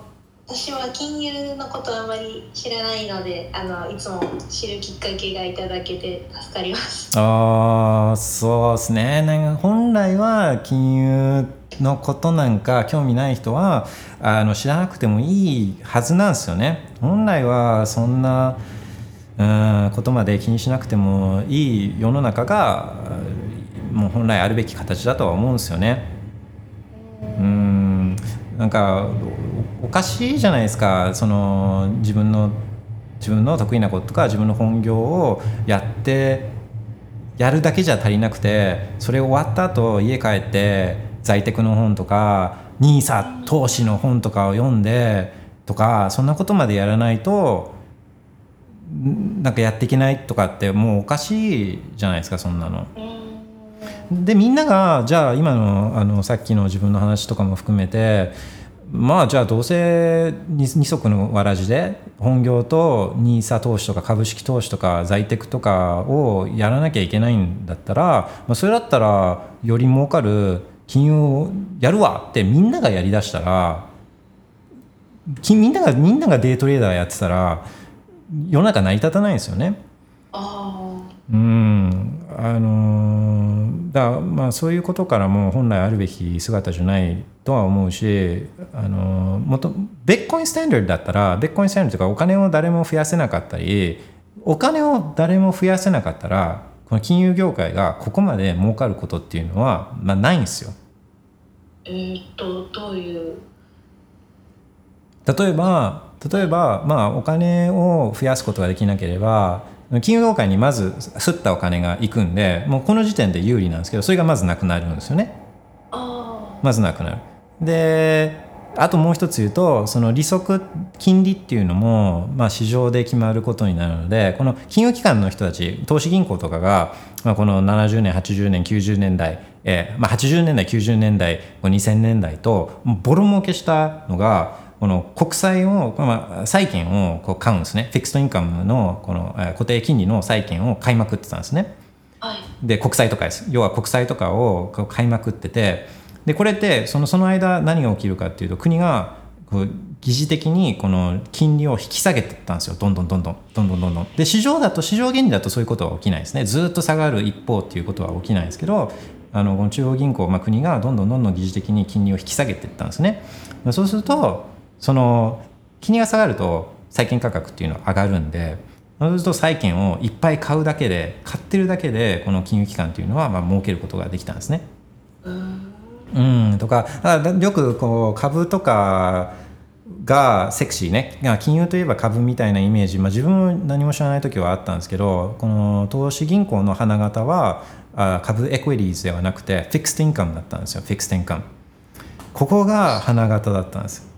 私は金融のことあまり知らないので、あの、いつも知るきっかけがいただけて助かります。ああそうですね。なんか本来は金融のことなんか興味ない人はあの知らなくてもいいはずなんですよね。本来はそんなうんことまで気にしなくてもいい世の中がもう本来あるべき形だとは思うんですよね。うん。なんかおかしいじゃないですかその自分の自分の得意なこととか自分の本業をやってやるだけじゃ足りなくてそれ終わった後家帰って在宅の本とか NISA 投資の本とかを読んでとかそんなことまでやらないとなんかやっていけないとかってもうおかしいじゃないですかそんなの。でみんながじゃあ今のあのさっきの自分の話とかも含めてまあじゃあどうせ二二足のわらじで本業と NISA 投資とか株式投資とか在宅とかをやらなきゃいけないんだったら、まあ、それだったらより儲かる金融をやるわってみんながやりだしたらきみんながみんながデイトレーダーやってたら世の中成り立たないんですよね。あうんあのーだまあそういうことからも本来あるべき姿じゃないとは思うし、あのーもとベッコインスタンダードだったらベッコインスタンダードとかお金を誰も増やせなかったりお金を誰も増やせなかったらこの金融業界がここまで儲かることっていうのは、まあ、ないんですよ。えーっとどういう？例えば例えば、まあ、お金を増やすことができなければ金融業界にまず吸ったお金がいくんでもうこの時点で有利なんですけどそれがまずなくなるんですよね。あまずなくなる。であともう一つ言うとその利息金利っていうのも、まあ、市場で決まることになるのでこの金融機関の人たち投資銀行とかが、まあ、この70年80年90年代、えーまあ、80年代90年代2000年代とボロ儲けしたのがこの国債を、まあ、債券をこう買うんですね。フィクストインカムのこの固定金利の債券を買いまくってたんですね。はい、で、国債とかです。要は国債とかを買いまくってて、で、これってそのその間何が起きるかっていうと、国がこう疑似的にこの金利を引き下げてたんですよ。どんどんどんどん、どんどんどんどん。で、市場だと、市場原理だとそういうことは起きないですね。ずっと下がる一方っていうことは起きないんですけど、あの中央銀行、まあ、国がどんどんどんどん疑似的に金利を引き下げていったんですね。そうするとその金利が下がると債券価格っていうのは上がるんでそうすると債券をいっぱい買うだけで買ってるだけでこの金融機関っていうのはまあ儲けることができたんですね。うん、とかだからよくこう株とかがセクシーね。金融といえば株みたいなイメージ、まあ、自分も何も知らない時はあったんですけどこの投資銀行の花形はあ株 equities ではなくて fixed income だったんですよ。 fixed income。ここが花形だったんです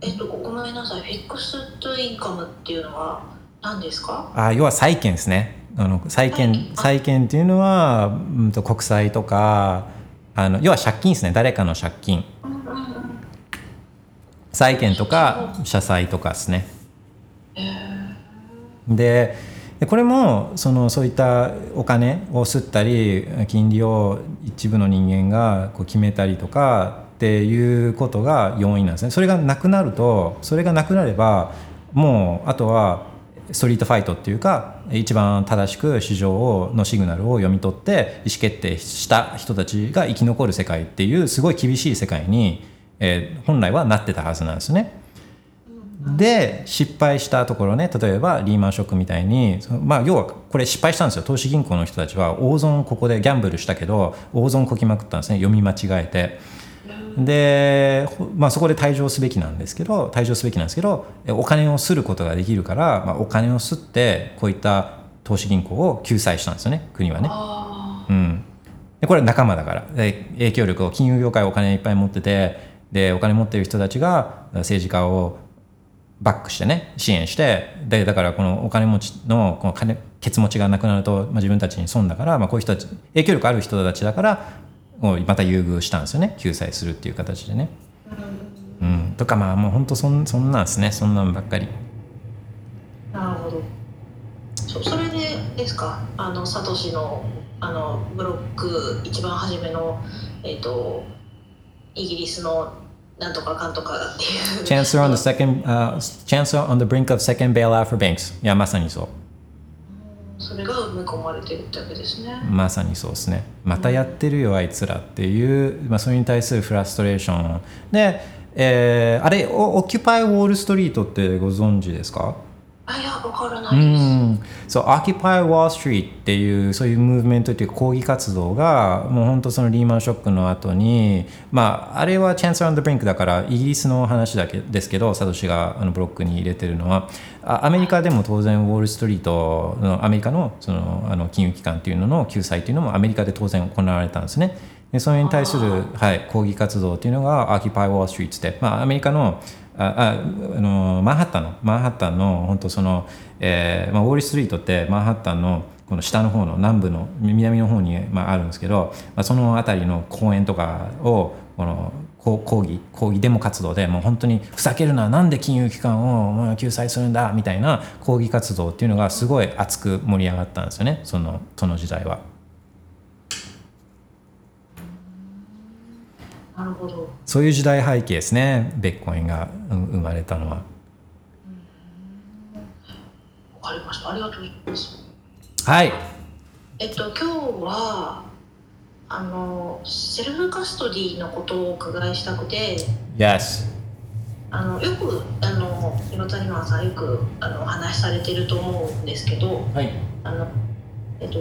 えっとごめんなさい fixed income っていうのは何ですか？あ要は債券ですね。あの債券、債券？っていうのは、うん、と国債とかあの要は借金ですね。誰かの借金。うんうんうん債券とか社債とかですね。ででこれもそのそういったお金を吸ったり金利を一部の人間がこう決めたりとかっていうことが要因なんですねそれがなくなるとそれがなくなればもうあとはストリートファイトっていうか一番正しく市場のシグナルを読み取って意思決定した人たちが生き残る世界っていうすごい厳しい世界に、えー本来はなってたはずなんですね。で失敗したところね例えばリーマンショックみたいにまあ要はこれ失敗したんですよ投資銀行の人たちは大損ここでギャンブルしたけど大損こきまくったんですね読み間違えて。で、ほまあ、そこで退場すべきなんですけど退場すべきなんですけどえお金をすることができるから、まあ、お金をすってこういった投資銀行を救済したんですよね国はね。あうん、でこれは仲間だから。で影響力を金融業界お金いっぱい持っててでお金持ってる人たちが政治家をバックしてね支援してでだからこのお金持ちのこの金ケツ持ちがなくなると、まあ、自分たちに損だから、まあ、こういう人たち影響力ある人たちだからもうまた優遇したんですよね。救済するっていう形でね。うん、とかまあもう本当そんそんなんですね。そんなんばっかり。あなるほど。そそれでですか？あのサトシのあのブロック一番初めのえっ、とイギリスのなんとかかんとかっていう。Chancellor on the second、uh, Chancellor on the brink of second bailout for banks いやまさにそう。それが埋め込まれてるってわけですね。まさにそうですね。またやってるよあいつらっていう、まあ、それに対するフラストレーション。で、えーあれオキュパイ・ウォール・ストリートってご存知ですか？あいやわからうないです、ん。そう Occupy Wall Street っていうそういうムーブメントっていうか抗議活動がもう本当そのリーマンショックの後にまああれは Chancellor on the Brink だからイギリスの話だけですけどサトシがあのブロックに入れてるのは。あアメリカでも当然ウォール・ストリートのアメリカのそのあの金融機関っていうのの救済っていうのもアメリカで当然行われたんですね。でそれに対する、はい、抗議活動っていうのが Occupy Wall Street って、まあ、アメリカのああのマンハッタンのマンハッタンの本当その、えーまあ、ウォール・ストリートってマンハッタンのこの下の方の南部の南の方に、まあ、あるんですけど、まあ、その辺りの公園とかをこの抗議抗議デモ活動でもう本当にふざけるななんで金融機関を救済するんだみたいな抗議活動っていうのがすごい熱く盛り上がったんですよねそのその時代は。なるほど。そういう時代背景ですね。ベッコインがうん生まれたのは。わかりました。ありがとうございます。はい。えっと今日はあのセルフカストディのことをお伺いしたくて。Yes あのよくあの今谷川さんよくあのお話しされてると思うんですけど。はい。あのえっと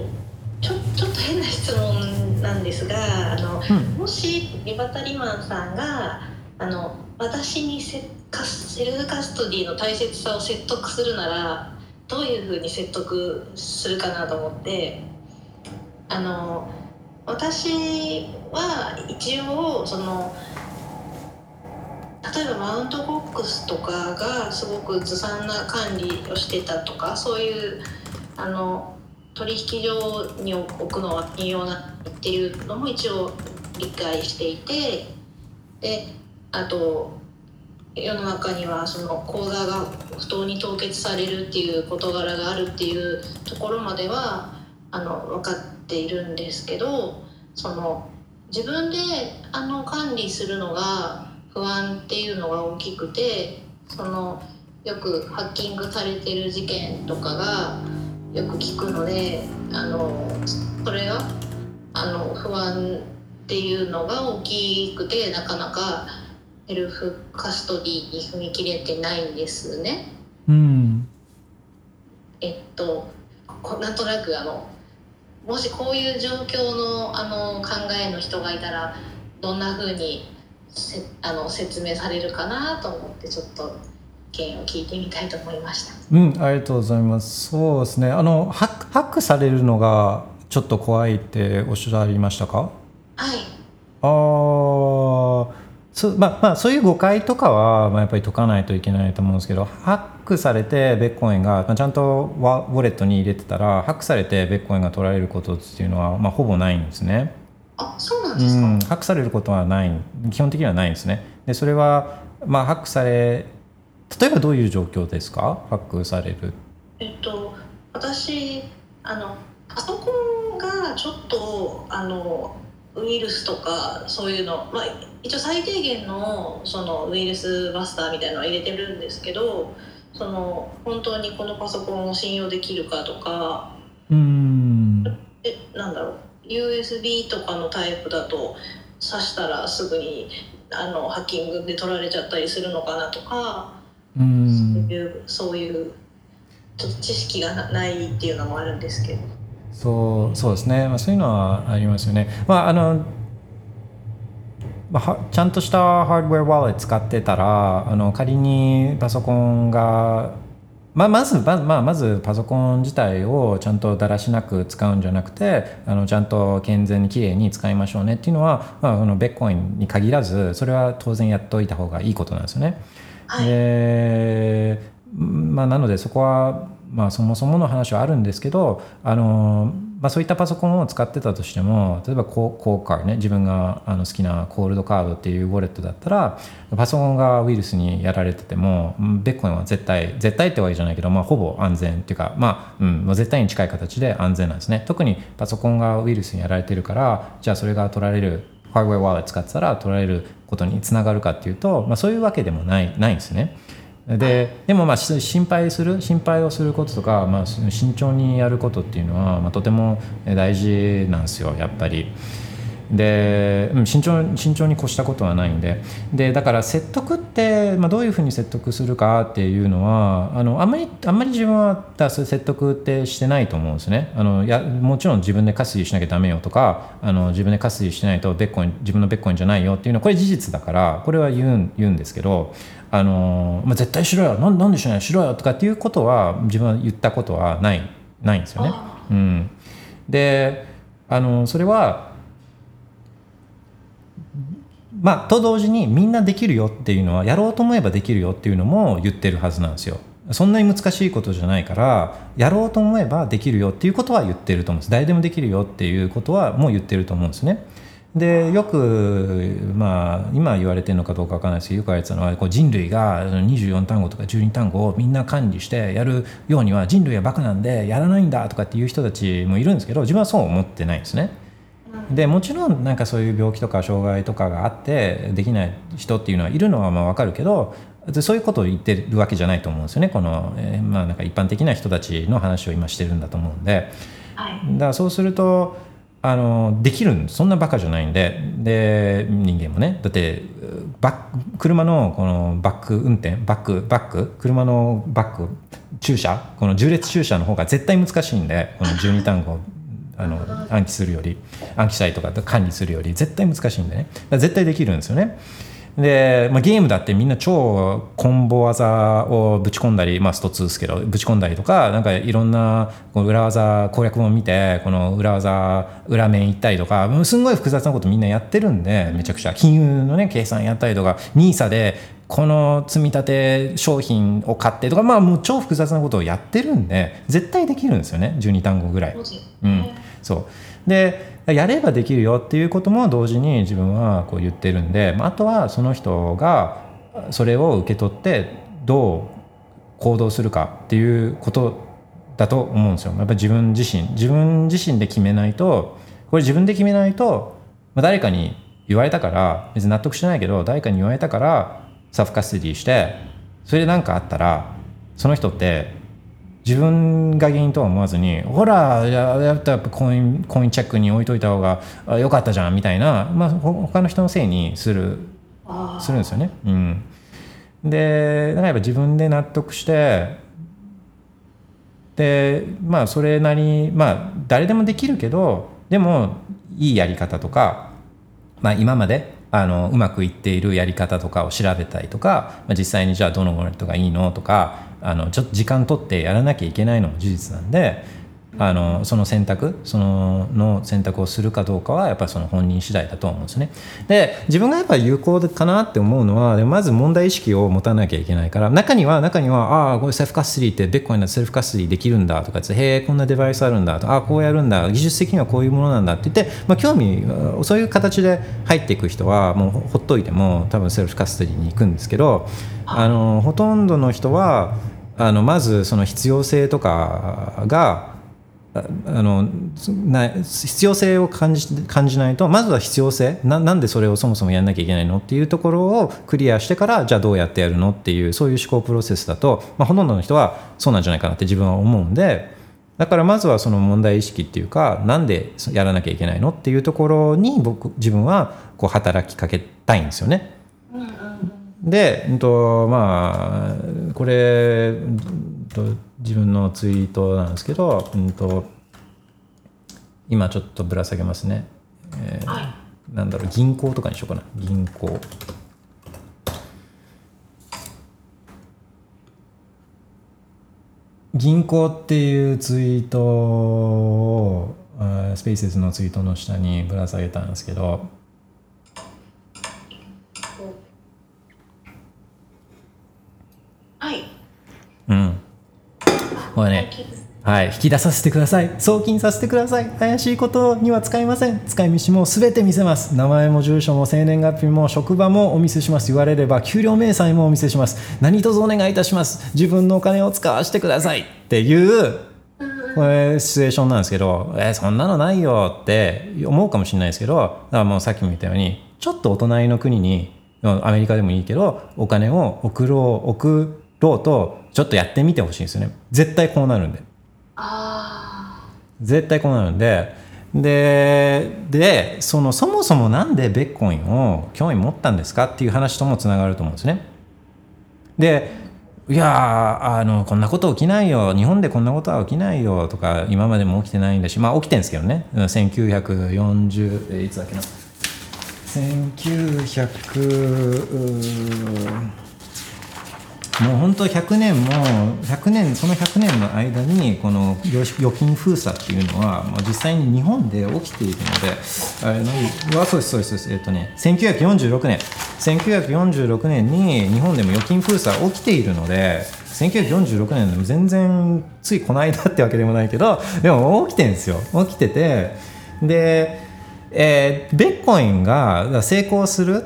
ちょちょっと変な質問なんですがあの、うん。もしリバタリマンさんがあの私にセカスセルフカストディの大切さを説得するならどういうふうに説得するかなと思ってあの私は一応その例えばマウントボックスとかがすごくずさんな管理をしてたとかそういうあの取引所に置くのは微妙なっていうのも一応理解していてであと世の中にはその口座が不当に凍結されるっていう事柄があるっていうところまではあの分かっているんですけどその自分であの管理するのが不安っていうのが大きくてそのよくハッキングされてる事件とかがよく聞くのであのそれがあの不安っていうのが大きくてなかなかセルフカストディに踏み切れてないんですね。うんえっとこなんとなくあのもしこういう状況のあの考えの人がいたらどんな風にせあの説明されるかなと思ってちょっと意見を聞いてみたいと思いました。うん、ありがとうございます。そうですね。あのハックハックされるのがちょっと怖いっておっしゃいましたか？はいああ、そまあまあそういう誤解とかはまあやっぱり解かないといけないと思うんですけど、ハックされてベッコインがまあちゃんとワウォレットに入れてたら、ハックされてベッコインが取られることっていうのはまあほぼないんですね。あそうなんうですか、ん、ハックされることはない基本的にはないんですねでそれは、まあ、ハックされ例えばどういう状況ですか？ハックされる。えっと私あのパソコンがちょっとあのウイルスとかそういうの、まあ、一応最低限のそのウイルスバスターみたいなのは入れてるんですけどその本当にこのパソコンを信用できるかとか。うん。えなんだろう。USB とかのタイプだと挿したらすぐにあのハッキングで取られちゃったりするのかなとか。うそうんいうそういうちょっと知識がなないっていうのもあるんですけどそうそうですね、まあ、そういうのはありますよね。まああのまあはちゃんとしたハードウェアワーレット使ってたらあの仮にパソコンが、まあ、まずままあ、まずパソコン自体をちゃんとだらしなく使うんじゃなくてあのちゃんと健全にきれいに使いましょうねっていうのは、まあ、あのベッコインに限らずそれは当然やっといた方がいいことなんですよね。はい。でまあ、なのでそこは、まあ、そもそもの話はあるんですけどあの、まあ、そういったパソコンを使ってたとしても例えばココーカーね自分があの好きなコールドカードっていうウォレットだったらパソコンがウイルスにやられててもベッコインは絶対絶対ってわけじゃないけど、まあ、ほぼ安全っていうか、まあうん、ま絶対に近い形で安全なんですね。特にパソコンがウイルスにやられてるからじゃあそれが取られるハーウェアワーレット使ってたら取られることにつながるかっていうと、まあ、そういうわけでもないないんですね。ででもまあ心配する心配をすることとか、まあ、慎重にやることっていうのは、まあ、とても大事なんですよやっぱり。でうん慎重慎重に越したことはないんで。でだから説得って、まあ、どういうふうに説得するかっていうのはあのあんまりあんまり自分はだ説得ってしてないと思うんですね。あのやもちろん自分でカスリしなきゃダメよとかあの自分でカスリしないとベッコイン自分のベッコインじゃないよっていうのはこれ事実だからこれは言うん言うんですけどあの、まあ、絶対しろよ。なんなんでしない？しろよとかっていうことは自分は言ったことはないないんですよね。あうん、であのそれはまあと同時にみんなできるよっていうのはやろうと思えばできるよっていうのも言ってるはずなんですよ。そんなに難しいことじゃないからやろうと思えばできるよっていうことは言ってると思うんです誰でもできるよっていうことはもう言ってると思うんですね。でよく、まあ、今言われてるのかどうかわからないですけどよく言われてたのはこう人類が24単語とか12単語をみんな管理してやるようには人類はバカなんでやらないんだとかっていう人たちもいるんですけど自分はそう思ってないんですね。でもちろんなんかそういう病気とか障害とかがあってできない人っていうのはいるのはまあ分かるけどでそういうことを言ってるわけじゃないと思うんですよね。この、えーまあ、なんか一般的な人たちの話を今してるんだと思うんで。はい。だからそうするとあのできるんそんなバカじゃないんで。で人間もね。だってバック車のこのバック運転バックバック車のバック注射この重列注射の方が絶対難しいんでこの12単語あの暗記するより暗記したりとか管理するより絶対難しいんでね。絶対できるんですよね。で、まあ、ゲームだってみんな超コンボ技をぶち込んだり、まあ、スト2ですけどぶち込んだりとかなんかいろんな裏技攻略本見てこの裏技裏面行ったりとかすんごい複雑なことみんなやってるんでめちゃくちゃ。金融のね計算やったりとか NISA でこの積み立て商品を買ってとかまあもう超複雑なことをやってるんで絶対できるんですよね。12単語ぐらい。そうんね、そう。でやればできるよっていうことも同時に自分はこう言ってるんで、まあとはその人がそれを受け取ってどう行動するかっていうことだと思うんですよ。やっぱ自分自身。自分自身で決めないとこれ自分で決めないと、まあ、誰かに言われたから別に納得してないけど誰かに言われたからサフカステディしてそれで何かあったらその人って自分が原因とは思わずにほらやったらコインコインチェックに置いといた方があよかったじゃんみたいな、まあ、他の人のせいにするするんですよね。うん、でだからやっぱ自分で納得してでまあそれなりまあ誰でもできるけどでもいいやり方とか、まあ、今まであのうまくいっているやり方とかを調べたりとか、まあ、実際にじゃあどのウォレットがいいのとかあのちょっと時間取ってやらなきゃいけないのも事実なんであのその選択そのの選択をするかどうかはやっぱりその本人次第だと思うんですね。で自分がやっぱ有効かなって思うのはまず問題意識を持たなきゃいけないから中には中にはああこれセルフカステリーってベッコインだとセルフカステリーできるんだとかってへえこんなデバイスあるんだとああこうやるんだ技術的にはこういうものなんだって言って、まあ、興味そういう形で入っていく人はもうほっといても多分セルフカステリーに行くんですけどあのほとんどの人はあのまずその必要性とかがあのな必要性を感じ感じないとまずは必要性ななんでそれをそもそもやんなきゃいけないのっていうところをクリアしてからじゃあどうやってやるのっていうそういう思考プロセスだと、まあ、ほとんどの人はそうなんじゃないかなって自分は思うんでだからまずはその問題意識っていうかなんでやらなきゃいけないのっていうところに僕自分はこう働きかけたいんですよね。うんで、うんとまあ、これ、うんと自分のツイートなんですけど、うんと今ちょっとぶら下げますね。えーはなんだろう、銀行とかにしようかな。銀行。銀行っていうツイートを、スペーセスのツイートの下にぶら下げたんですけど、はいうん。これね、はい、引き出させてください。送金させてください。怪しいことには使いません。使い道もすべて見せます。名前も住所も生年月日も職場もお見せします。言われれば給料明細もお見せします。何卒お願いいたします。自分のお金を使わせてください。っていう、これシチュエーションなんですけど、えーそんなのないよって思うかもしれないですけど、だからもうさっきも言ったように、ちょっとお隣の国に、アメリカでもいいけど、お金を送ろう、送ろうと、ちょっとやってみてほしいんですよね。絶対こうなるんで。あ絶対こうなるんでででそのそもそもなんでベッコインを興味持ったんですかっていう話ともつながると思うんですね。でいやーあのこんなこと起きないよ日本でこんなことは起きないよとか今までも起きてないんだしまあ起きてるんですけどねうん1940えいつだっけな1900もう本当100年も100年その100年の間にこの預金封鎖っていうのは、まあ、実際に日本で起きているのであれ何うわそうですそうです。えっとね1946年。1946年に日本でも預金封鎖起きているので1946年でも全然ついこの間ってわけでもないけど でも起きてるんですよ。起きてて。でえーベッコインが成功する、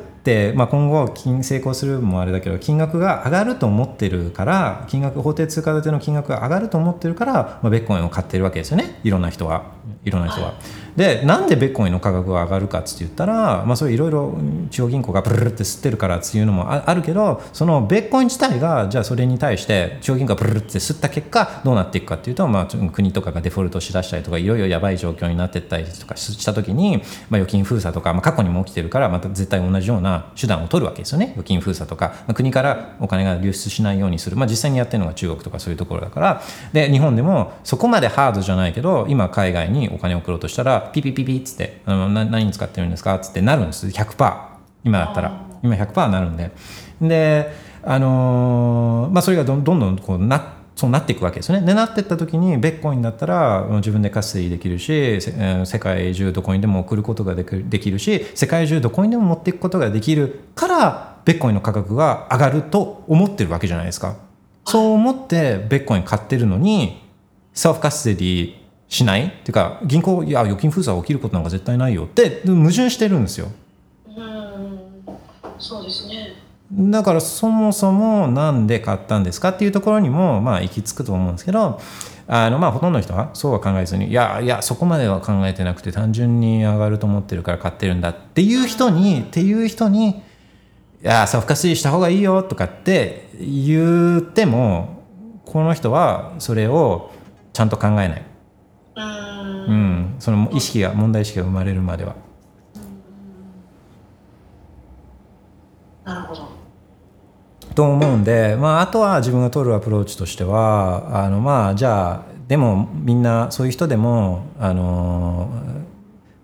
まあ、今後金成功するもあれだけど金額が上がると思ってるから金額法定通貨建ての金額が上がると思ってるから、まあ、ベッコインを買ってるわけですよねいろんな人はいろんな人は。でなんでベッコインの価格が上がるかって言ったら、まあ、それいろいろ中央銀行がブルルって吸ってるからっていうのもあるけどそのベッコイン自体がじゃあそれに対して中央銀行がブルルって吸った結果どうなっていくかっていうと、まあ、国とかがデフォルトしだしたりとかいろいろやばい状況になってったりとかした時に、まあ、預金封鎖とか、まあ、過去にも起きてるからまた絶対同じような手段を取るわけですよね。預金封鎖とか、まあ、国からお金が流出しないようにする、まあ、実際にやってるのが中国とかそういうところだから。で日本でもそこまでハードじゃないけど今海外にお金を送ろうとしたらピピピピっつってあのな何に使ってるんですか？っつってなるんです。100%今だったら。今100%なるんで。であのーまあそれがどんどんこうなそうなっていくわけですよね。でなっていった時にベッコインだったら自分でカスティできるし世界中どこにでも送ることができるできるし世界中どこにでも持っていくことができるからベッコインの価格が上がると思ってるわけじゃないですか。そう思ってベッコイン買ってるのにセルフカステディしない？っていうか銀行いや預金封鎖起きることなんか絶対ないよって矛盾してるんですよ。うん。そうですね。だからそもそもなんで買ったんですかっていうところにもまあ行き着くと思うんですけどあのまあほとんどの人はそうは考えずにいやいやそこまでは考えてなくて単純に上がると思ってるから買ってるんだっていう人にっていう人にいやセルフカスティした方がいいよとかって言ってもこの人はそれをちゃんと考えない、うんうん、その意識が問題意識が生まれるまでは。なるほどと思うんで、まあ、あとは自分が取るアプローチとしてはあのまあじゃあでもみんなそういう人でもあの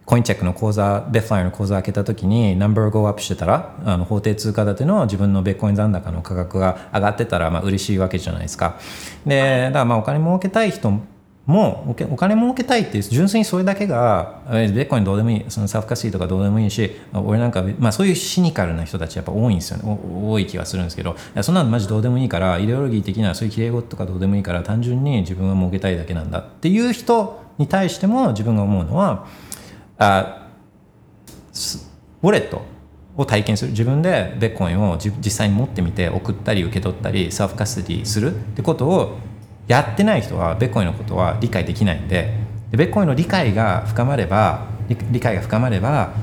コインチェックの口座ベッファイの口座開けた時にナンバーゴーアップしてたらあの法定通貨建ての自分のビットコイン残高の価格が上がってたらまあ嬉しいわけじゃないですか。でだからまあお金儲けたい人もおお金儲けたいって純粋にそれだけがえビットコインどうでもいいその self custody とかどうでもいいし俺なんか、まあ、そういうシニカルな人たちやっぱ多いんですよね。多い気がするんですけどそんなのマジどうでもいいからイデオロギー的なそういうきれい事とかどうでもいいから単純に自分は儲けたいだけなんだっていう人に対しても自分が思うのはあウォレットを体験する。自分でベッコインを実際に持ってみて送ったり受け取ったりサーフカスティするってことをやってない人はベッコインのことは理解できないんででベッコインの理解が深まれば理理解が深まれば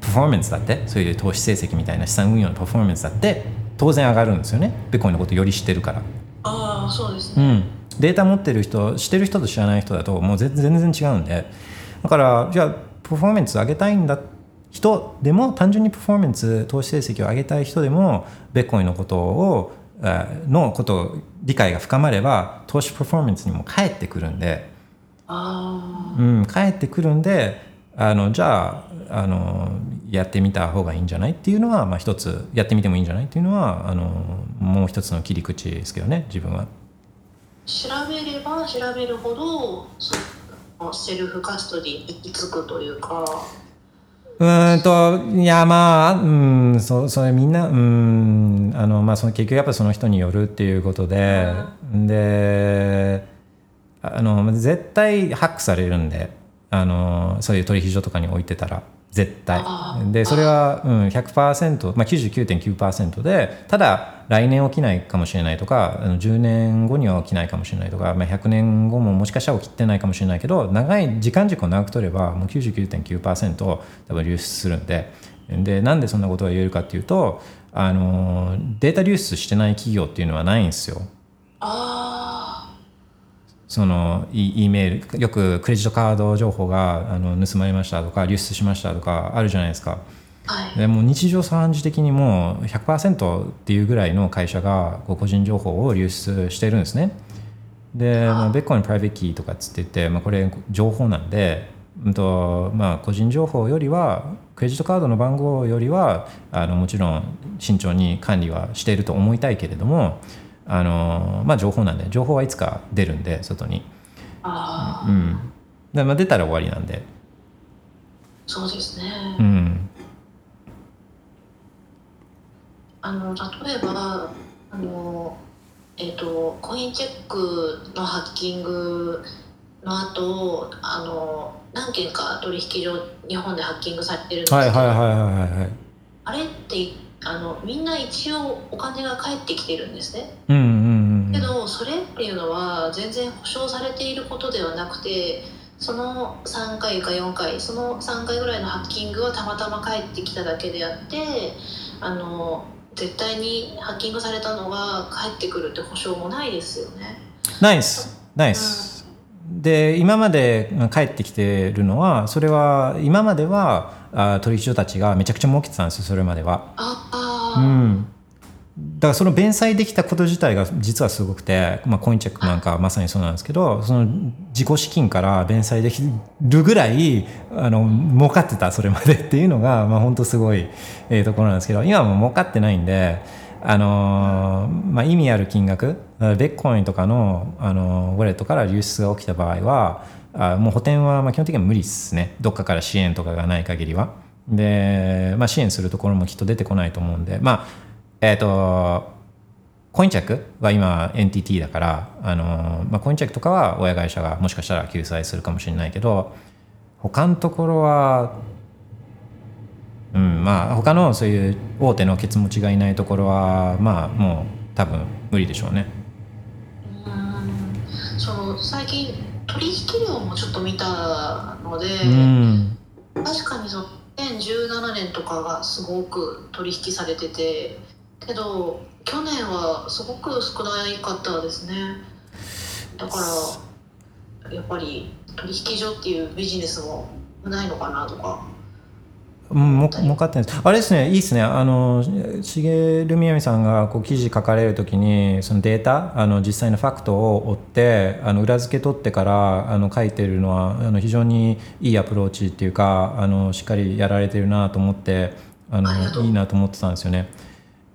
パフォーマンスだってそういう投資成績みたいな資産運用のパフォーマンスだって当然上がるんですよね。ベッコインのことより知ってるから。ああそうですね。うん、データ持ってる人知ってる人と知らない人だともう全全然違うんで。だからじゃあパフォーマンス上げたいんだ人でも単純にパフォーマンス投資成績を上げたい人でもベッコインのことをあのことを理解が深まれば投資パフォーマンスにも返ってくるんで、あうん、返ってくるんであのじゃああのやってみた方がいいんじゃないっていうのは、まあ、一つやってみてもいいんじゃないっていうのはあのもう一つの切り口ですけどね自分は。調べれば調べるほどそのセルフカストディに行き着くというかうーんといやまあうんそそれみんなうんあのまあその結局やっぱその人によるっていうことで、であの絶対ハックされるんであのそういう取引所とかに置いてたら絶対。でそれは、うん、100%、まあ、99.9%でただ来年起きないかもしれないとかあの10年後には起きないかもしれないとか、まあ、100年後ももしかしたら起きてないかもしれないけど長い時間軸を長く取ればもう99.9%多分流出するんで。でなんでそんなことが言えるかっていうとあのデータ流出してない企業っていうのはないんですよ。あその E, E メールよくクレジットカード情報があの盗まれましたとか流出しましたとかあるじゃないですか。あはいでもう日常茶飯事的にもう100%っていうぐらいの会社がこう個人情報を流出してるんですね。で、まあ、ベッコインプライベートキーとかっつって言って、まあ、これ情報なんで、うんとまあ、個人情報よりはクレジットカードの番号よりはあのもちろん慎重に管理はしていると思いたいけれどもあの、まあ、情報なんで情報はいつか出るんで外に、ああうん。でまあ、出たら終わりなんで、そうですね、うん、あの例えばあのえっ、とコインチェックのハッキングの後あの何件か取引所日本でハッキングされてるんですけど、はいはいはいはいはいはい。あれってあのみんな一応お金が返ってきてるんですね。うんうんうんうん。けどそれっていうのは全然保証されていることではなくてその3回か4回その3回ぐらいのハッキングはたまたま帰ってきただけであってあの絶対にハッキングされたのが帰ってくるって保証もないですよね。ナイスナイス、で今まで帰ってきてるのはそれは今まではあ取引所たちがめちゃくちゃ儲けてたんですよそれまでは。うん。だからその弁済できたこと自体が実はすごくて、まあ、コインチェックなんかまさにそうなんですけどその自己資金から弁済できるぐらいあの儲かってたそれまでっていうのが、まあ、本当すごい、えーところなんですけど今はもう儲かってないんで、あのーまあ、意味ある金額ベッコインとかの、あのーウォレットから流出が起きた場合はあもう補填はまあ基本的には無理ですね。どっかから支援とかがない限りは。で、まあ、支援するところもきっと出てこないと思うんで。まあえっ、とコインチェックは今 NTT だから、あのまあ、コインチェックとかは親会社がもしかしたら救済するかもしれないけど他のところはうんまあ他のそういう大手のケツ持ちがいないところはまあもう多分無理でしょうね。うんその最近取引量もちょっと見たので、うん。確かにその2017年とかがすごく取引されててけど去年はすごく少ないかったですね。だからやっぱり取引所っていうビジネスもないのかなとかうん、も儲かってないです。あれですねいいですね。あの重みやみさんがこう記事書かれるときにそのデータあの実際のファクトを追ってあの裏付け取ってからあの書いてるのはあの非常にいいアプローチっていうかあのしっかりやられてるなと思ってあのいいなと思ってたんですよね。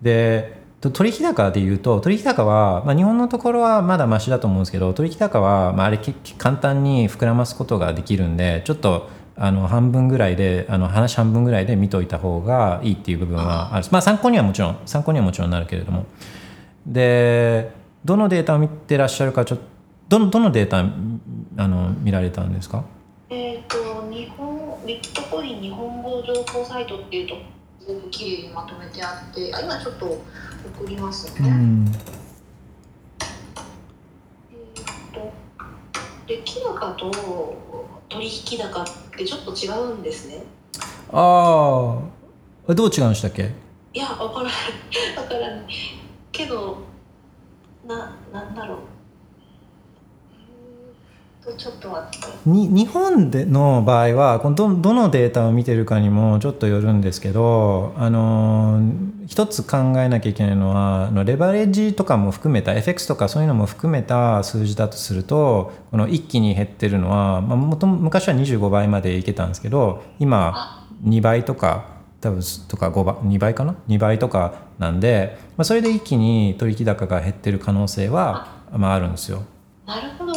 でと取引高でいうと取引高は、まあ、日本のところはまだマシだと思うんですけど取引高は、まあ、あれけ簡単に膨らますことができるんでちょっとあの半分ぐらいであの話半分ぐらいで見といた方がいいっていう部分はある。まあ参考にはもちろん参考にはもちろんなるけれども。でどのデータを見てらっしゃるかちょっとどのどのデータあの見られたんですか？えっ、と日本ビットコイン日本語情報サイトっていうとすごく綺麗にまとめてあってあ今ちょっと送りますね、うん。えーっと出来高と取引高ってちょっと違うんですね。ああどう違うんでしたっけ？いやわからないわからないけどななんだろうちょっとに日本での場合はどどのデータを見てるかにもちょっとよるんですけどあの一つ考えなきゃいけないのはあのレバレッジとかも含めた FX とかそういうのも含めた数字だとするとこの一気に減ってるのは、まあ、もと昔は25倍までいけたんですけど今2倍とか多分とか5倍2倍かな？2倍とかなんで、まあ、それで一気に取引高が減ってる可能性は、まあ、あるんですよ。なるほど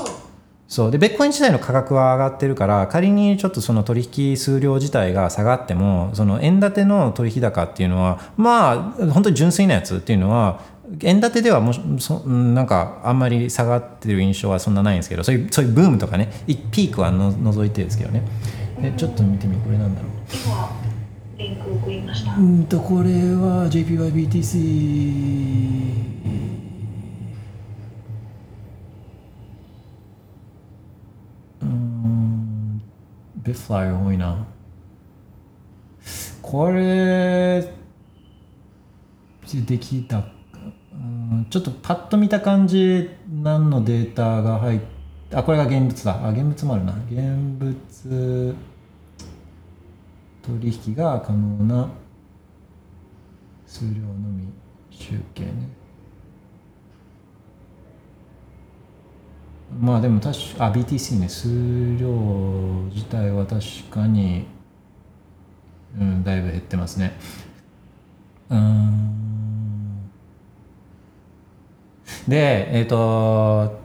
そう。でベッコイン自体の価格は上がってるから仮にちょっとその取引数量自体が下がってもその円建ての取引高っていうのはまあ本当に純粋なやつっていうのは円建てではもしそうんなんかあんまり下がってる印象はそんなないんですけどそういうそういうブームとかねいピークはの除いてですけどね。えちょっと見てみこれなんだろう。今リンク送りました。うんとこれは JPYBTC うーんベフライ多いな。これできたうんちょっとパッと見た感じ何のデータが入っあこれが現物だ。あ現物もあるな。現物取引が可能な数量のみ集計ね。まあでも確かあ BTC ね数量自体は確かにうんだいぶ減ってますね。うーん。でえっ、と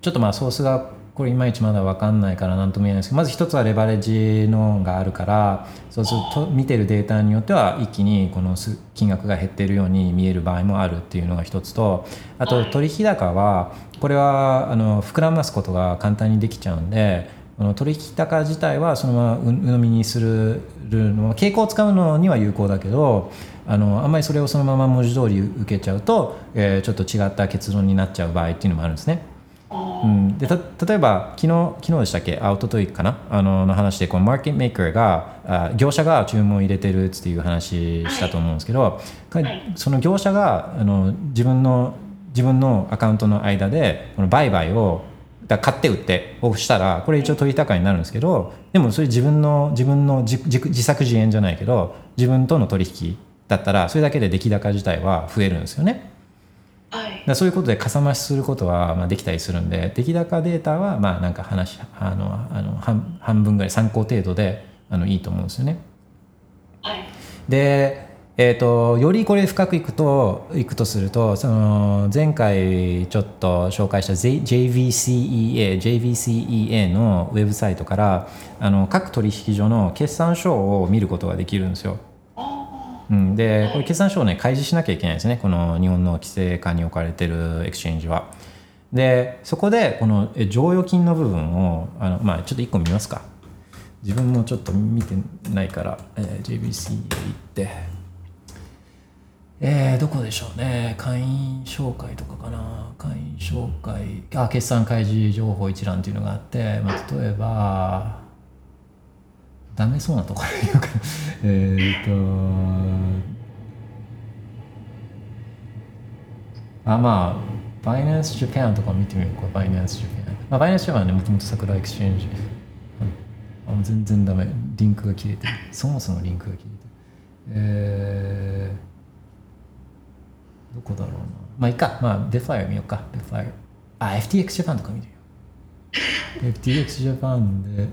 ちょっとまあソースがこれいまいちまだ分かんないから何とも言えないですけどまず一つはレバレッジのがあるからそうすると見てるデータによっては一気にこのす金額が減っているように見える場合もあるっていうのが一つとあと取引高はこれはあの膨らますことが簡単にできちゃうんでこの取引高自体はそのままう鵜呑みにするのは傾向を使うのには有効だけどあのあんまりそれをそのまま文字通り受けちゃうと、えーちょっと違った結論になっちゃう場合っていうのもあるんですね。うん、でた例えば昨日昨日でしたっけ？あ一昨日かな？あのの話でこのマーケットメーカーがあ業者が注文を入れてるっていう話したと思うんですけど、いその業者があの自分の自分のアカウントの間でこの売買をだ買って売ってをしたらこれ一応取り高になるんですけどでもそれ自分の自分の自自自作自演じゃないけど自分との取引だったらそれだけで出来高自体は増えるんですよね。はいだそういうことでかさ増しすることはまあできたりするんで出来高データはまあなんか話あのあの半半分ぐらい参考程度であのいいと思うんですよね。はいで、えー、とよりこれ深くいくといくとするとその前回ちょっと紹介した J- JVCEA JVCEA のウェブサイトからあの各取引所の決算書を見ることができるんですよ。うん、でこれ決算書をね開示しなきゃいけないですね。この日本の規制下に置かれてるエクスチェンジは。でそこでこのえ剰余金の部分をあの、まあ、ちょっと1個見ますか。自分もちょっと見てないから、えー JBC へ行ってえーどこでしょうね。会員紹介とかかな。会員紹介。あ決算開示情報一覧っていうのがあって、まあ、例えばダメそうなところに言うか えっとあまあバイナンスジャパンとか見てみようか。バイナンスジャパンまあバイナンスジャパンはねもともと桜エクスチェンジあ全然ダメ。リンクが切れてる。そもそもリンクが切れてる。えー、どこだろうな。まあいいか。まあデファイア見ようか。デファイアあ FTX ジャパンとか見るよ。FTX ジャパンで。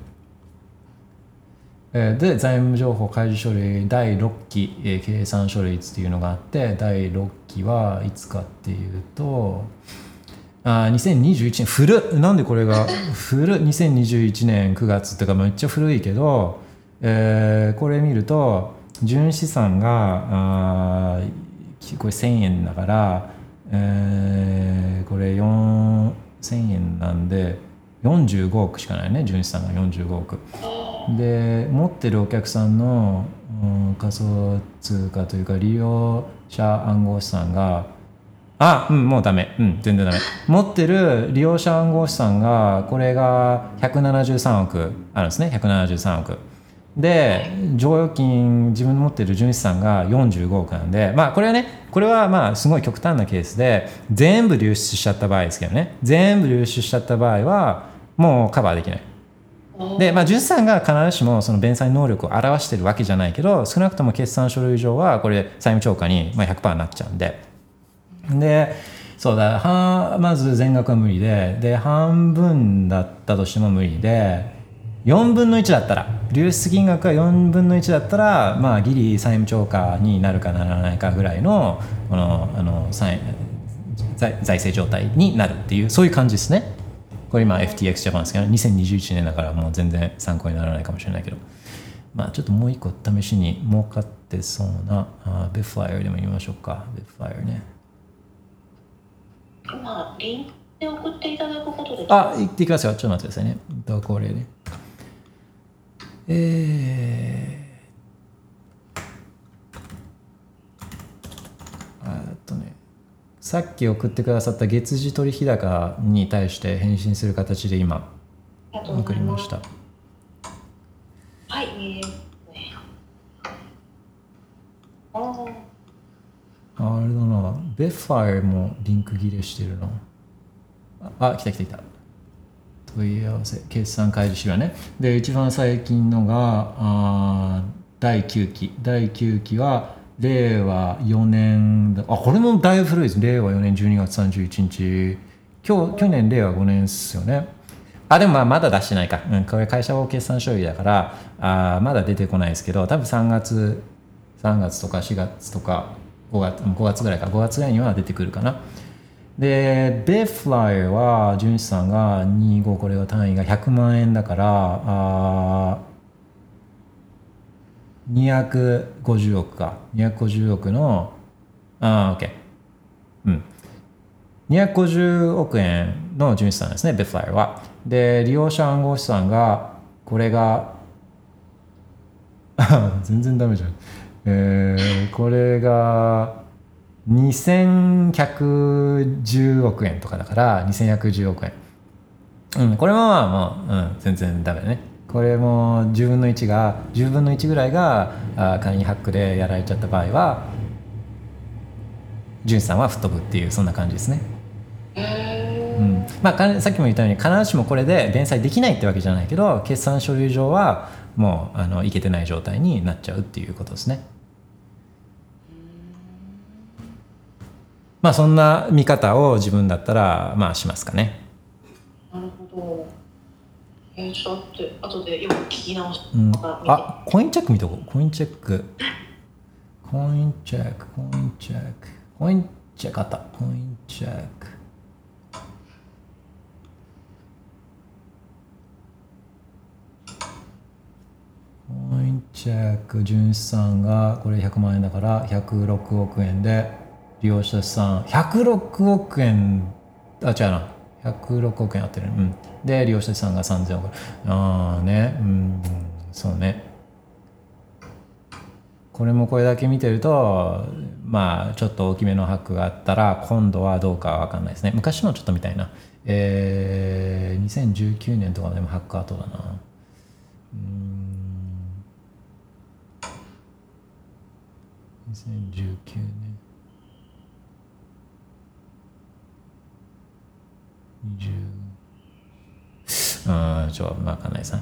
えーで財務情報開示書類第6期、えー計算書類っていうのがあって第6期はいつかっていうとあー2021年。古っ。なんでこれが？古っ。2021年9月っていうかめっちゃ古いけど、えーこれ見ると純資産があーこれ1000円だから、えーこれ4 1000円なんで45億しかないね。純資産が45億。で持ってるお客さんの、うん仮想通貨というか利用者暗号資産があうんもうダメ。うん全然ダメ。持ってる利用者暗号資産がこれが173億あるんですね。173億。で剰余金自分の持ってる純資産が45億なんでまあこれはねこれはまあすごい極端なケースで全部流出しちゃった場合ですけどね。全部流出しちゃった場合はもうカバーできない。で、まあ、純資産が必ずしもその弁済能力を表してるわけじゃないけど少なくとも決算書類上はこれ債務超過にまあ100%になっちゃうんで。でそうだはまず全額は無理でで半分だったとしても無理で4分の1だったら流出金額が4分の1だったらまあギリ債務超過になるかならないかぐらいのこのあの債財財政状態になるっていうそういう感じですね。これ今 FTX ジャパンですけど2021年だからもう全然参考にならないかもしれないけど。まあちょっともう一個試しに儲かってそうなあベフライアでも言いましょうか。ベフライアね。まあリンクで送っていただくことで。あ言ってきますよ。ちょっと待ってくださいね。とこれねえー、あえっとね。さっき送ってくださった月次取引高に対して返信する形で今。送りましたはいえー、ね。あー。ああれだな、ベファイもリンク切れしてるな。あ、あ来た来た来た。問い合わせ、決算開示資料ね。で、一番最近のが、あ第9期。第9期は、令和4年、あ、これもだいぶ古いです。令和4年12月31日。今日、去年令和5年ですよね。あ、でもまあまだ出してないか。うん、これ会社法決算書類だから、あまだ出てこないですけど、多分3月、3月とか4月とか5月 ,5 月ぐらいか5月ぐらいには出てくるかなでベフライは純資産が25これは単位が100万円だからあ250億か。250億のあー OK うん。250億円の純資産ですねベフライは。で利用者暗号資産がこれが 全然ダメじゃん。えーこれが2110億円とかだから2110億円。うん、これはまあ、うん、全然ダメだね。これも10分の1が10分の1ぐらいがあ簡易ハックでやられちゃった場合はジュンさんは吹っ飛ぶっていうそんな感じですね、うん。まあ、かさっきも言ったように必ずしもこれで弁済できないってわけじゃないけど決算書類上はもうあのいけてない状態になっちゃうっていうことですねまあそんな見方を自分だったらまあしますかね。なるほど。えー、ちょっと後で後でよく聞き直しうん。あコインチェック見とこう。コインチェック。コインチェックコインチェック。コインチェックあった。コインチェック。コインチェック純資産がこれ100万円だから106億円で利用者資産106億円あ違うな。106億円あってる、うん、で利用者資産が3000億ああね。うん。そうね。これもこれだけ見てるとまあちょっと大きめのハックがあったら今度はどうかは分かんないですね。昔のちょっと見たいな。えー、2019年とかでもハック後だな。うん。2019年。20うん。ちょっと分かんないですね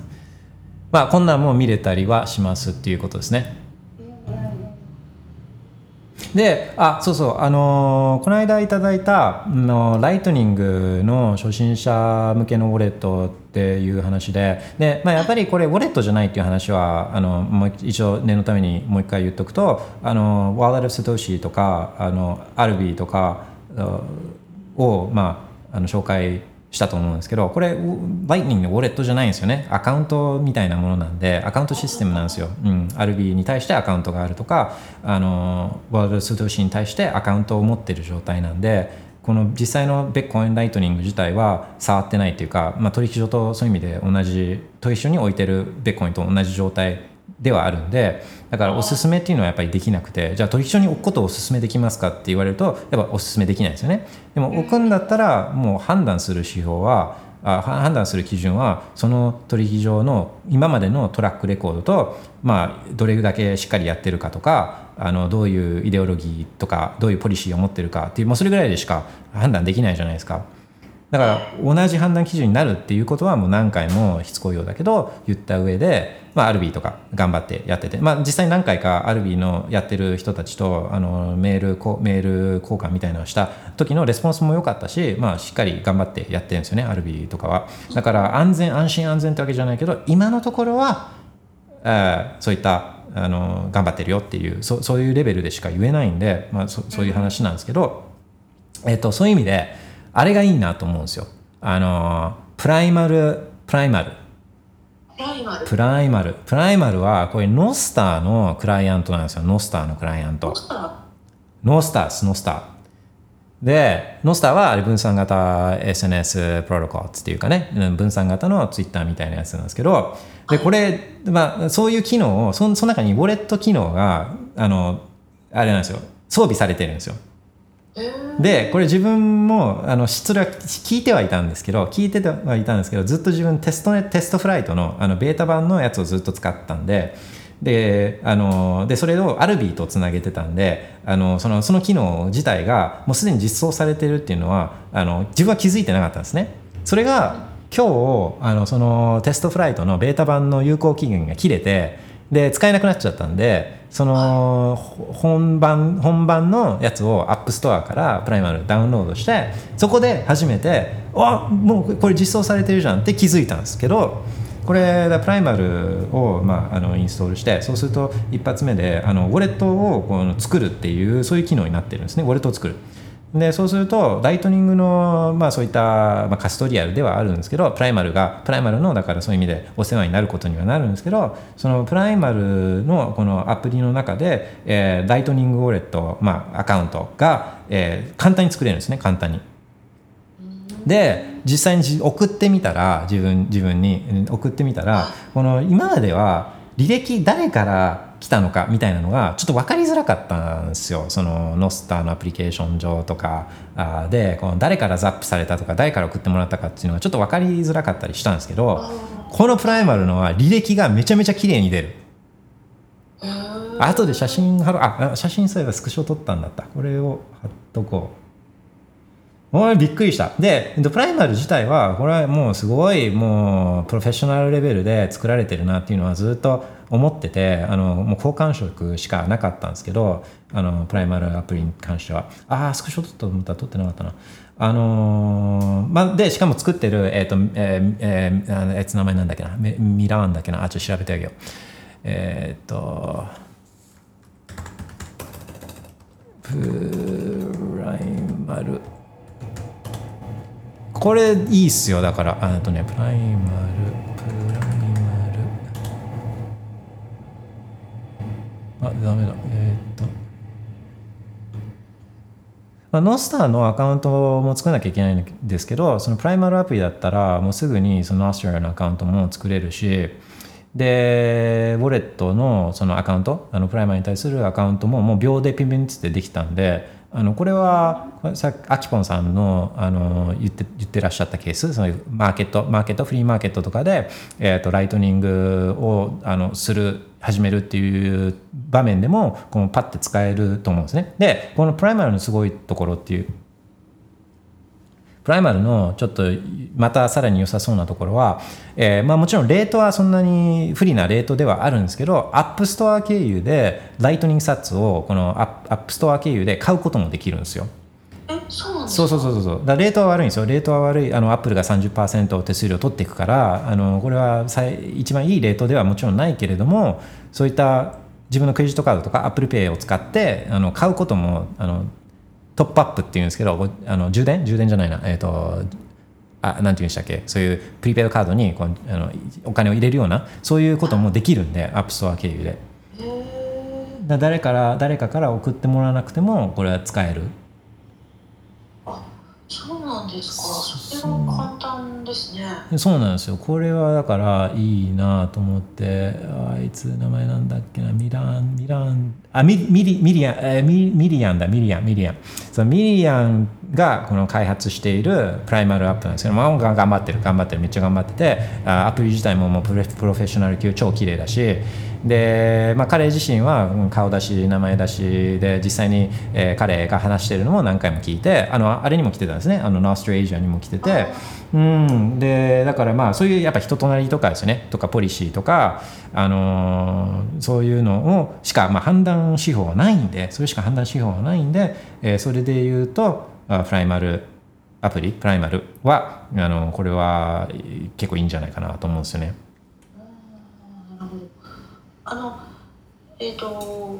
まあこんなんも見れたりはしますっていうことですね。であそうそう。あのーこの間いただいたのライトニングの初心者向けのウォレットっていう話で。で、まあ、やっぱりこれウォレットじゃないっていう話はあのもう一応念のためにもう一回言っとくとあのワールド・ストシーとかあのアルビーとかを、まあ、あの紹介したと思うんですけどこれライトニングのウォレットじゃないんですよね。アカウントみたいなものなんでアカウントシステムなんですよ、うん、RB に対してアカウントがあるとかあのワールドストシーに対してアカウントを持ってる状態なんでこの実際のベッコインライトニング自体は触ってないっていうか、まあ、取引所とそういう意味で同じと一緒に置いてるベッコインと同じ状態ではあるんでだからおすすめっていうのはやっぱりできなくてじゃあ取引所に置くことをおすすめできますかって言われるとやっぱおすすめできないですよねでも置くんだったらもう判断する指標はあ判断する基準はその取引所の今までのトラックレコードと、まあ、どれだけしっかりやってるかとかあのどういうイデオロギーとかどういうポリシーを持ってるかっていうもうそれぐらいでしか判断できないじゃないですか。だから同じ判断基準になるっていうことはもう何回もしつこいようだけど言った上で、まあ、アルビーとか頑張ってやってて、まあ、実際何回かアルビーのやってる人たちとあのメールこメール交換みたいなのをした時のレスポンスも良かったし、まあ、しっかり頑張ってやってるんですよね Alby とかはだから安全安心安全ってわけじゃないけど今のところはあーそういったあの頑張ってるよっていうそそういうレベルでしか言えないんで、まあ、そそういう話なんですけど、えっと、そういう意味であれがいいなと思うんですよ。あの Primal Primal Primal。Primal。はこれ Nostr のクライアントなんですよ。 Nostr のクライアント。ノスターですノスター。でノスターはあれ分散型 SNS プロトコルっていうかねうん分散型のツイッターみたいなやつなんですけどでこれ、まあ、そういう機能をそその中にウォレット機能があのあれなんですよ。装備されてるんですよ。えーでこれ自分もあのそれは聞いてはいたんですけど聞いてはいたんですけどずっと自分テストねテストフライトのあのベータ版のやつをずっと使ったんでであのでそれを Alby とつなげてたんであのそのその機能自体がもうすでに実装されてるっていうのはあの自分は気づいてなかったんですね。それが今日あのその TestFlight のベータ版の有効期限が切れてで使えなくなっちゃったんでその本番本番のやつを App Store から Primal ダウンロードしてそこで初めてあもうこれ実装されてるじゃんって気づいたんですけどこれ Primal を、まあ、あのインストールしてそうすると一発目であのウォレットをこの作るっていうそういう機能になってるんですねウォレットを作る。でそうすると Lightning の、まあ、そういった、まあ、 custodial ではあるんですけど Primal が Primal のだからそういう意味でお世話になることにはなるんですけどその Primal のこのアプリの中で、えー Lightning ウォレット、まあ、アカウントが、えー簡単に作れるんですね簡単に。で実際にじ送ってみたら自分自分にうん送ってみたらこの今までは履歴誰から来たのかみたいなのがちょっと分かりづらかったんですよ。そのノスターのアプリケーション上とかあでこの誰からザップされたとか誰から送ってもらったかっていうのがちょっと分かりづらかったりしたんですけどこのプライマルのは履歴がめちゃめちゃ綺麗に出る。後で写真貼るあ写真そういえばスクショ撮ったんだった。これを貼っとこうおいびっくりした。でプライマル自体はこれはもうすごいもうプロフェッショナルレベルで作られてるなっていうのはずっと思っててあのもう好感触しかなかったんですけどあのプライマルアプリに関しては。ああスクショ撮ったと思ったら撮ってなかったな。あのー、まあ、でしかも作ってるえっ、ー、とえー、えー、えー、名前なんだっけな。ミラーンだっけな。あちょっと調べてあげよう。えっ、とプライマルこれいいっすよだから。あとねプライマルプライマル。あダメだ。えー、っと。まあ、ノスターのアカウントも作らなきゃいけないんですけどそのプライマルアプリだったらもうすぐにそのノスターのアカウントも作れるしでウォレットのそのアカウントあのプライマルに対するアカウントももう秒でピンピンってできたんであのこれはさアキポンさんのあの言って言ってらっしゃったケースそのマーケットマーケットフリーマーケットとかで、えーと、 Lightning をあのする始めるっていう場面でもこのパッて使えると思うんですね。でこの Primal のすごいところっていう Primal のちょっとまたさらに良さそうなところは、えー、まあもちろんレートはそんなに不利なレートではあるんですけど、 App Store 経由で Lightning sats をこの App Store 経由で買うこともできるんですよ。そうそうそうそうそうだレートは悪いんですよ。レートは悪い。あのアップルが30%手数料取っていくからあのこれは一番いいレートではもちろんないけれどもそういった自分のクレジットカードとか Apple Pay を使ってあの買うこともあのトップアップっていうんですけどあの充電？充電じゃないな。えっ、ー、とあなんて言うんでしたっけ？そういうプリペイドカードにこうあのお金を入れるようなそういうこともできるんで App Store 経由で誰から誰かから送ってもらわなくてもこれは使える。そうなんですか簡単ですねそうなんですよ。これはだからいいなと思って。あいつ名前なんだっけな。ミランミラン。あミリミリアン、え、ミミリアンだ。ミリアンミリアン。そのミリアンがこの開発しているプライマルアップなんですけど、まあ、頑張ってる頑張ってる。めっちゃ頑張ってて。アプリ自体ももうプロフェッショナル級超綺麗だし。で、まあ、彼自身は顔出し名前出しで実際に、えー、彼が話してるのも何回も聞いてあのあれにも来てたんですね。あのノーストレージアにも来てて、うん、でだからまあそういうやっぱ人となりとかですね。とかポリシーとか、あのー、そういうのをしか、まあ、判断指標はないんでそれしか判断指標はないんで、えー、それで言うとプライマルアプリプライマルはあのこれは結構いいんじゃないかなと思うんですよね。あのえっ、ー、と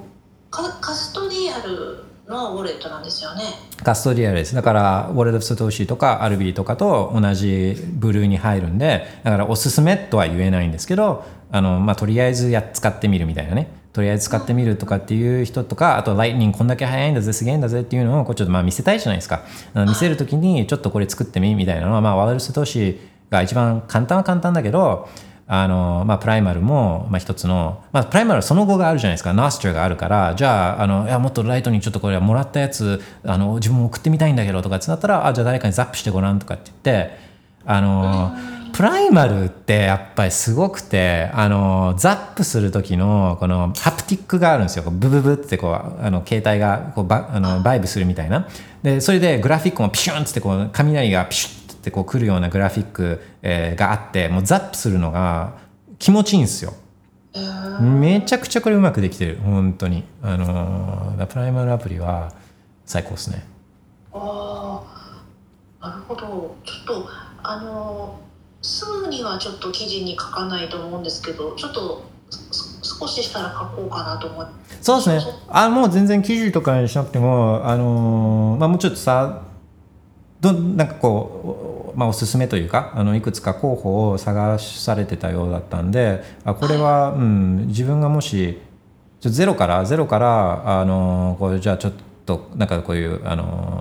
カカストディアルのウォレットなんですよね。カストディアルです。だからウォレットストーシーとかアルビーとかと同じブルーに入るんでだからおすすめとは言えないんですけどあの、まあ、とりあえずや使ってみるみたいなね。とりあえず使ってみるとかっていう人とかあとライトニングこんだけ早いんだぜすげえんだぜっていうのをこうちょっとまあ見せたいじゃないですか。見せるときにちょっとこれ作ってみみたいなのは、まあ、ワールドストーシーが一番簡単は簡単だけどあの、まあ、プライマルも、まあ、一つの、まあ、プライマルはその後があるじゃないですか、ナストラがあるから、じゃあ、あの、いや、もっとライトにちょっとこれはもらったやつ、あの、自分も送ってみたいんだけどとかってなったら、あ、じゃあ誰かにザップしてごらんとかって言って、あの、プライマルってやっぱりすごくて、あの、ザップする時の、このハプティックがあるんですよ。ブブブってこう、あの、携帯がこうバあのバイブするみたいな。で、それでグラフィックもピシュンってこう、雷がピシュッってこう来るようなグラフィック、えー、があってもうザップするのが気持ちいいんですよ。めちゃくちゃこれうまくできてる。本当に。あのー、プライマルアプリは最高ですね。ああなるほど。ちょっとあのー、すぐにはちょっと記事に書かないと思うんですけどちょっと少ししたら書こうかなと思って。そうですね。あもう全然記事とかにしなくてもあのー、まあもうちょっとさどなんかこう、まあ、おすすめというかあのいくつか候補を探されてたようだったんであこれは、うん、自分がもしゼロからゼロからあのこうじゃあちょっとなんかこういうあの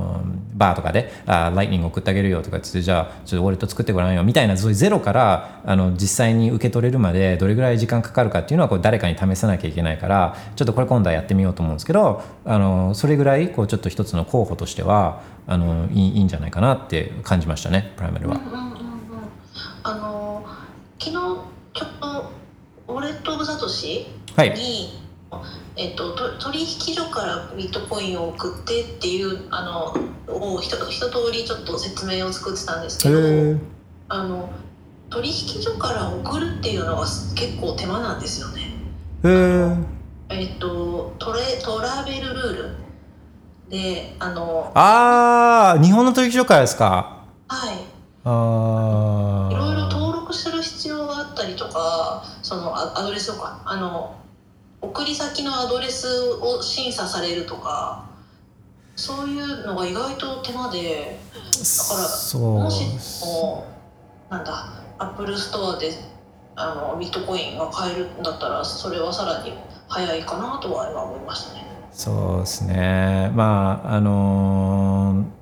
バーとかであライトニング送ってあげるよとかっつってじゃあちょっと俺と作ってごらんよみたいなそういうゼロからあの実際に受け取れるまでどれぐらい時間かかるかっていうのはこう誰かに試さなきゃいけないからちょっとこれ今度はやってみようと思うんですけどあのそれぐらいこうちょっと一つの候補としてはあのいいいいんじゃないかなって感じましたねプライマルは。うんうんうんうんあの昨日ちょっとウォレット・オブ・サトシはいに、えっと、と取引所からビットコインを送ってっていうあのをひと一通りちょっと説明を作ってたんですけどあの取引所から送るっていうのは結構手間なんですよね。へええっとトレトラベルルール。であのああ日本の取引所からですか？はい。ああいろいろ登録する必要があったりとかそのアアドレスとかあの送り先のアドレスを審査されるとかそういうのが意外と手間でだからそうもしもなんだ Apple Store であのビットコインが買えるんだったらそれはさらに早いかなとは今思いましたね。そうですねまああのー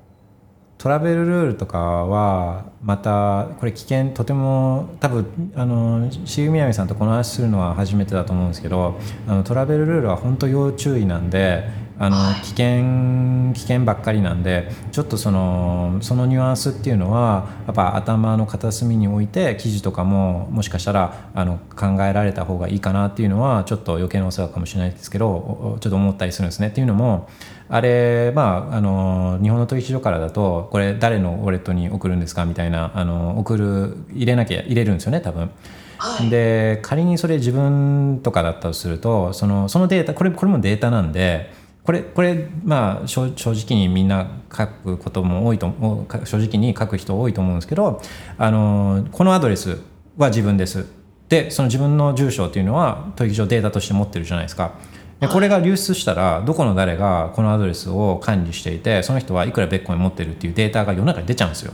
トラベルルールとかはまたこれ危険とても多分あのシウみやみさんとこの話するのは初めてだと思うんですけどあのトラベルルールは本当要注意なんであのはい危険危険ばっかりなんでちょっとそのそのニュアンスっていうのはやっぱ頭の片隅に置いて記事とかももしかしたらあの考えられた方がいいかなっていうのはちょっと余計なお世話かもしれないですけどちょっと思ったりするんですね。っていうのもあれまああの日本の取引所からだとこれ誰のウォレットに送るんですかみたいなあの送る入れなきゃ入れるんですよね多分。はい、で仮にそれ自分とかだったとするとそのそのデータこれこれもデータなんでこれこれまあ正正直にみんな書くことも多いと思うか正直に書く人多いと思うんですけどあのこのアドレスは自分ですでその自分の住所っていうのは取引所データとして持ってるじゃないですか。でこれが流出したらどこの誰がこのアドレスを管理していてその人はいくらベッコイン持ってるっていうデータが世の中に出ちゃうんですよ。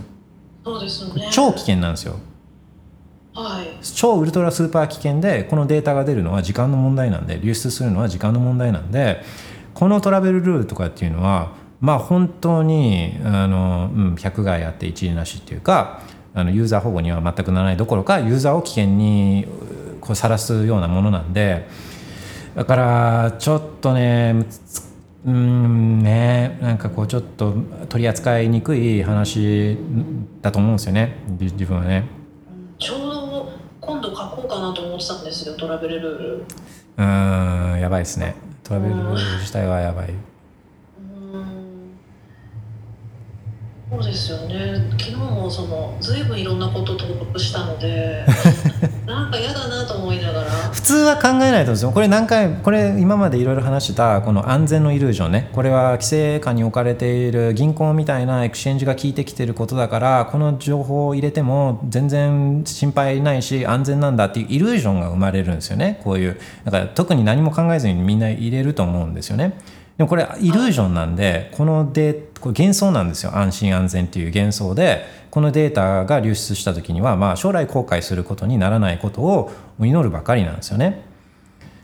そうですよね。超危険なんですよ。はい。超ウルトラスーパー危険でこのデータが出るのは時間の問題なんで流出するのは時間の問題なんでこのトラベルルールとかっていうのはまあ本当にあの、うん、百害あって一理なしっていうかあのユーザー保護には全くならないどころかユーザーを危険にうこうさらすようなものなんでだからちょっとねつうんねなんかこうちょっと取り扱いにくい話だと思うんですよね自自分はね。ちょうど今度書こうかなと思ってたんですよトラベルルール。うーんやばいですねトラベルルール自体はやばいうんそうですよね。昨日もそのずいぶんいろんなこと登録したので なんか嫌だなと思いながら。普通は考えないと思うんですよ。これ何回これ今までいろいろ話したこの安全のイリュージョンね。これは規制下に置かれている銀行みたいなエクシェンジが効いてきてることだからこの情報を入れても全然心配ないし安全なんだっていうイリュージョンが生まれるんですよね。こういうだから特に何も考えずにみんな入れると思うんですよねでもこれイリュージョンなんでこのデーこれ幻想なんですよ。安心安全っていう幻想でこのデータが流出した時には、まあ、将来後悔することにならないことを祈るばかりなんですよね。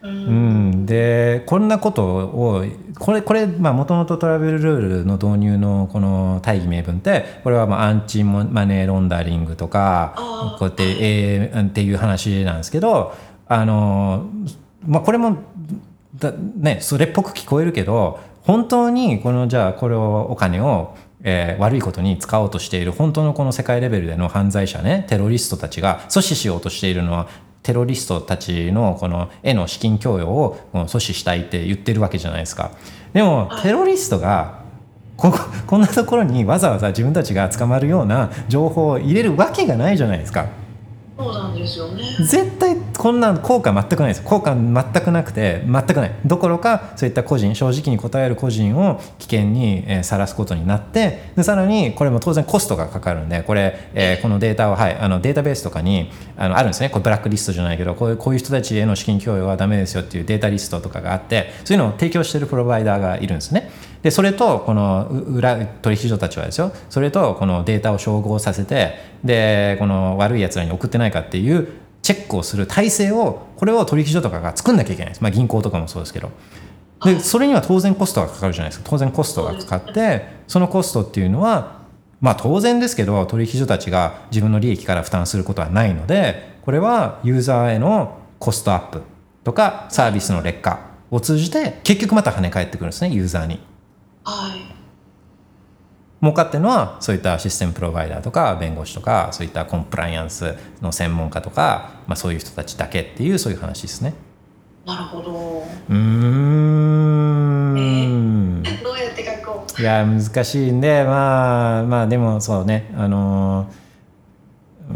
うん。うん、でこんなことをこれこれもともとトラベルルールの導入のこの大義名分ってこれはまあアンチマネーロンダリングとかこうやって,、えーっていう話なんですけどあの、まあ、これもだ、ね、それっぽく聞こえるけど本当にこのじゃあこれをお金をえー悪いことに使おうとしている本当のこの世界レベルでの犯罪者ねテロリストたちが阻止しようとしているのはテロリストたちのこの絵の資金供与を阻止したいって言ってるわけじゃないですか。でもはい。テロリストがこここんなところにわざわざ自分たちが捕まるような情報を入れるわけがないじゃないですかそうなんですよね。絶対こんな効果全くないです。効果全くなくて全くない。どころかそういった個人正直に答える個人を危険にえーすことになってでさらにこれも当然コストがかかるんでこれ、えーこのデータは、はい、あのデータベースとかにあのあるんですね。これブラックリストじゃないけどこういうこういう人たちへの資金供与はダメですよっていうデータリストとかがあってそういうのを提供してるプロバイダーがいるんですね。でそれとこの裏取引所たちはですよ。それとこのデータを照合させてでこの悪いやつらに送ってないかっていうチェックをする体制をこれを取引所とかが作んなきゃいけないです、まあ、銀行とかもそうですけど。でそれには当然コストがかかるじゃないですか。当然コストがかかってそのコストっていうのはまあ当然ですけど取引所たちが自分の利益から負担することはないのでこれはユーザーへのコストアップとかサービスの劣化を通じて結局また跳ね返ってくるんですねユーザーに。はい。儲かってるのはそういったシステムプロバイダーとか弁護士とかそういったコンプライアンスの専門家とか、まあ、そういう人たちだけっていうそういう話ですね。なるほど。うーん。どうやっていや難しいんでまあまあでもそうねあのー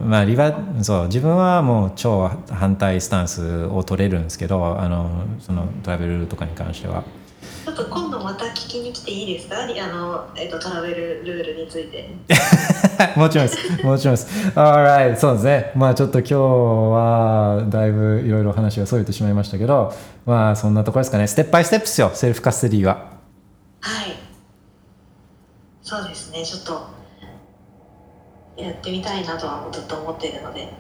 まあリバそう自分はもう超反対スタンスを取れるんですけどあのそのトラベルとかに関してはちょっと今度また聞きに来ていいですか？あの、えっと、トラベルルールについて。もちろんです。もちろんです。Alright そうですね。まあちょっと今日はだいぶいろいろ話がそれてしまいましたけどまあそんなところですかね。ステップバイステップですよ。セルフカステディは。はい。そうですね。ちょっとやってみたいなとはずっと思っているので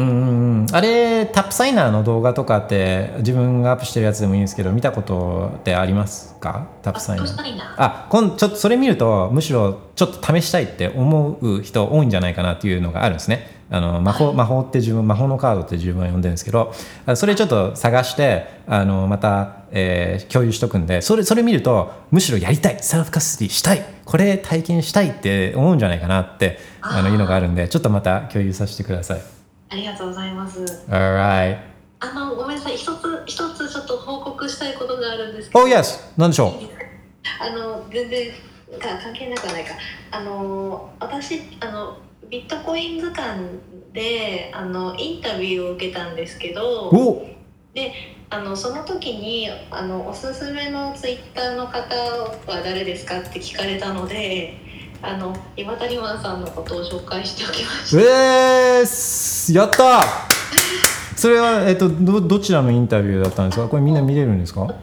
うんうんうん。あれ TAPSIGNER の動画とかって自分がアップしてるやつでもいいんですけど見たことってありますか？ TAPSIGNER。あ今ちょっとそれ見るとむしろちょっと試したいって思う人多いんじゃないかなっていうのがあるんですね。あの魔法魔法って自分魔法のカードって自分は呼んでるんですけどあそれちょっと探してあのまた、えー共有しとくんでそれそれ見るとむしろやりたいセルフカスティしたいこれ体験したいって思うんじゃないかなってあのいうのがあるんでちょっとまた共有させてくださいありがとうございます。Alright. あのごめんなさい。一つ一つちょっと報告したいことがあるんですけど。Oh yes. 何でしょう？あの全然か関係なくはないか。あの私あのビットコイン図鑑であのインタビューを受けたんですけど。お。であのその時にあのおすすめのツイッターの方は誰ですかって聞かれたのであの岩谷マンさんのことを紹介しておきました。えーす、やった！それは、えっと、どどちらのインタビューだったんですか？これみんな見れるんですか？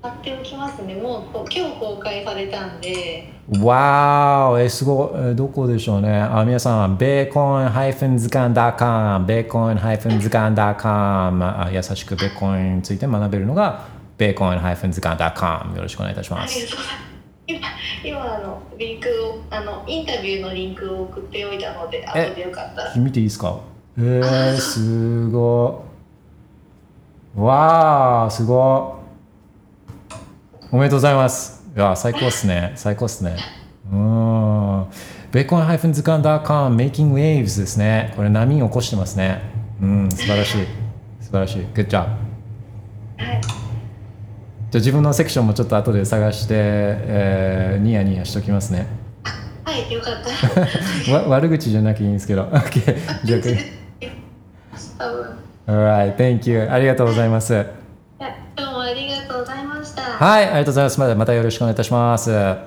貼っておきますね。もう今日公開されたんで。わーえすごい、えどこでしょうね。あ皆さん、ベーコン図鑑 .com、ベーコン図鑑 .com、あ優しくベーコンについて学べるのが、ベーコン図鑑 .com、よろしくお願いいたします。今今あのリンクをあのインタビューのリンクを送っておいたので後でよかったら見ていいですか？えー、すごい。わー、すごい。おめでとうございます。いや、最高っすね。最高っすね。うん。ベーコン図鑑 .com Making Waves ですね。これ波を起こしてますね。うん、素晴らしい。素晴らしい。Good job。はいじゃあ自分のセクションもちょっと後で探して、えーニヤニヤしときますね。はいよかった わ悪口じゃなきゃいいんですけど。OK。じゃあ、多分 Alright, thank you. ありがとうございます。どうもありがとうございましたはい、ありがとうございます。またまたよろしくお願いいたします。お失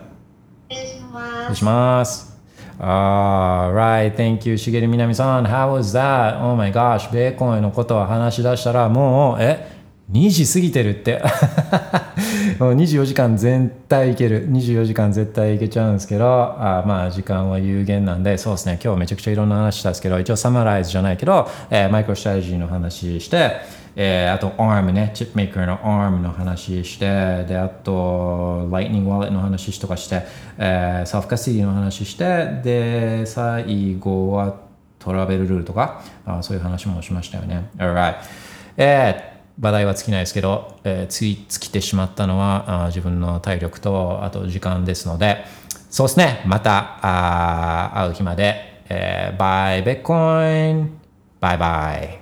礼します願いします。Alright, thank you, しげるみなみさん。How was that? Oh my gosh, ベーコンのことを話し出したらもう、え？2時過ぎてるって。もう24時間絶対いける。24時間絶対いけちゃうんですけど、あまあ時間は有限なんで、そうですね、今日めちゃくちゃいろんな話したんですけど、一応サマライズじゃないけど、えーマイクロストラテジーの話して、えーあと ARM ね、チップメーカーの ARM の話して、で、あと Lightning Wallet の話とかして、えー、サーフカシティの話して、で、最後はトラベルルールとか、あそういう話もしましたよね。Alright. えー話題は尽きないですけど、えー、つい尽きてしまったのはあ自分の体力とあと時間ですので。そうですね。またあ会う日まで、えー、バイベッコインバイバイ。